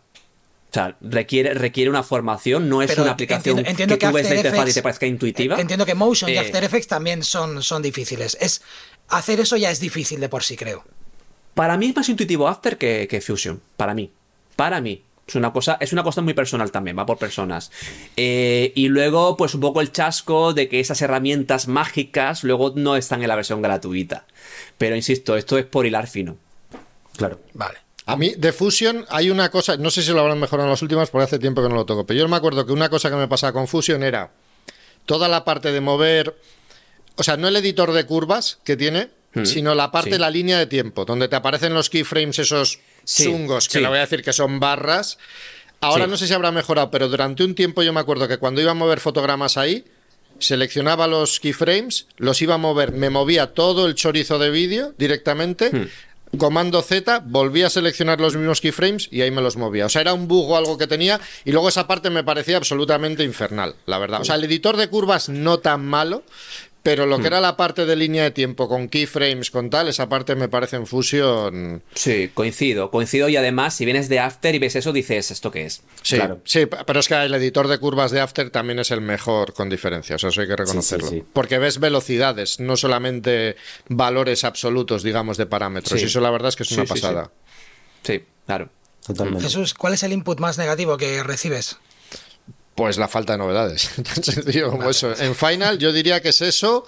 O sea, requiere, requiere una formación, no es Pero una aplicación entiendo- entiendo que tú ves la interfaz y te parezca intuitiva. Entiendo que Motion y Eh, After Effects también son, son difíciles. Es, hacer eso ya es difícil de por sí, creo. Para mí es más intuitivo After que, que Fusion. Para mí. Para mí. Es una cosa, es una cosa muy personal también, va por personas. Eh, y luego, pues un poco el chasco de que esas herramientas mágicas luego no están en la versión gratuita. Pero insisto, esto es por hilar fino. Claro. Vale. A mí, de Fusion, hay una cosa, no sé si lo habrán mejorado en las últimas, porque hace tiempo que no lo toco, pero yo me acuerdo que una cosa que me pasaba con Fusion era toda la parte de mover, o sea, no el editor de curvas que tiene, sino la parte sí. de la línea de tiempo, donde te aparecen los keyframes esos Sí, chungos, que sí. le voy a decir que son barras. Ahora no sé si habrá mejorado, pero durante un tiempo yo me acuerdo que cuando iba a mover fotogramas ahí, seleccionaba los keyframes, los iba a mover, me movía todo el chorizo de vídeo directamente. Hmm. Comando Z, volvía a seleccionar los mismos keyframes y ahí me los movía. O sea, era un bug o algo que tenía y luego esa parte me parecía absolutamente infernal, la verdad. O sea, el editor de curvas no tan malo, pero lo que era la parte de línea de tiempo con keyframes, con tal, esa parte me parece en Fusion. Sí, coincido, coincido y además si vienes de After y ves eso dices, ¿esto qué es? Sí, Claro. sí, pero es que el editor de curvas de After también es el mejor con diferencia, o sea, eso hay que reconocerlo. sí. Porque ves velocidades, no solamente valores absolutos, digamos, de parámetros. Sí. Y eso la verdad es que es Sí, una sí, sí. pasada. Sí, claro. Totalmente. Jesús, ¿cuál es el input más negativo que recibes? Pues la falta de novedades, tan sencillo como eso. En Final yo diría que es eso,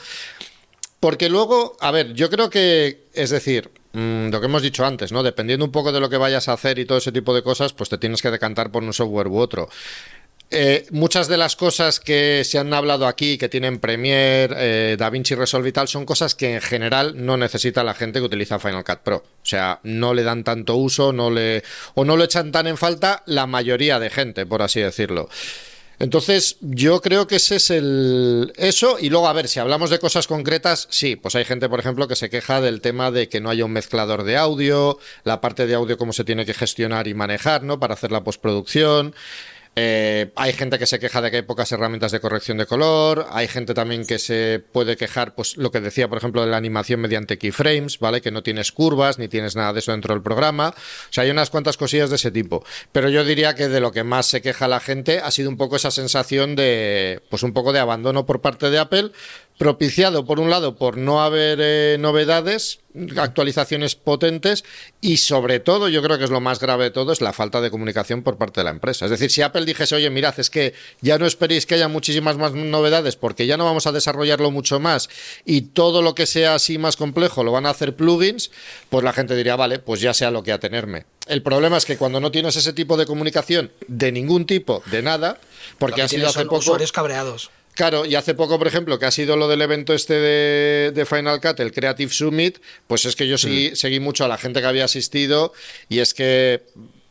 porque luego, a ver, yo creo que, es decir, mm, lo que hemos dicho antes, ¿no? Dependiendo un poco de lo que vayas a hacer y todo ese tipo de cosas, pues te tienes que decantar por un software u otro. Eh, muchas de las cosas que se han hablado aquí, que tienen Premiere, eh, DaVinci Resolve y tal, son cosas que en general no necesita la gente que utiliza Final Cut Pro. O sea, no le dan tanto uso, no le o no lo echan tan en falta la mayoría de gente, por así decirlo. Entonces, yo creo que ese es el. Eso, y luego, a ver, si hablamos de cosas concretas, sí, pues hay gente, por ejemplo, que se queja del tema de que no haya un mezclador de audio, la parte de audio, cómo se tiene que gestionar y manejar, ¿no? Para hacer la postproducción. Eh, hay gente que se queja de que hay pocas herramientas de corrección de color. Hay gente también que se puede quejar, pues lo que decía, por ejemplo, de la animación mediante keyframes, ¿vale? Que no tienes curvas ni tienes nada de eso dentro del programa. O sea, hay unas cuantas cosillas de ese tipo. Pero yo diría que de lo que más se queja la gente ha sido un poco esa sensación de, pues un poco de abandono por parte de Apple, propiciado por un lado por no haber eh, novedades, actualizaciones potentes y sobre todo, yo creo que es lo más grave de todo, es la falta de comunicación por parte de la empresa. Es decir, si Apple dijese, oye, mirad, es que ya no esperéis que haya muchísimas más novedades porque ya no vamos a desarrollarlo mucho más y todo lo que sea así más complejo lo van a hacer plugins, pues la gente diría, vale, pues ya sea lo que atenerme. El problema es que cuando no tienes ese tipo de comunicación de ningún tipo, de nada, porque ha sido hace poco... Usuarios cabreados. Claro, y hace poco, por ejemplo, que ha sido lo del evento este de, Final Cut, el Creative Summit, pues es que yo seguí, mm. seguí mucho a la gente que había asistido y es que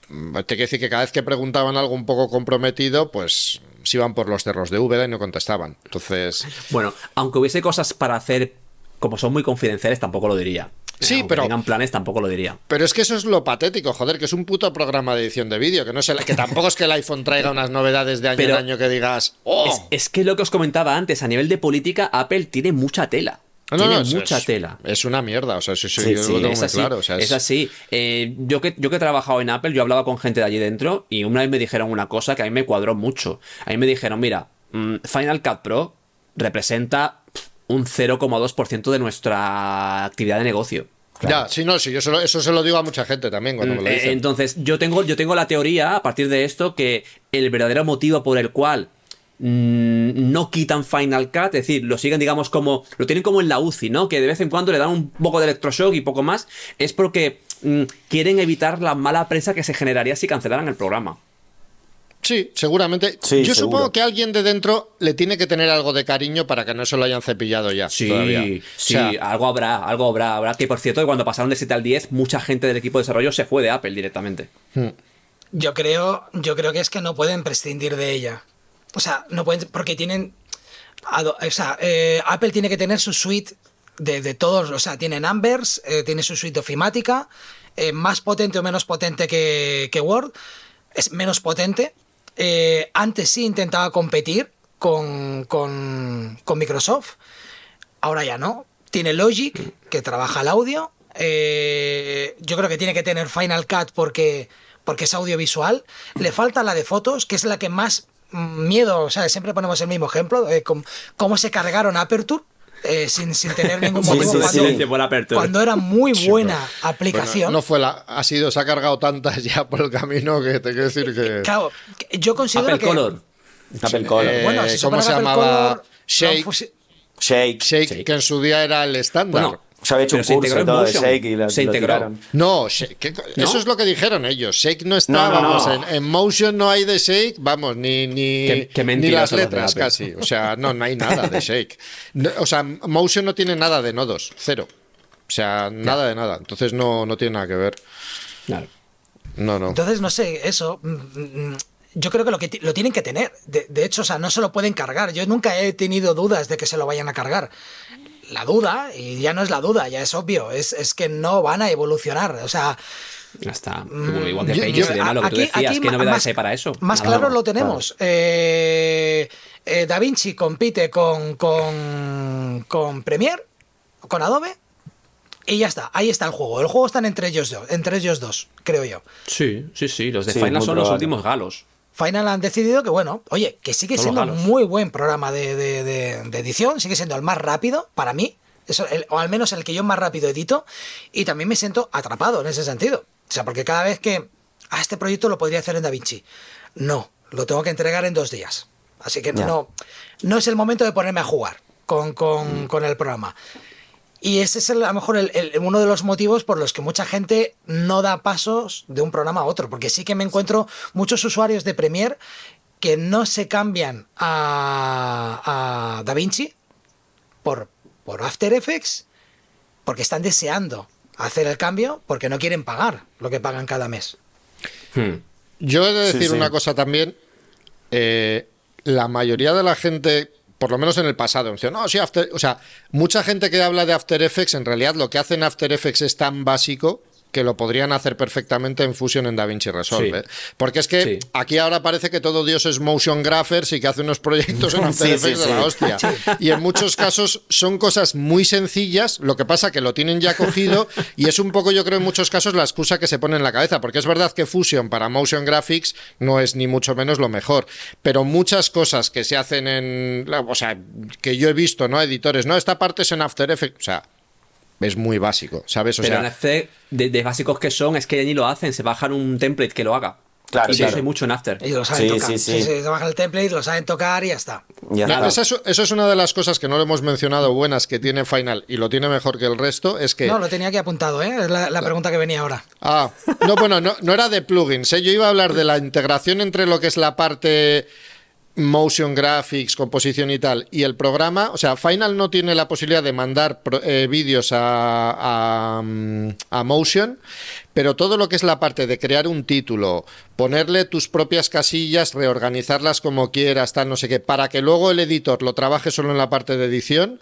mm, te quiero decir que cada vez que preguntaban algo un poco comprometido, pues se iban por los cerros de Úbeda y no contestaban. Entonces. Bueno, aunque hubiese cosas para hacer, como son muy confidenciales, tampoco lo diría. Sí, pero. tengan planes, tampoco lo diría. Pero es que eso es lo patético, joder, que es un puto programa de edición de vídeo, que no es que tampoco es que el iPhone traiga unas novedades de año en año que digas. Oh". Es, que lo que os comentaba antes, a nivel de política, Apple tiene mucha tela. tiene mucha tela. Es una mierda, o sea, sí, sí, yo lo tengo muy claro. es... así. Eh, yo, que, yo que he trabajado en Apple, yo hablaba con gente de allí dentro y una vez me dijeron una cosa que a mí me cuadró mucho. A mí me dijeron, mira, mm, Final Cut Pro representa un 0,2% de nuestra actividad de negocio. Ya, sí, no, sí, yo eso se lo digo a mucha gente también cuando me lo mm, dicen. Entonces, yo tengo, yo tengo la teoría a partir de esto que el verdadero motivo por el cual mm, no quitan Final Cut, es decir, lo siguen, digamos, como. Lo tienen como en la UCI, ¿no? Que de vez en cuando le dan un poco de electroshock y poco más. Es porque mm, quieren evitar la mala prensa que se generaría si cancelaran el programa. Sí, seguramente. Yo supongo que alguien de dentro le tiene que tener algo de cariño para que no se lo hayan cepillado ya. Sí, sí, algo habrá, algo habrá. Habrá que, por cierto, cuando pasaron de 7 al 10, mucha gente del equipo de desarrollo se fue de Apple directamente. Hmm. Yo creo, yo creo que es que no pueden prescindir de ella. O sea, no pueden, porque tienen. O sea, eh, Apple tiene que tener su suite de, todos. O sea, tiene Numbers, eh, tiene su suite ofimática, eh, más potente o menos potente que, que Word. Es menos potente, eh, antes sí intentaba competir con, Microsoft, ahora ya no. Tiene Logic, que trabaja el audio. Eh, yo creo que tiene que tener Final Cut porque, porque es audiovisual. Le falta la de fotos, que es la que más miedo, o sea, siempre ponemos el mismo ejemplo, de cómo se cargaron Aperture eh, sin, tener ningún motivo cuando, era muy buena aplicación. no fue la, ha sido, se ha cargado tantas ya por el camino que te quiero decir que. Claro, yo considero Apple Color. Apple Color. Eh, bueno, ¿Cómo se llamaba? Shake, Shake. Shake. que en su día era el estándar. Se había hecho un curso y todo de Shake y se integró. No, eso es lo que dijeron ellos. Shake no está, vamos, en, Motion no hay de Shake, vamos, ni, ni, ni las letras casi. O sea, no, no hay nada de Shake. o sea, Motion no tiene nada de nodos, cero. O sea, nada de nada. Entonces no, no tiene nada que ver. Claro. No, no. Entonces, no sé, eso. Mm, mm, yo creo que lo, que lo tienen que tener. De, de, hecho, o sea, no se lo pueden cargar. Yo nunca he tenido dudas de que se lo vayan a cargar la duda, y ya no es la duda, ya es obvio, es, es que no van a evolucionar. O sea. Ya está. Mm, igual que Paint lo que tú decías, ¿qué novedades más, hay para eso? Más claro lo tenemos. Eh, eh, da Vinci compite con, con, con Premiere, con Adobe, y ya está, ahí está el juego. El juego está entre ellos dos, entre ellos dos, creo yo. Sí, sí, sí. Los de Final son los últimos galos. Final han decidido que, bueno, oye, que sigue siendo un muy buen programa de, edición, sigue siendo el más rápido para mí, eso, o al menos el que yo más rápido edito, y también me siento atrapado en ese sentido. O sea, porque cada vez que, a ah, este proyecto lo podría hacer en DaVinci, no, lo tengo que entregar en dos días. Así que no, no es el momento de ponerme a jugar con, con, con el programa. Y ese es a lo mejor uno de los motivos por los que mucha gente no da pasos de un programa a otro, porque sí que me encuentro muchos usuarios de Premiere que no se cambian a, a DaVinci por, por After Effects porque están deseando hacer el cambio porque no quieren pagar lo que pagan cada mes. Hmm. Yo he de decir una cosa también. Eh, la mayoría de la gente por lo menos en el pasado. No, sí, o sea, mucha gente que habla de After Effects, en realidad lo que hace en After Effects es tan básico que lo podrían hacer perfectamente en Fusion en DaVinci Resolve. ¿eh? Porque es que aquí ahora parece que todo Dios es motion graphers y que hace unos proyectos en After Effects de la hostia. Y en muchos casos son cosas muy sencillas, lo que pasa que lo tienen ya cogido y es un poco, yo creo, en muchos casos la excusa que se pone en la cabeza, porque es verdad que Fusion para motion graphics no es ni mucho menos lo mejor, pero muchas cosas que se hacen en, o sea, que yo he visto, ¿no? Editores, no, esta parte es en After Effects, o sea, es muy básico, ¿sabes? O Pero en After, de, básicos que son, es que ni lo hacen, se bajan un template que lo haga. Claro, y eso hay mucho en After. Ellos lo saben tocar. Sí, sí. se bajan el template, lo saben tocar y ya está. eso, es una de las cosas que no le hemos mencionado buenas que tiene Final y lo tiene mejor que el resto. Es que. No, lo tenía aquí apuntado, ¿eh? Es la, pregunta que venía ahora. Ah, no, bueno, no, no era de plugins. ¿eh? Yo iba a hablar de la integración entre lo que es la parte motion graphics, composición y tal, y el programa, o sea, Final no tiene la posibilidad de mandar eh, vídeos a, a, Motion, pero todo lo que es la parte de crear un título, ponerle tus propias casillas, reorganizarlas como quieras, tal, no sé qué, para que luego el editor lo trabaje solo en la parte de edición,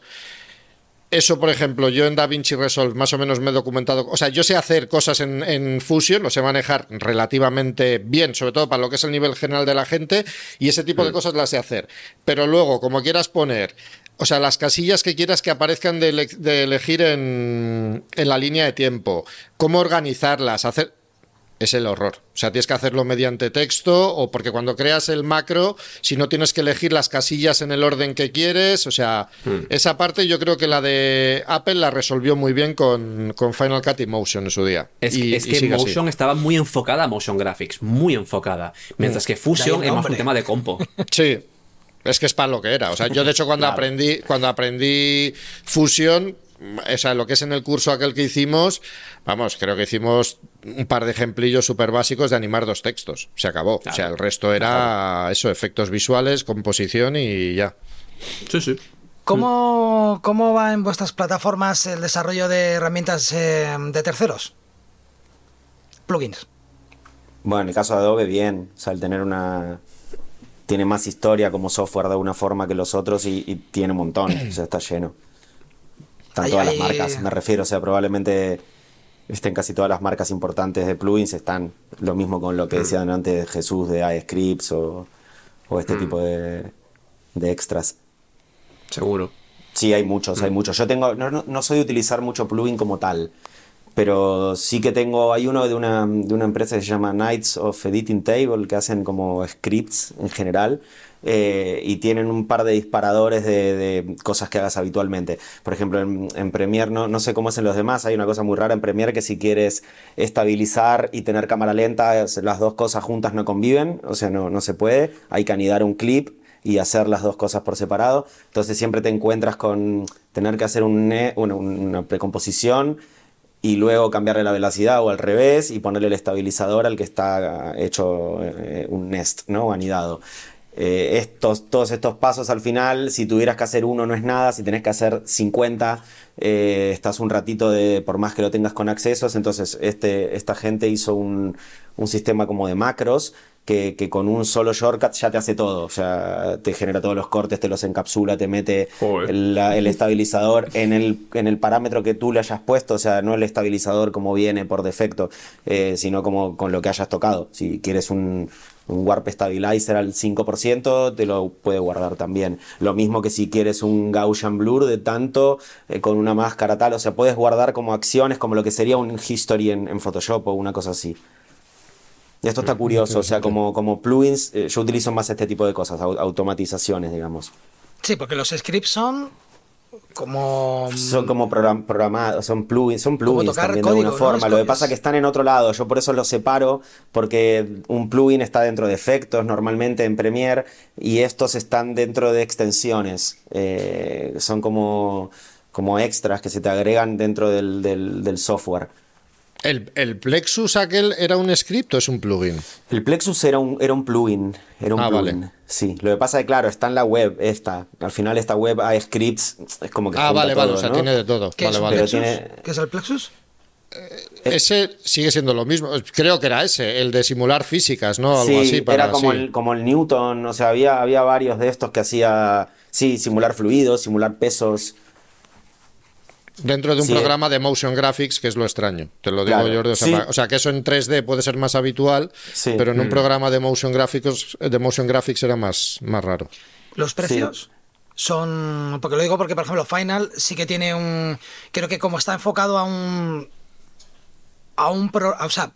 eso, por ejemplo, yo en DaVinci Resolve más o menos me he documentado. O sea, yo sé hacer cosas en, Fusion, lo sé manejar relativamente bien, sobre todo para lo que es el nivel general de la gente, y ese tipo de cosas las sé hacer. Pero luego, como quieras poner, o sea, las casillas que quieras que aparezcan de, elegir en, en la línea de tiempo, cómo organizarlas, hacer es el horror. O sea, tienes que hacerlo mediante texto o porque cuando creas el macro, si no tienes que elegir las casillas en el orden que quieres, o sea, hmm. esa parte yo creo que la de Apple la resolvió muy bien con, Final Cut y Motion en su día. Es, que Motion estaba muy enfocada a Motion Graphics, muy enfocada, mientras hmm. que Fusion es más un tema de compo. Sí, es que es para lo que era. O sea, yo de hecho cuando aprendí cuando aprendí Fusion, o sea, lo que es en el curso aquel que hicimos, vamos, creo que hicimos un par de ejemplillos súper básicos de animar dos textos. Se acabó. O sea, el resto era eso, efectos visuales, composición y ya. Sí, sí. ¿Cómo, ¿Cómo va en vuestras plataformas el desarrollo de herramientas eh, de terceros? Plugins. Bueno, en el caso de Adobe, bien. O sea, el tener una. Tiene más historia como software de alguna forma que los otros y, y tiene un montón. o sea, está lleno. Están todas las marcas, me refiero, o sea, probablemente estén casi todas las marcas importantes de plugins, están lo mismo con lo que mm. decían antes Jesús de iScripts o, o este mm. tipo de, de, extras. Seguro. Sí, hay muchos, hay mm. muchos. Yo tengo, no, no, soy de utilizar mucho plugin como tal, pero sí que tengo, hay uno de una, de una empresa que se llama Knights of Editing Table, que hacen como scripts en general, eh, y tienen un par de disparadores de, cosas que hagas habitualmente. Por ejemplo, en, Premiere, no, no, sé cómo es en los demás, hay una cosa muy rara en Premiere que si quieres estabilizar y tener cámara lenta, las dos cosas juntas no conviven, o sea, no, no se puede, hay que anidar un clip y hacer las dos cosas por separado. Entonces siempre te encuentras con tener que hacer un, una, una precomposición y luego cambiarle la velocidad o al revés y ponerle el estabilizador al que está hecho eh, un nest, ¿no? Anidado. Eh, estos, todos estos pasos al final, si tuvieras que hacer uno no es nada, si tenés que hacer 50, eh, estás un ratito de, por más que lo tengas con accesos, entonces este, esta gente hizo un, un sistema como de macros que, que, con un solo shortcut ya te hace todo. O sea, te genera todos los cortes, te los encapsula, te mete el, el, estabilizador en el, en el parámetro que tú le hayas puesto. O sea, no el estabilizador como viene por defecto, eh, sino como con lo que hayas tocado. Si quieres un, un Warp Stabilizer al 5%, te lo puede guardar también. Lo mismo que si quieres un Gaussian Blur de tanto, eh, con una máscara tal, o sea, puedes guardar como acciones, como lo que sería un history en, en Photoshop o una cosa así. Y esto está curioso, o sea, como, como plugins, eh, yo utilizo más este tipo de cosas, automatizaciones, digamos. Sí, porque los scripts son como son como programados son plugins son plugins también de alguna forma. Lo que pasa es que están en otro lado. Yo por eso los separo porque un plugin está dentro de efectos normalmente en Premiere y estos están dentro de extensiones. Eh, son como como extras que se te agregan dentro del, del software ¿El, Plexus aquel era un script o es un plugin? El Plexus era un, era un plugin. Era un ah, plugin. Sí, lo que pasa es que, claro, está en la web esta. Al final esta web hay scripts, es como que... Ah, vale, vale, o sea, tiene de todo. ¿Qué, vale, es ¿Qué es el Plexus? Eh, ese sigue siendo lo mismo. Creo que era ese, el de simular físicas, ¿no? Algo sí, así era como, el, como el Newton, o sea, había, había varios de estos que hacía, sí, simular fluidos, simular pesos. Dentro de un Sí. programa de motion graphics, que es lo extraño. Te lo digo, Claro. Jordi. O sea, Sí. o sea, que eso en 3D puede ser más habitual, Sí. pero en Mm. un programa de motion graphics, de motion graphics era más, más raro. Los precios son. Porque lo digo porque, por ejemplo, Final sí que tiene un. Creo que como está enfocado a un. A un. Pro, o sea,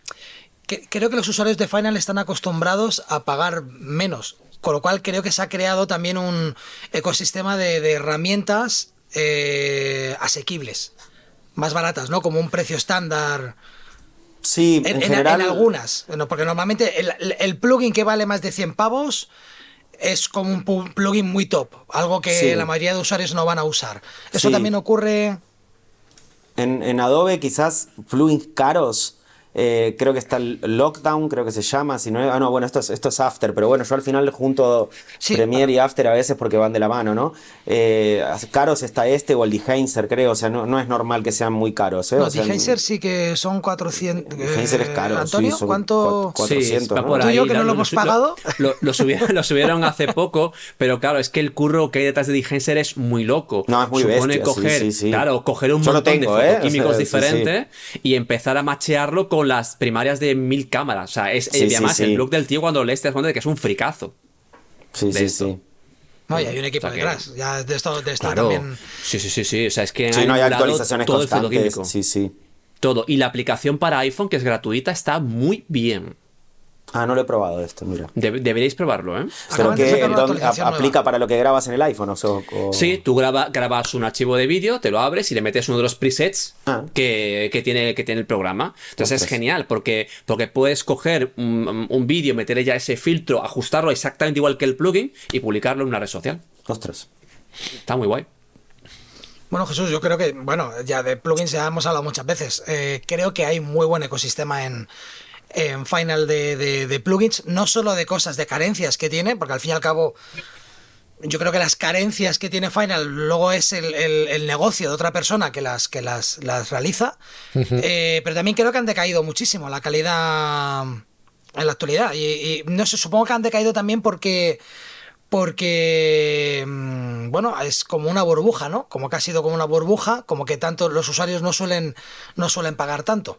que- creo que los usuarios de Final están acostumbrados a pagar menos. Con lo cual creo que se ha creado también un ecosistema de, de herramientas eh, asequibles. Más baratas, ¿no? Como un precio estándar. Sí, En, en, en- general. en algunas, bueno, porque normalmente el, plugin que vale más de 100 pavos es como un plugin muy top, algo que Sí. la mayoría de usuarios no van a usar. Eso Sí. también ocurre... En, en Adobe quizás plugins caros. Eh, creo que está el Lockdown, creo que se llama. Si no, es- ah, no, bueno, esto es, esto es After, pero bueno, yo al final junto Sí. Premiere y After a veces porque van de la mano, ¿no? Eh, caros está este o el Dehancer, creo. O sea, no, no es normal que sean muy caros. ¿eh? No, O sea, Dehancer sí que son 400... Dehancer es eh, caro. sí, Antonio, son ¿cuánto...? cua- Sí, 400, va ¿no? por Tú y yo ahí, que no lo lo- hemos pagado. Lo, lo subieron, lo subieron hace poco, pero claro, es que el curro que hay detrás de Dehancer es muy loco. No, es muy Supone bestia, sí, coger, sí, sí. claro, coger un Yo montón tengo, de ¿eh? fotoquímicos O sea, sí, sí. diferentes y empezar a machearlo con las primarias de mil cámaras. O sea, es, Sí, y sí, además sí. el blog del tío cuando lees te das cuenta de que es un fricazo. Sí, de sí, esto. sí. No, y hay un equipo O sea que- detrás. Ya de esto, de esto Claro. también... Sí, sí, sí, sí. O sea, es que Sí, han no hay actualizaciones todo el constantes. fotoquímico. Sí, sí. Todo. Y la aplicación para iPhone, que es gratuita, está muy bien. Ah, no lo he probado esto, mira. Deb- deberíais probarlo, ¿eh? Pero que aplica para lo que grabas en el iPhone, o sea, o- Sí, tú graba- grabas un archivo de vídeo, te lo abres y le metes uno de los presets Ah. que, que tiene, que tiene el programa. Entonces es genial porque, porque puedes coger un, un vídeo, meterle ya ese filtro, ajustarlo exactamente igual que el plugin y publicarlo en una red social. Ostras. Está muy guay. Bueno, Jesús, yo creo que, bueno, ya de plugins ya hemos hablado muchas veces. Eh, creo que hay muy buen ecosistema en, en Final de, de- de plugins, no solo de cosas, de carencias que tiene, porque al fin y al cabo, yo creo que las carencias que tiene Final luego es el, el- el negocio de otra persona que las, que las, las realiza. Eh, pero también creo que han decaído muchísimo la calidad en la actualidad. Y, y no sé, supongo que han decaído también porque porque mm, bueno es como una burbuja no como que ha sido como una burbuja como que tanto los usuarios no suelen no suelen pagar tanto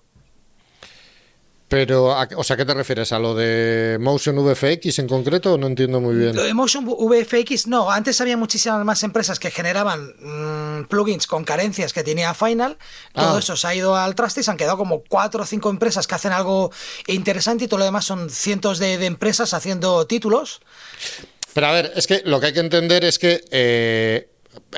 Pero, ¿a- o sea, ¿qué te refieres? ¿A lo de Motion VFX en concreto? No entiendo muy bien. Lo de Motion VFX no antes había muchísimas más empresas que generaban mm, plugins con carencias que tenía Final todo Ah. eso se ha ido al traste y se han quedado como cuatro o cinco empresas que hacen algo interesante y todo lo demás son cientos de, de empresas haciendo títulos Pero a ver, es que lo que hay que entender es que eh,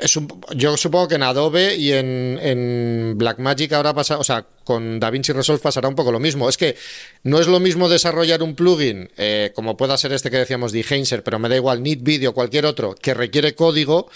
es un- yo supongo que en Adobe y en, en Blackmagic ahora pasa, o sea, con DaVinci Resolve pasará un poco lo mismo. Es que no es lo mismo desarrollar un plugin, eh, como pueda ser este que decíamos de Heinzer, pero me da igual, Neat Video, cualquier otro, que requiere código,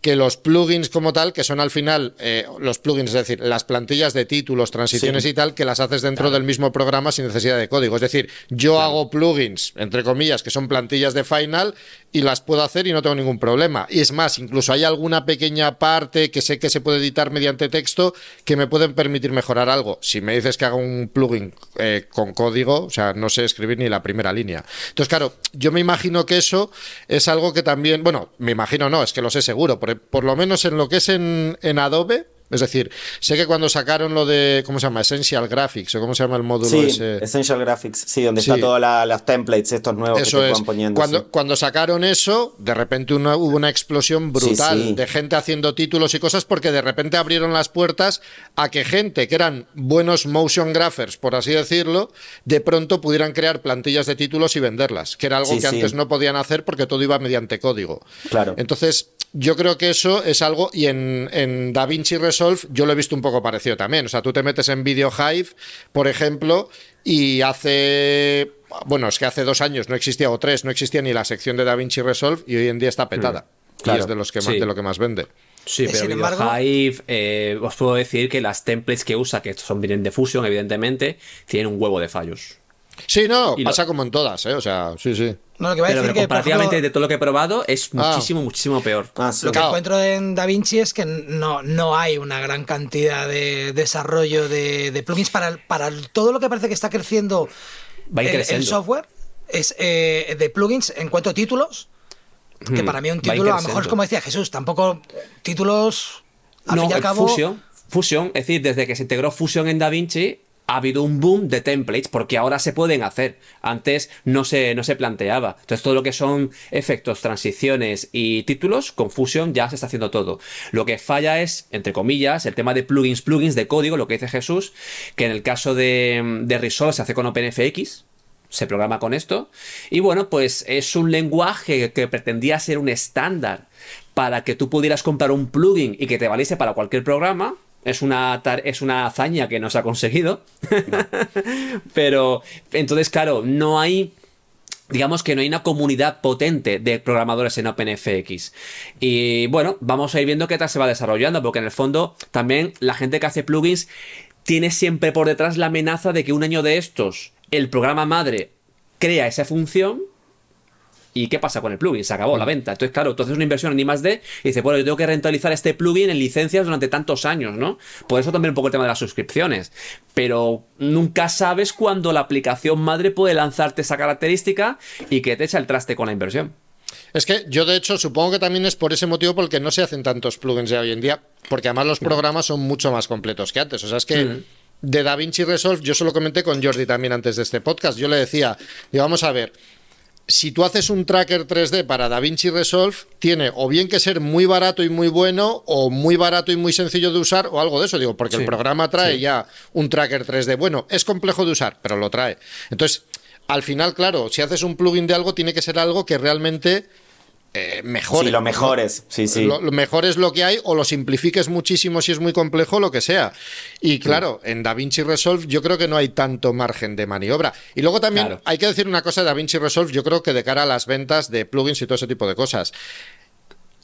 que los plugins como tal, que son al final eh, los plugins, es decir, las plantillas de títulos, transiciones Sí. y tal, que las haces dentro del mismo programa sin necesidad de código. Es decir, yo hago plugins, entre comillas, que son plantillas de Final y las puedo hacer y no tengo ningún problema. Y es más, incluso hay alguna pequeña parte que sé que se puede editar mediante texto que me pueden permitir mejorar algo. Si me dices que haga un plugin eh, con código, o sea, no sé escribir ni la primera línea. Entonces, claro, yo me imagino que eso es algo que también, bueno, me imagino no, es que lo sé seguro, por, por lo menos en lo que es en, en Adobe. Es decir, sé que cuando sacaron lo de, ¿cómo se llama? Essential Graphics, o cómo se llama el módulo Sí, ese. Essential Graphics, sí, donde Sí. está todas la- las templates, estos nuevos Eso que te es. van poniendo. Cuando, sí. cuando sacaron eso, de repente una- hubo una explosión brutal de gente haciendo títulos y cosas porque de repente abrieron las puertas a que gente que eran buenos motion graphers, por así decirlo, de pronto pudieran crear plantillas de títulos y venderlas, que era algo que antes no podían hacer porque todo iba mediante código. Claro. Entonces, yo creo que eso es algo, y en, en DaVinci Resolve yo lo he visto un poco parecido también. O sea, tú te metes en Video Hive, por ejemplo, y hace. Bueno, es que hace dos años no existía, o tres, no existía ni la sección de DaVinci Resolve, y hoy en día está petada. Y Claro. es de, los que más, Sí. de lo que más vende. Sí, pero sin Video embargo- Hive, eh, os puedo decir que las templates que usa, que estos son vienen de Fusion, evidentemente, tienen un huevo de fallos. Sí, no, Y lo- pasa como en todas, ¿eh? O sea, sí, sí. no lo que va a Pero, decir pero que comparativamente ejemplo, de todo lo que he probado, es Ah. muchísimo, muchísimo peor. Ah, sí. Lo que Claro. encuentro en DaVinci es que no, no hay una gran cantidad de desarrollo de, de plugins para, el- para el- todo lo que parece que está creciendo Va a ir el, el creciendo. software. Es eh, de plugins, encuentro títulos, que Hmm, para mí un a título, a lo mejor es como decía Jesús, tampoco títulos, al no, fin y al el cabo... Fusion, Fusion, es decir, desde que se integró Fusion en DaVinci, ha habido un boom de templates porque ahora se pueden hacer. Antes no se, no se planteaba. Entonces todo lo que son efectos, transiciones y títulos, con Fusion ya se está haciendo todo. Lo que falla es, entre comillas, el tema de plugins, plugins de código, lo que dice Jesús, que en el caso de, de Resolve se hace con OpenFX, se programa con esto. Y bueno, pues es un lenguaje que pretendía ser un estándar para que tú pudieras comprar un plugin y que te valiese para cualquier programa. Es una, es una hazaña que no se ha conseguido. Pero entonces, claro, no hay digamos que no hay una comunidad potente de programadores en OpenFX. Y bueno, vamos a ir viendo qué tal se va desarrollando, porque en el fondo también la gente que hace plugins tiene siempre por detrás la amenaza de que un año de estos el programa madre crea esa función ¿Y qué pasa con el plugin? Se acabó la venta. Entonces, claro, entonces una inversión en I más D y dice, bueno, yo tengo que rentabilizar este plugin en licencias durante tantos años, ¿no? Por eso también un poco el tema de las suscripciones. Pero nunca sabes cuándo la aplicación madre puede lanzarte esa característica y que te echa el traste con la inversión. Es que yo, de hecho, supongo que también es por ese motivo porque no se hacen tantos plugins ya hoy en día, porque además los programas son mucho más completos que antes. O sea, es que de DaVinci Resolve, yo se lo comenté con Jordi también antes de este podcast. Yo le decía, y vamos a ver, si tú haces un tracker 3D para DaVinci Resolve, tiene o bien que ser muy barato y muy bueno, o muy barato y muy sencillo de usar, o algo de eso, digo, porque el programa trae ya un tracker 3D. Bueno, es complejo de usar, pero lo trae. Entonces, al final, claro, si haces un plugin de algo, tiene que ser algo que realmente eh, mejor. Sí, lo mejor es, sí, sí. Lo, mejor es lo que hay o lo simplifiques muchísimo si es muy complejo, lo que sea. Y claro, en DaVinci Resolve yo creo que no hay tanto margen de maniobra. Y luego también hay que decir una cosa de DaVinci Resolve, yo creo que de cara a las ventas de plugins y todo ese tipo de cosas.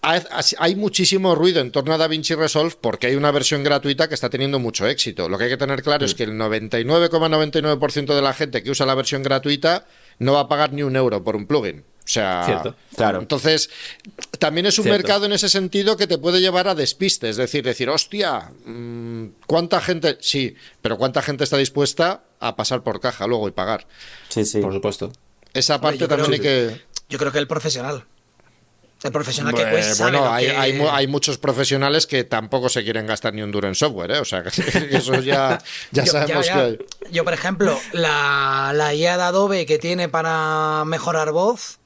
Hay, muchísimo ruido en torno a DaVinci Resolve porque hay una versión gratuita que está teniendo mucho éxito. Lo que hay que tener claro es que el 99,99% de la gente que usa la versión gratuita no va a pagar ni un euro por un plugin. O sea, claro. Entonces, también es un mercado en ese sentido que te puede llevar a despistes, es decir, decir, hostia, mm, ¿cuánta gente? Sí, pero ¿cuánta gente está dispuesta a pasar por caja luego y pagar? Sí, sí. Por supuesto. Esa parte también hay que... Yo creo que el profesional. El profesional que cuesta. Bueno, hay, hay, muchos profesionales que tampoco se quieren gastar ni un duro en software, ¿eh? O sea, que eso ya, ya sabemos que hay. Yo, por ejemplo, la, la IA de Adobe que tiene para mejorar voz,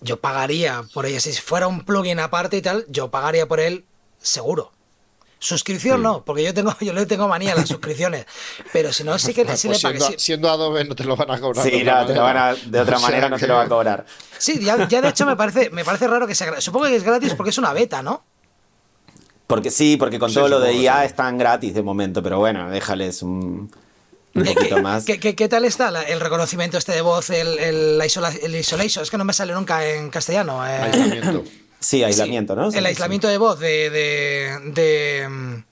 yo pagaría por ella. Si fuera un plugin aparte y tal, yo pagaría por él seguro. Suscripción no, porque yo tengo, yo le tengo manía a las suscripciones. Pero si no, sí que sí pues le siendo, siendo, Adobe no te lo van a cobrar. Sí, no, te lo van a, de otra manera no te lo va a cobrar. Sí, ya, de hecho me parece, me parece raro que sea gratis. Supongo que es gratis porque es una beta, ¿no? Porque sí, porque con todo lo de IA están gratis de momento, pero bueno, déjales un. ¿Qué, tal está el reconocimiento este de voz, el, el, isolation? Es que no me sale nunca en castellano. Eh. Aislamiento. Sí, aislamiento, ¿no? el aislamiento de voz de, de,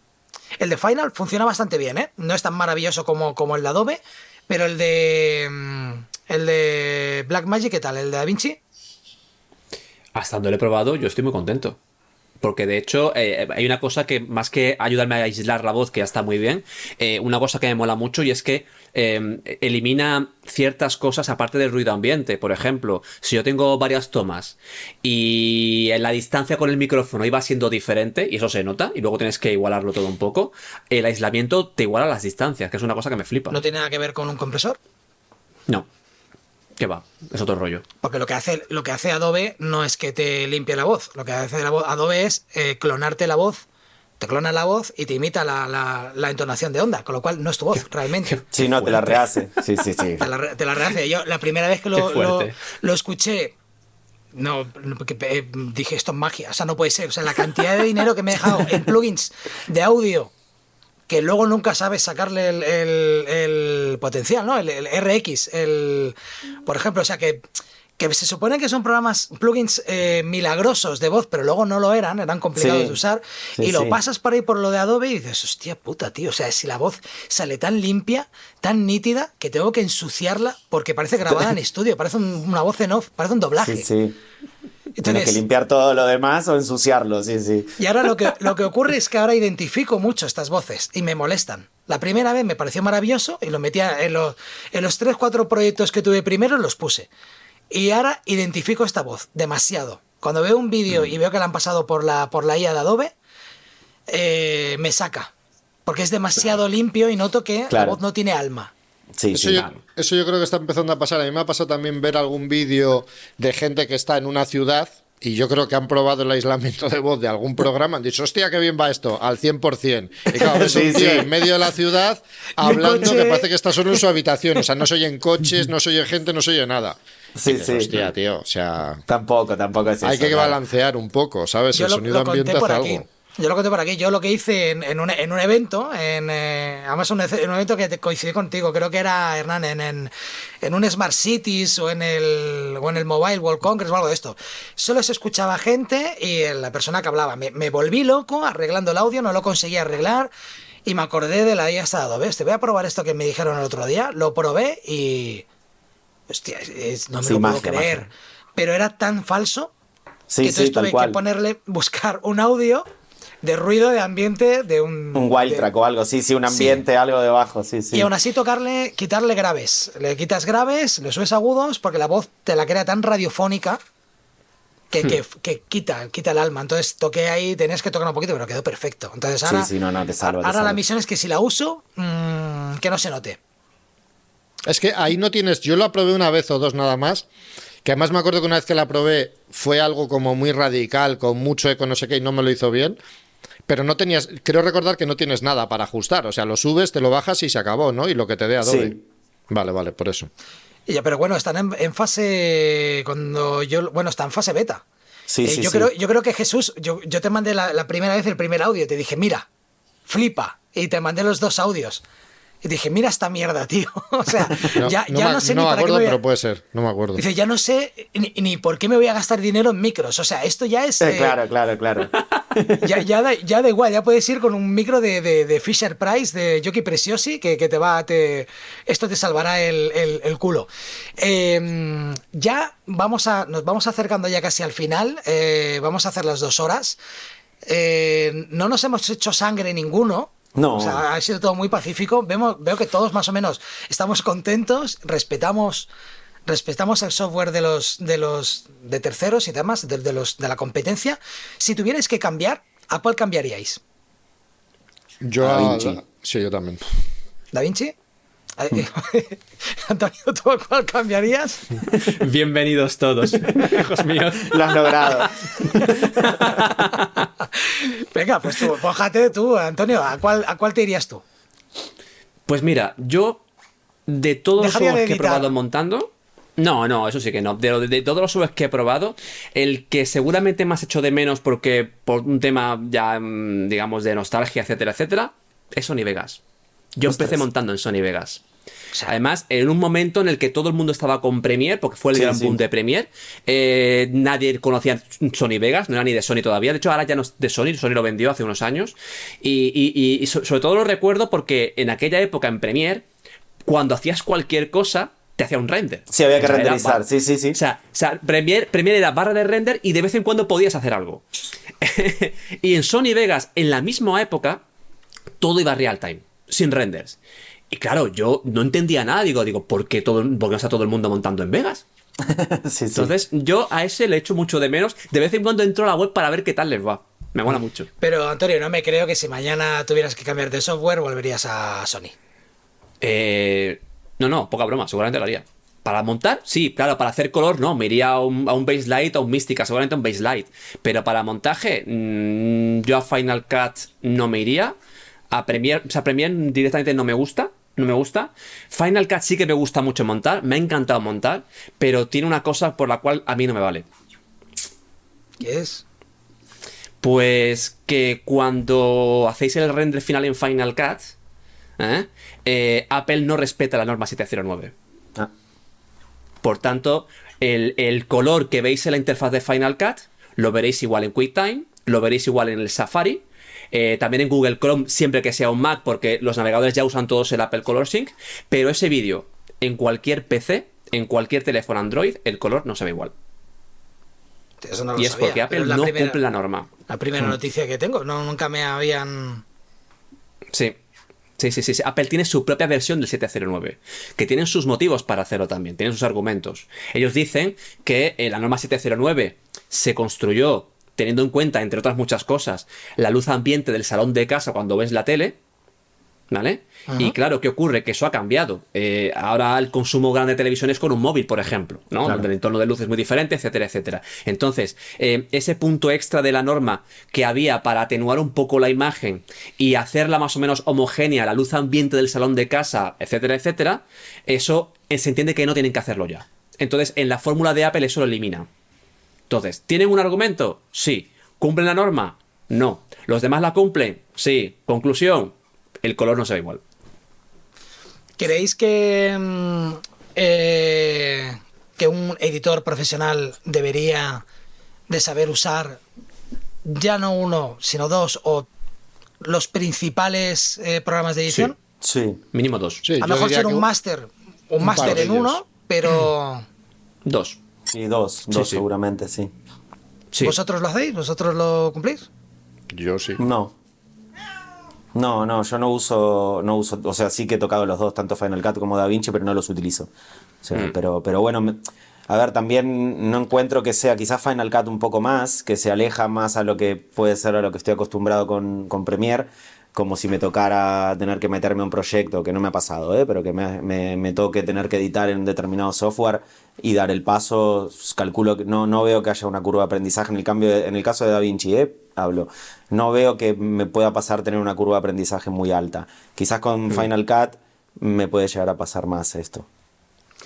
El de Final funciona bastante bien, ¿eh? No es tan maravilloso como, como el de Adobe, pero el de... El de Blackmagic, ¿qué tal? ¿El de DaVinci? Hasta donde lo he probado, yo estoy muy contento. Porque de hecho, eh, hay una cosa que, más que ayudarme a aislar la voz, que ya está muy bien, eh, una cosa que me mola mucho y es que em, elimina ciertas cosas aparte del ruido ambiente. Por ejemplo, si yo tengo varias tomas y la distancia con el micrófono iba siendo diferente, y eso se nota, y luego tienes que igualarlo todo un poco, el aislamiento te iguala las distancias, que es una cosa que me flipa. ¿No tiene nada que ver con un compresor? No. ¿Qué va? Es otro rollo. Porque lo que hace, lo que hace Adobe no es que te limpie la voz. Lo que hace Adobe es eh, clonarte la voz. Te clona la voz y te imita la, entonación de onda, con lo cual no es tu voz realmente. Sí, no, te la rehace. Sí, sí, sí. Te la, rehace. Yo la primera vez que lo, lo, escuché, no, porque eh, dije esto es magia, o sea, no puede ser. O sea, la cantidad de dinero que me he dejado en plugins de audio que luego nunca sabes sacarle el, potencial, ¿no? El, RX, el, por ejemplo, o sea que, que se supone que son programas, plugins eh, milagrosos de voz, pero luego no lo eran, eran complicados de usar, y lo pasas por ahí por lo de Adobe y dices, hostia puta, tío, o sea, si la voz sale tan limpia, tan nítida, que tengo que ensuciarla porque parece grabada en estudio, parece una voz en off, parece un doblaje. Sí, sí. Tienes que limpiar todo lo demás o ensuciarlo, sí, sí. Y ahora lo que, lo que ocurre es que ahora identifico mucho estas voces y me molestan. La primera vez me pareció maravilloso y lo metía en los, en los 3-4 proyectos que tuve primero, los puse. Y ahora identifico esta voz demasiado. Cuando veo un vídeo mm. y veo que la han pasado por la, por la IA de Adobe, eh, me saca. Porque es demasiado limpio y noto que la voz no tiene alma. Sí, Eso sí. yo, eso yo creo que está empezando a pasar. A mí me ha pasado también ver algún vídeo de gente que está en una ciudad y yo creo que han probado el aislamiento de voz de algún programa. Han dicho, hostia, qué bien va esto, al 100%. Y claro, ves Sí, un tío sí. en medio de la ciudad hablando que parece que está solo en su habitación. O sea, no se oyen coches, no se oye gente, no se oye nada. Sí, dices, sí. Hostia, tío, o sea, Tampoco, tampoco es hay eso. que claro. balancear un poco, ¿sabes? Yo el lo, sonido lo ambiente hace aquí. algo. Yo lo conté por aquí. Yo lo que hice en, en un, en un evento, en, eh, además un, en un evento que coincidí contigo, creo que era Hernán, en, en, un Smart Cities o en, el, o en el Mobile World Congress o algo de esto. Solo se escuchaba gente y la persona que hablaba. Me, me volví loco arreglando el audio, no lo conseguía arreglar. Y me acordé de la IA hasta Adobe. Te voy a probar esto que me dijeron el otro día. Lo probé y. Hostia, es- no me Sí, lo puedo creer. Pero era tan falso Sí, que sí, entonces tal tuve que ponerle, buscar un audio de ruido de ambiente de un... Un wild de- track o algo, sí, sí, un ambiente, algo debajo, sí, sí. Y aún así tocarle, quitarle graves. Le quitas graves, le subes agudos, porque la voz te la crea tan radiofónica que, que, Hmm. que quita, quita el alma. Entonces toqué ahí, tenías que tocar un poquito, pero quedó perfecto. Entonces Sí, ahora, sí, no, no, te salva, te ahora la misión es que si la uso, mm, que no se note. Es que ahí no tienes. Yo la probé una vez o dos nada más. Que además me acuerdo que una vez que la probé fue algo como muy radical, con mucho eco, no sé qué, y no me lo hizo bien. Pero no tenías. Creo recordar que no tienes nada para ajustar. O sea, lo subes, te lo bajas y se acabó, ¿no? Y lo que te dé Adobe. Sí. Vale, vale, por eso. Y ya, pero bueno, están en, en fase. Cuando yo. Bueno, está en fase beta. Sí, Eh, sí, yo, sí. Creo, yo creo que Jesús, yo, yo te mandé la, la primera vez el primer audio, te dije, mira, flipa, y te mandé los dos audios. Y dije, mira esta mierda, tío. o sea, No, ya, no ya me, no sé no ni me para qué acuerdo, me voy a- pero puede ser. No me acuerdo. Dice, ya no sé ni, ni por qué me voy a gastar dinero en micros. O sea, esto ya es. Eh, eh, claro, claro, claro. ya, ya, da, ya da igual, ya puedes ir con un micro de, de, de Fisher Price, de Jockey Preciosi, que, que te va, te, esto te salvará el, el- el culo. Eh, ya vamos a, nos vamos acercando ya casi al final, eh, vamos a hacer las dos horas. Eh, no nos hemos hecho sangre ninguno. No. O sea, ha sido todo muy pacífico. Vemos, veo que todos más o menos estamos contentos, respetamos respetamos el software de los de los de terceros y demás, de, de los de la competencia. Si tuvierais que cambiar, ¿a cuál cambiaríais? Yo. Da a- Vinci. sí, yo también. ¿Da Vinci? Antonio, ¿tú a cuál cambiarías? Bienvenidos todos, hijos míos. Lo has logrado. Venga, pues tú, pójate tú, Antonio, ¿a cuál, ¿a cuál te irías tú? Pues mira, yo de todos los de que he probado montando. No, no, eso sí que no. De, de todos los juegos que he probado, el que seguramente más hecho de menos porque por un tema ya, mm, digamos, de nostalgia, etcétera, etcétera, es Sony Vegas. Yo Ostras. empecé montando en Sony Vegas. sea- Además, en un momento en el que todo el mundo estaba con Premiere, porque fue el Sí, gran sí. boom de Premiere, eh, nadie conocía Sony Vegas, no era ni de Sony todavía. De hecho, ahora ya no es de Sony, Sony lo vendió hace unos años. Y, y- y- y so- sobre todo lo recuerdo porque en aquella época en Premiere, cuando hacías cualquier cosa, te hacía un render. Sí, había que O sea, era renderizar, sí, sí, sí. O sea, o sea, Premiere, Premiere era barra de render y de vez en cuando podías hacer algo. y en Sony Vegas, en la misma época, todo iba real time, sin renders. Y claro, yo no entendía nada, digo, digo, ¿por qué, todo, por qué no está todo el mundo montando en Vegas? Sí, sí. Entonces, yo a ese le echo mucho de menos. De vez en cuando entro a la web para ver qué tal les va. Me mola mucho. Pero Antonio, no me creo que si mañana tuvieras que cambiar de software, volverías a Sony. Eh, no, no, poca broma, seguramente lo haría. Para montar, sí, claro, para hacer color, no, me iría a un, a un Base Light, a un Mística, seguramente a un Base Light. Pero para montaje, mm, yo a Final Cut no me iría. A Premiere, o sea, Premiere directamente no me gusta, no me gusta. Final Cut sí que me gusta mucho montar, me ha encantado montar, pero tiene una cosa por la cual a mí no me vale. ¿Qué es? Pues que cuando hacéis el render final en Final Cut, ¿eh? Eh, Apple no respeta la norma 709. Ah, Por tanto, el, el color que veis en la interfaz de Final Cut lo veréis igual en QuickTime, lo veréis igual en el Safari, eh, también en Google Chrome siempre que sea un Mac, porque los navegadores ya usan todos el Apple Color Sync, pero ese vídeo en cualquier PC, en cualquier teléfono Android, el color no se ve igual. Eso no lo Y es sabía, porque Apple no primera- cumple la norma. La primera noticia que tengo, no, nunca me habían... Sí. Apple tiene su propia versión del 709, que tienen sus motivos para hacerlo también, tienen sus argumentos. Ellos dicen que eh, la norma 709 se construyó teniendo en cuenta, entre otras muchas cosas, la luz ambiente del salón de casa cuando ves la tele, ¿Vale? Y claro, ¿qué ocurre? Que eso ha cambiado. Eh, ahora el consumo grande de televisión es con un móvil, por ejemplo, ¿no? El entorno de luz es muy diferente, etcétera, etcétera. Entonces, eh, ese punto extra de la norma que había para atenuar un poco la imagen y hacerla más o menos homogénea, la luz ambiente del salón de casa, etcétera, etcétera, eso eh, se entiende que no tienen que hacerlo ya. Entonces, en la fórmula de Apple eso lo elimina. Entonces, ¿tienen un argumento? Sí. ¿Cumplen la norma? No. ¿Los demás la cumplen? Sí. Conclusión, el color no se ve igual. ¿Creéis que, mm, eh, que un editor profesional debería de saber usar ya no uno, sino dos o los principales eh, programas de edición? Sí. Mínimo dos. Sí, a lo mejor ser un máster, un máster en ellos. uno, pero Dos. Sí, dos, Sí, dos sí. seguramente, sí. Sí. ¿vosotros lo hacéis? ¿Vosotros lo cumplís? Yo sí. No. No, no, yo no uso, no uso, o sea, sí que he tocado los dos, tanto Final Cut como DaVinci, pero no los utilizo. O sea, pero, pero bueno, me- a ver, también no encuentro que sea quizás Final Cut un poco más, que se aleja más a lo que puede ser a lo que estoy acostumbrado con, con Premiere, como si me tocara tener que meterme a un proyecto, que no me ha pasado, ¿eh? pero que me, me- me toque tener que editar en un determinado software y dar el paso, calculo que no, no veo que haya una curva de aprendizaje en el cambio de- en el caso de DaVinci, ¿eh? hablo. No veo que me pueda pasar tener una curva de aprendizaje muy alta. Quizás con Final Cut me puede llegar a pasar más esto.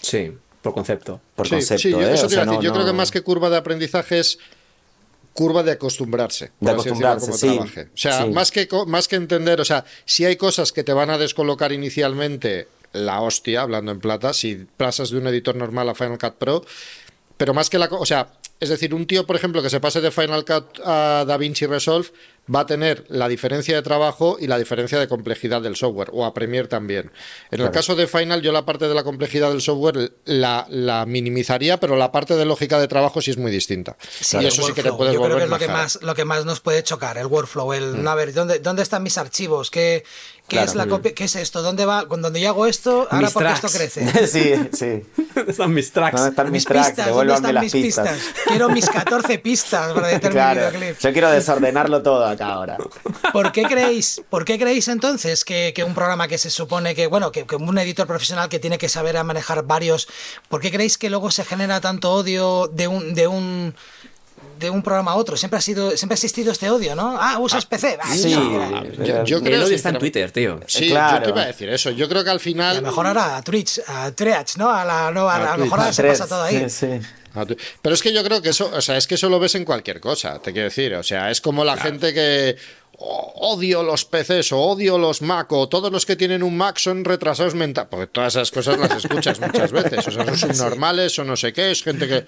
Sí, por concepto. Por Sí, concepto, sí, yo, ¿eh? eso O te iba a sea, decir. no- yo creo que no- más que curva de aprendizaje es curva de acostumbrarse. De decirlo, acostumbrarse, sí. O sea, Sí. más, que, más que entender, o sea, si hay cosas que te van a descolocar inicialmente la hostia, hablando en plata, si pasas de un editor normal a Final Cut Pro, pero más que la... O sea, es decir, un tío, por ejemplo, que se pase de Final Cut a DaVinci Resolve va a tener la diferencia de trabajo y la diferencia de complejidad del software, o a Premiere también. En el caso de Final, yo la parte de la complejidad del software la, la minimizaría, pero la parte de lógica de trabajo sí es muy distinta. Sí, y eso sí que te puedes Yo creo que volver es lo que, más, lo que más nos puede chocar, el workflow. El, Mm. A ver, ¿dónde, ¿dónde están mis archivos? ¿Qué, qué Claro. es la copia? ¿Qué es esto? ¿Dónde va? Cuando yo hago esto, ahora Mis porque esto crece. sí, sí. ¿Dónde están mis tracks? ¿Dónde están mis, Mis tracks? pistas, ¿dónde Devuélvanme están las mis pistas. pistas? Quiero mis 14 pistas para determinar Claro, videoclip. yo quiero desordenarlo todo acá ahora. ¿Por qué creéis, por qué creéis entonces que, que un programa que se supone que, bueno, que, que un editor profesional que tiene que saber a manejar varios, ¿por qué creéis que luego se genera tanto odio de un, de un de un programa a otro? Siempre ha sido, siempre ha existido este odio, ¿no? Ah, usas PC. Ah, Sí, no. Yo, yo el creo odio está en Twitter, tío. Sí, Claro. yo te iba a decir eso. Yo creo que al Y a final. lo mejor ahora a Twitch, a Twitch, ¿no? A la nueva, a, A lo mejor ahora se pasa todo ahí. sí, sí. Ah, Pero es que yo creo que eso, o sea, es que eso lo ves en cualquier cosa, te quiero decir. O sea, es como la gente que "Oh, odio los PCs o odio los Mac o todos los que tienen un Mac son retrasados mental. Porque todas esas cosas las escuchas muchas veces. O sea, son subnormales o no sé qué. Es gente que.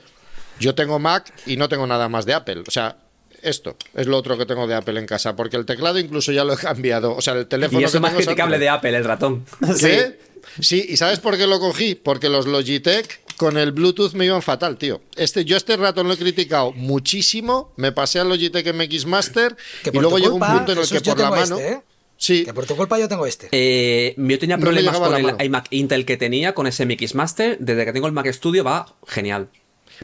Yo tengo Mac y no tengo nada más de Apple. O sea. Esto es lo otro que tengo de Apple en casa, porque el teclado incluso ya lo he cambiado. O sea, el teléfono Y eso que es más criticable de Apple, el ratón. ¿Qué? Sí, ¿y sabes por qué lo cogí? Porque los Logitech con el Bluetooth me iban fatal, tío. Este, yo este rato lo he criticado muchísimo, me pasé al Logitech MX Master Que y por luego tu llegó un culpa, punto en el Jesús, que yo por la tengo mano... este, ¿eh? Sí, Que por tu culpa yo tengo este. Eh, yo tenía problemas con el mano. iMac Intel que tenía, con ese MX Master. Desde que tengo el Mac Studio va genial.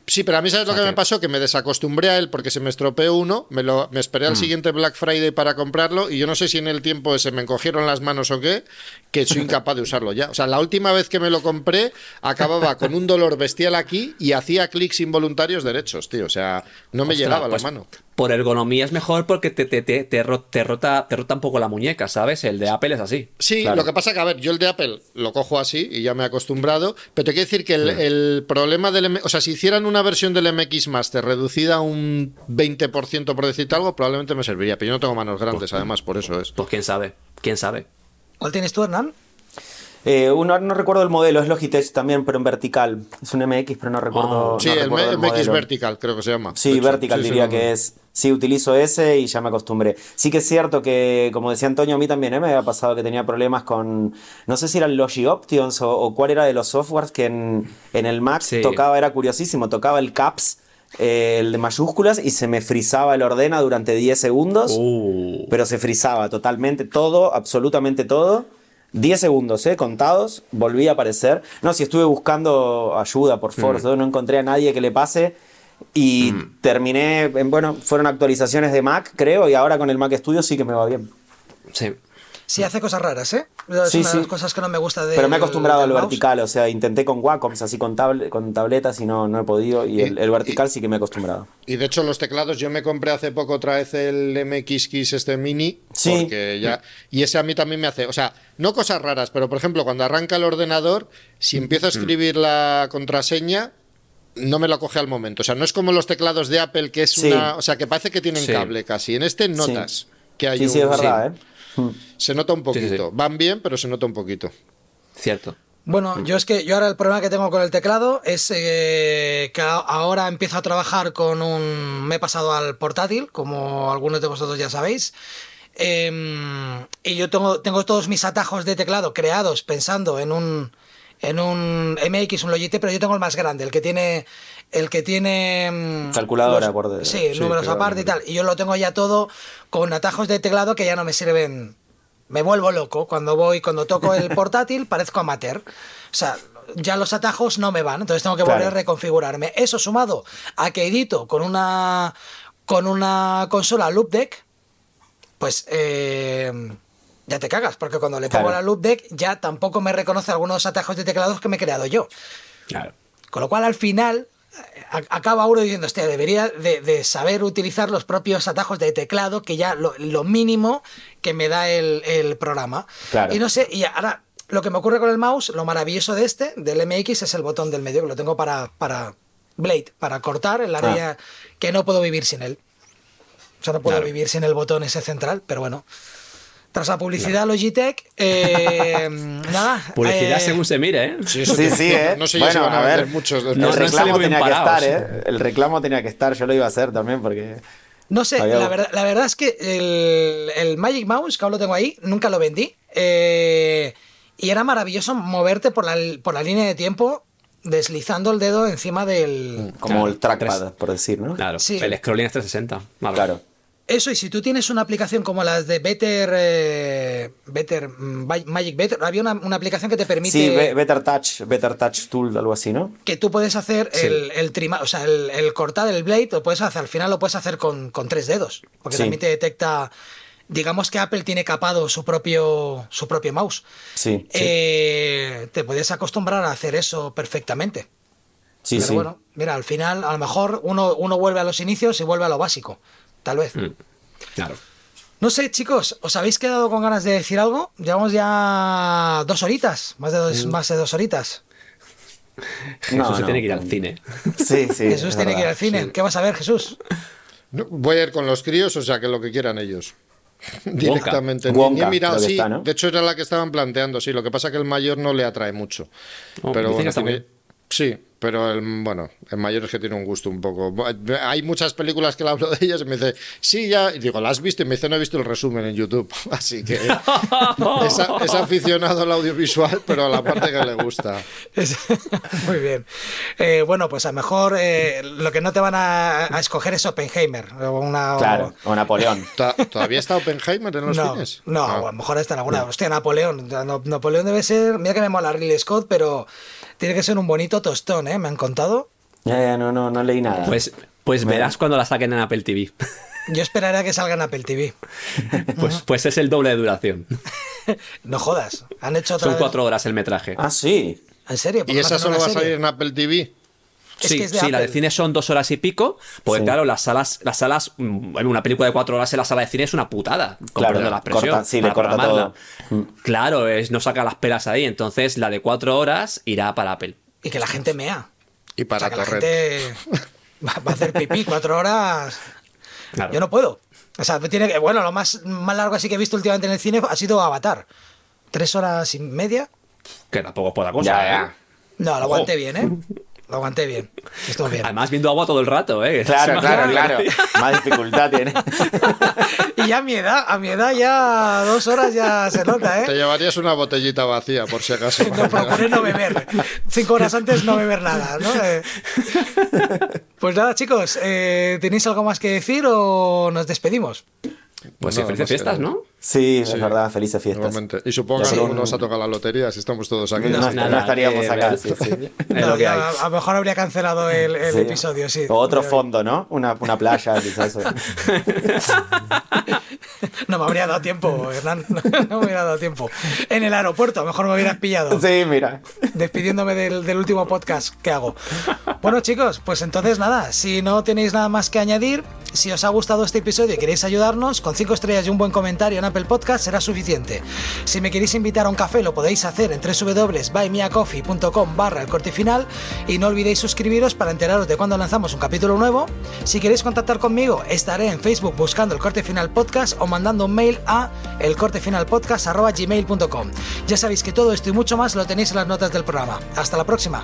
Sí, pero a mí sabes lo que me pasó, que me desacostumbré a él porque se me estropeó uno, me, lo, me esperé al Mm. siguiente Black Friday para comprarlo y yo no sé si en el tiempo ese me encogieron las manos o qué, que soy incapaz de usarlo ya. O sea, la última vez que me lo compré acababa con un dolor bestial aquí y hacía clics involuntarios derechos, tío. O sea, no me Ostras, llegaba pues, la mano. Por ergonomía es mejor porque te, te, te, te ro- te rota, te rota un poco la muñeca, ¿sabes? El de Apple es así. Sí, Claro. lo que pasa que, a ver, yo el de Apple lo cojo así y ya me he acostumbrado, pero te quiero decir que el, el problema del... O sea, si hicieran una versión del MX Master reducida a un 20% por decirte algo, probablemente me serviría, pero yo no tengo manos grandes, además, por eso es. Pues quién sabe, quién sabe. ¿Cuál tienes tú, Hernán? Eh, uno, no recuerdo el modelo, es Logitech también, pero en vertical. Es un MX, pero no recuerdo. Oh. Sí, no el, recuerdo M- MX modelo. Vertical, creo que se llama. Sí. Vertical Sí, diría que es. Sí, utilizo ese y ya me acostumbré. Sí que es cierto que, como decía Antonio, a mí también ¿eh? me había pasado que tenía problemas con, no sé si eran Logi Options o, o cuál era de los softwares que en, en el Mac Sí. tocaba, era curiosísimo, tocaba el caps, eh, el de mayúsculas y se me frizaba el ordena durante 10 segundos, Uh. pero se frizaba totalmente, todo, absolutamente todo. 10 segundos, ¿eh? Contados, volví a aparecer. No, si estuve buscando ayuda por Force, no encontré a nadie que le pase. Y terminé, en- bueno, fueron actualizaciones de Mac, creo, y ahora con el Mac Studio sí que me va bien. Sí. Sí, hace cosas raras, ¿eh? Es Sí, una de sí. las cosas que no me gusta de. Pero me he acostumbrado al vertical, o sea, intenté con Wacoms, así con, tablet, con tabletas y no, no he podido. Y el, el vertical sí que me he acostumbrado. Y de hecho los teclados, yo me compré hace poco otra vez el MXX este mini, Sí. porque ya y ese a mí también me hace, o sea, no cosas raras, pero por ejemplo, cuando arranca el ordenador, si empiezo a escribir la contraseña no me lo coge al momento, o sea, no es como los teclados de Apple que es Sí. una, o sea, que parece que tienen Sí. cable casi. En este notas que hay Sí, un sí, es verdad, ¿eh? se nota un sí, poquito. sí. Van bien, pero se nota un poquito. Cierto. Bueno, yo es que yo ahora el problema que tengo con el teclado es eh, que ahora empiezo a trabajar con un... Me he pasado al portátil, como algunos de vosotros ya sabéis. Em, y yo tengo, tengo todos mis atajos de teclado creados pensando en un en un MX, un Logitech, pero yo tengo el más grande, el que tiene el que tiene mm, Calculadora los- por de- sí, sí, números aparte y tal. Y yo lo tengo ya todo con atajos de teclado que ya no me sirven. Me vuelvo loco cuando voy, cuando toco el portátil, parezco amateur. O sea, ya los atajos no me van, entonces tengo que volver Claro. a reconfigurarme. Eso sumado a que edito con una con una consola Loop Deck, pues eh, ya te cagas, porque cuando le pongo Claro. la Loop Deck ya tampoco me reconoce algunos atajos de teclados que me he creado yo. Claro. Con lo cual, al final, acaba uno diciendo, hostia, debería de, de saber utilizar los propios atajos de teclado, que ya lo, lo mínimo que me da el, el programa. Claro. Y no sé, y ahora, lo que me ocurre con el mouse, lo maravilloso de este, del MX, es el botón del medio, que lo tengo para, para Blade, para cortar el área que no puedo vivir sin él. O sea, no puedo Claro. vivir sin el botón ese central, pero bueno. Tras la publicidad Logitech, eh, nada. Publicidad eh, según se mire, ¿eh? Sí, Sí, te- sí, ¿eh? No sé yo si Bueno, van a, a ver. vender muchos de El No, salido reclamo tenía que parados. estar, ¿eh? El reclamo tenía que estar, yo lo iba a hacer también porque... No sé, Había- la verdad, la verdad es que el, el Magic Mouse, que aún lo tengo ahí, nunca lo vendí. eh, y era maravilloso moverte por la, por la línea de tiempo deslizando el dedo encima del... Como Claro, el trackpad, tres. por decir, ¿no? Claro. Sí. El scrolling es 360. Vale. Claro. Eso, y si tú tienes una aplicación como las de Better, eh, Better mm, Magic Better, había una, una aplicación que te permite Sí, Be- Better Touch, Better Touch Tool, algo así, ¿no? que tú puedes hacer el, el trima, o sea, el, el cortar el blade, lo puedes hacer, al final lo puedes hacer con, con tres dedos, porque Sí. también te detecta, digamos que Apple tiene capado su propio, su propio mouse. Sí, sí. Eh, te puedes acostumbrar a hacer eso perfectamente. sí, Pero sí. bueno, mira, al final a lo mejor uno, uno vuelve a los inicios y vuelve a lo básico, tal vez. Mm, Claro. No sé, chicos, ¿os habéis quedado con ganas de decir algo? Llevamos ya dos horitas, más de Mm. dos, más de dos horitas. Jesús No, se no. tiene que ir al cine. Sí, sí. Jesús es tiene que ir al cine. sí. ¿Qué vas a ver, Jesús? No, voy a ir con los críos, o sea, que lo que quieran ellos. Directamente. Ni- Wonka, ni he mirado, creo que sí. está, ¿no? De hecho, era la que estaban planteando, sí. Lo que pasa que el mayor no le atrae mucho. Oh, pero bueno, tiene-. Sí, pero el, bueno, el mayor es que tiene un gusto un poco. Hay muchas películas que le hablo de ellas y me dice, sí, ya. Y digo, ¿la has visto? Y me dice, no he visto el resumen en YouTube. Así que es, a- es aficionado al audiovisual, pero a la parte que le gusta. Muy bien. Eh, bueno, pues a lo mejor eh, lo que no te van a, a escoger es Oppenheimer. O una, o- Claro, o Napoleón. ¿To- ¿Todavía está Oppenheimer en los no, cines? no, Ah. a lo mejor está en alguna. Hostia, Napoleón. Napoleón debe ser. Mira que me mola Ridley Scott, pero tiene que ser un bonito tostón, ¿eh? Me han contado. Ya, ya, no, no, no leí nada. Pues, pues Bueno. verás cuando la saquen en Apple TV. Yo esperaría que salga en Apple TV. Pues, pues es el doble de duración. No jodas. Han hecho otra Son vez- cuatro horas el metraje. Ah, sí. ¿En serio? ¿Por ¿Y esa solo va a salir en Apple TV? Es sí, que es de sí, la de cine son dos horas y pico, porque Sí. claro, las salas, las salas, mm, una película de cuatro horas en la sala de cine es una putada, Claro, la expresión, corta- sí, le corta todo. Mm. Claro, es, no saca las pelas ahí, entonces la de cuatro horas irá para Apple. Y que la gente mea. Y O para sea, que la gente va va a hacer pipí cuatro horas. Claro. Yo no puedo. O sea, tiene que. Bueno, lo más, más largo así que he visto últimamente en el cine ha sido Avatar. Tres horas y media. Que tampoco es poca cosa. Ya, ¿eh? ya. No, lo Ojo. aguanté bien, ¿eh? Lo aguanté bien. Estuvo bien. Además viendo agua todo el rato, ¿eh? Claro, claro, claro. Más dificultad tiene. y ya a mi edad, a mi edad ya dos horas ya se nota, Te ¿eh? llevarías una botellita vacía, por si acaso. No, procuré no beber. Cinco horas antes no beber nada, ¿no? Eh, Pues nada, chicos, eh, ¿tenéis algo más que decir o nos despedimos? Pues sí, Nada felices fiestas. ¿no? Sí, es verdad, felices fiestas. Igualmente. Y supongo que Sí. no nos ha tocado la lotería si estamos todos aquí. No, que- no nada, estaríamos acá. sí, No, lo que hay. a, a lo mejor habría cancelado el, el Sí. episodio, sí. O otro fondo, ¿no? Una, una playa, quizás. No me habría dado tiempo, Hernán. No, me hubiera dado tiempo. En el aeropuerto, a lo mejor me hubieras pillado. Sí, mira. Despidiéndome del, del último podcast que hago. Bueno, chicos, pues entonces nada, si no tenéis nada más que añadir, si os ha gustado este episodio y queréis ayudarnos, con 5 estrellas y un buen comentario en Apple Podcast será suficiente. Si me queréis invitar a un café, lo podéis hacer en www.buymeacoffee.com barra el corte final y no olvidéis suscribiros para enteraros de cuando lanzamos un capítulo nuevo. Si queréis contactar conmigo, estaré en Facebook buscando el corte final podcast o mandando un mail a elcortefinalpodcast.gmail.com. Ya sabéis que todo esto y mucho más lo tenéis en las notas del programa. Hasta la próxima.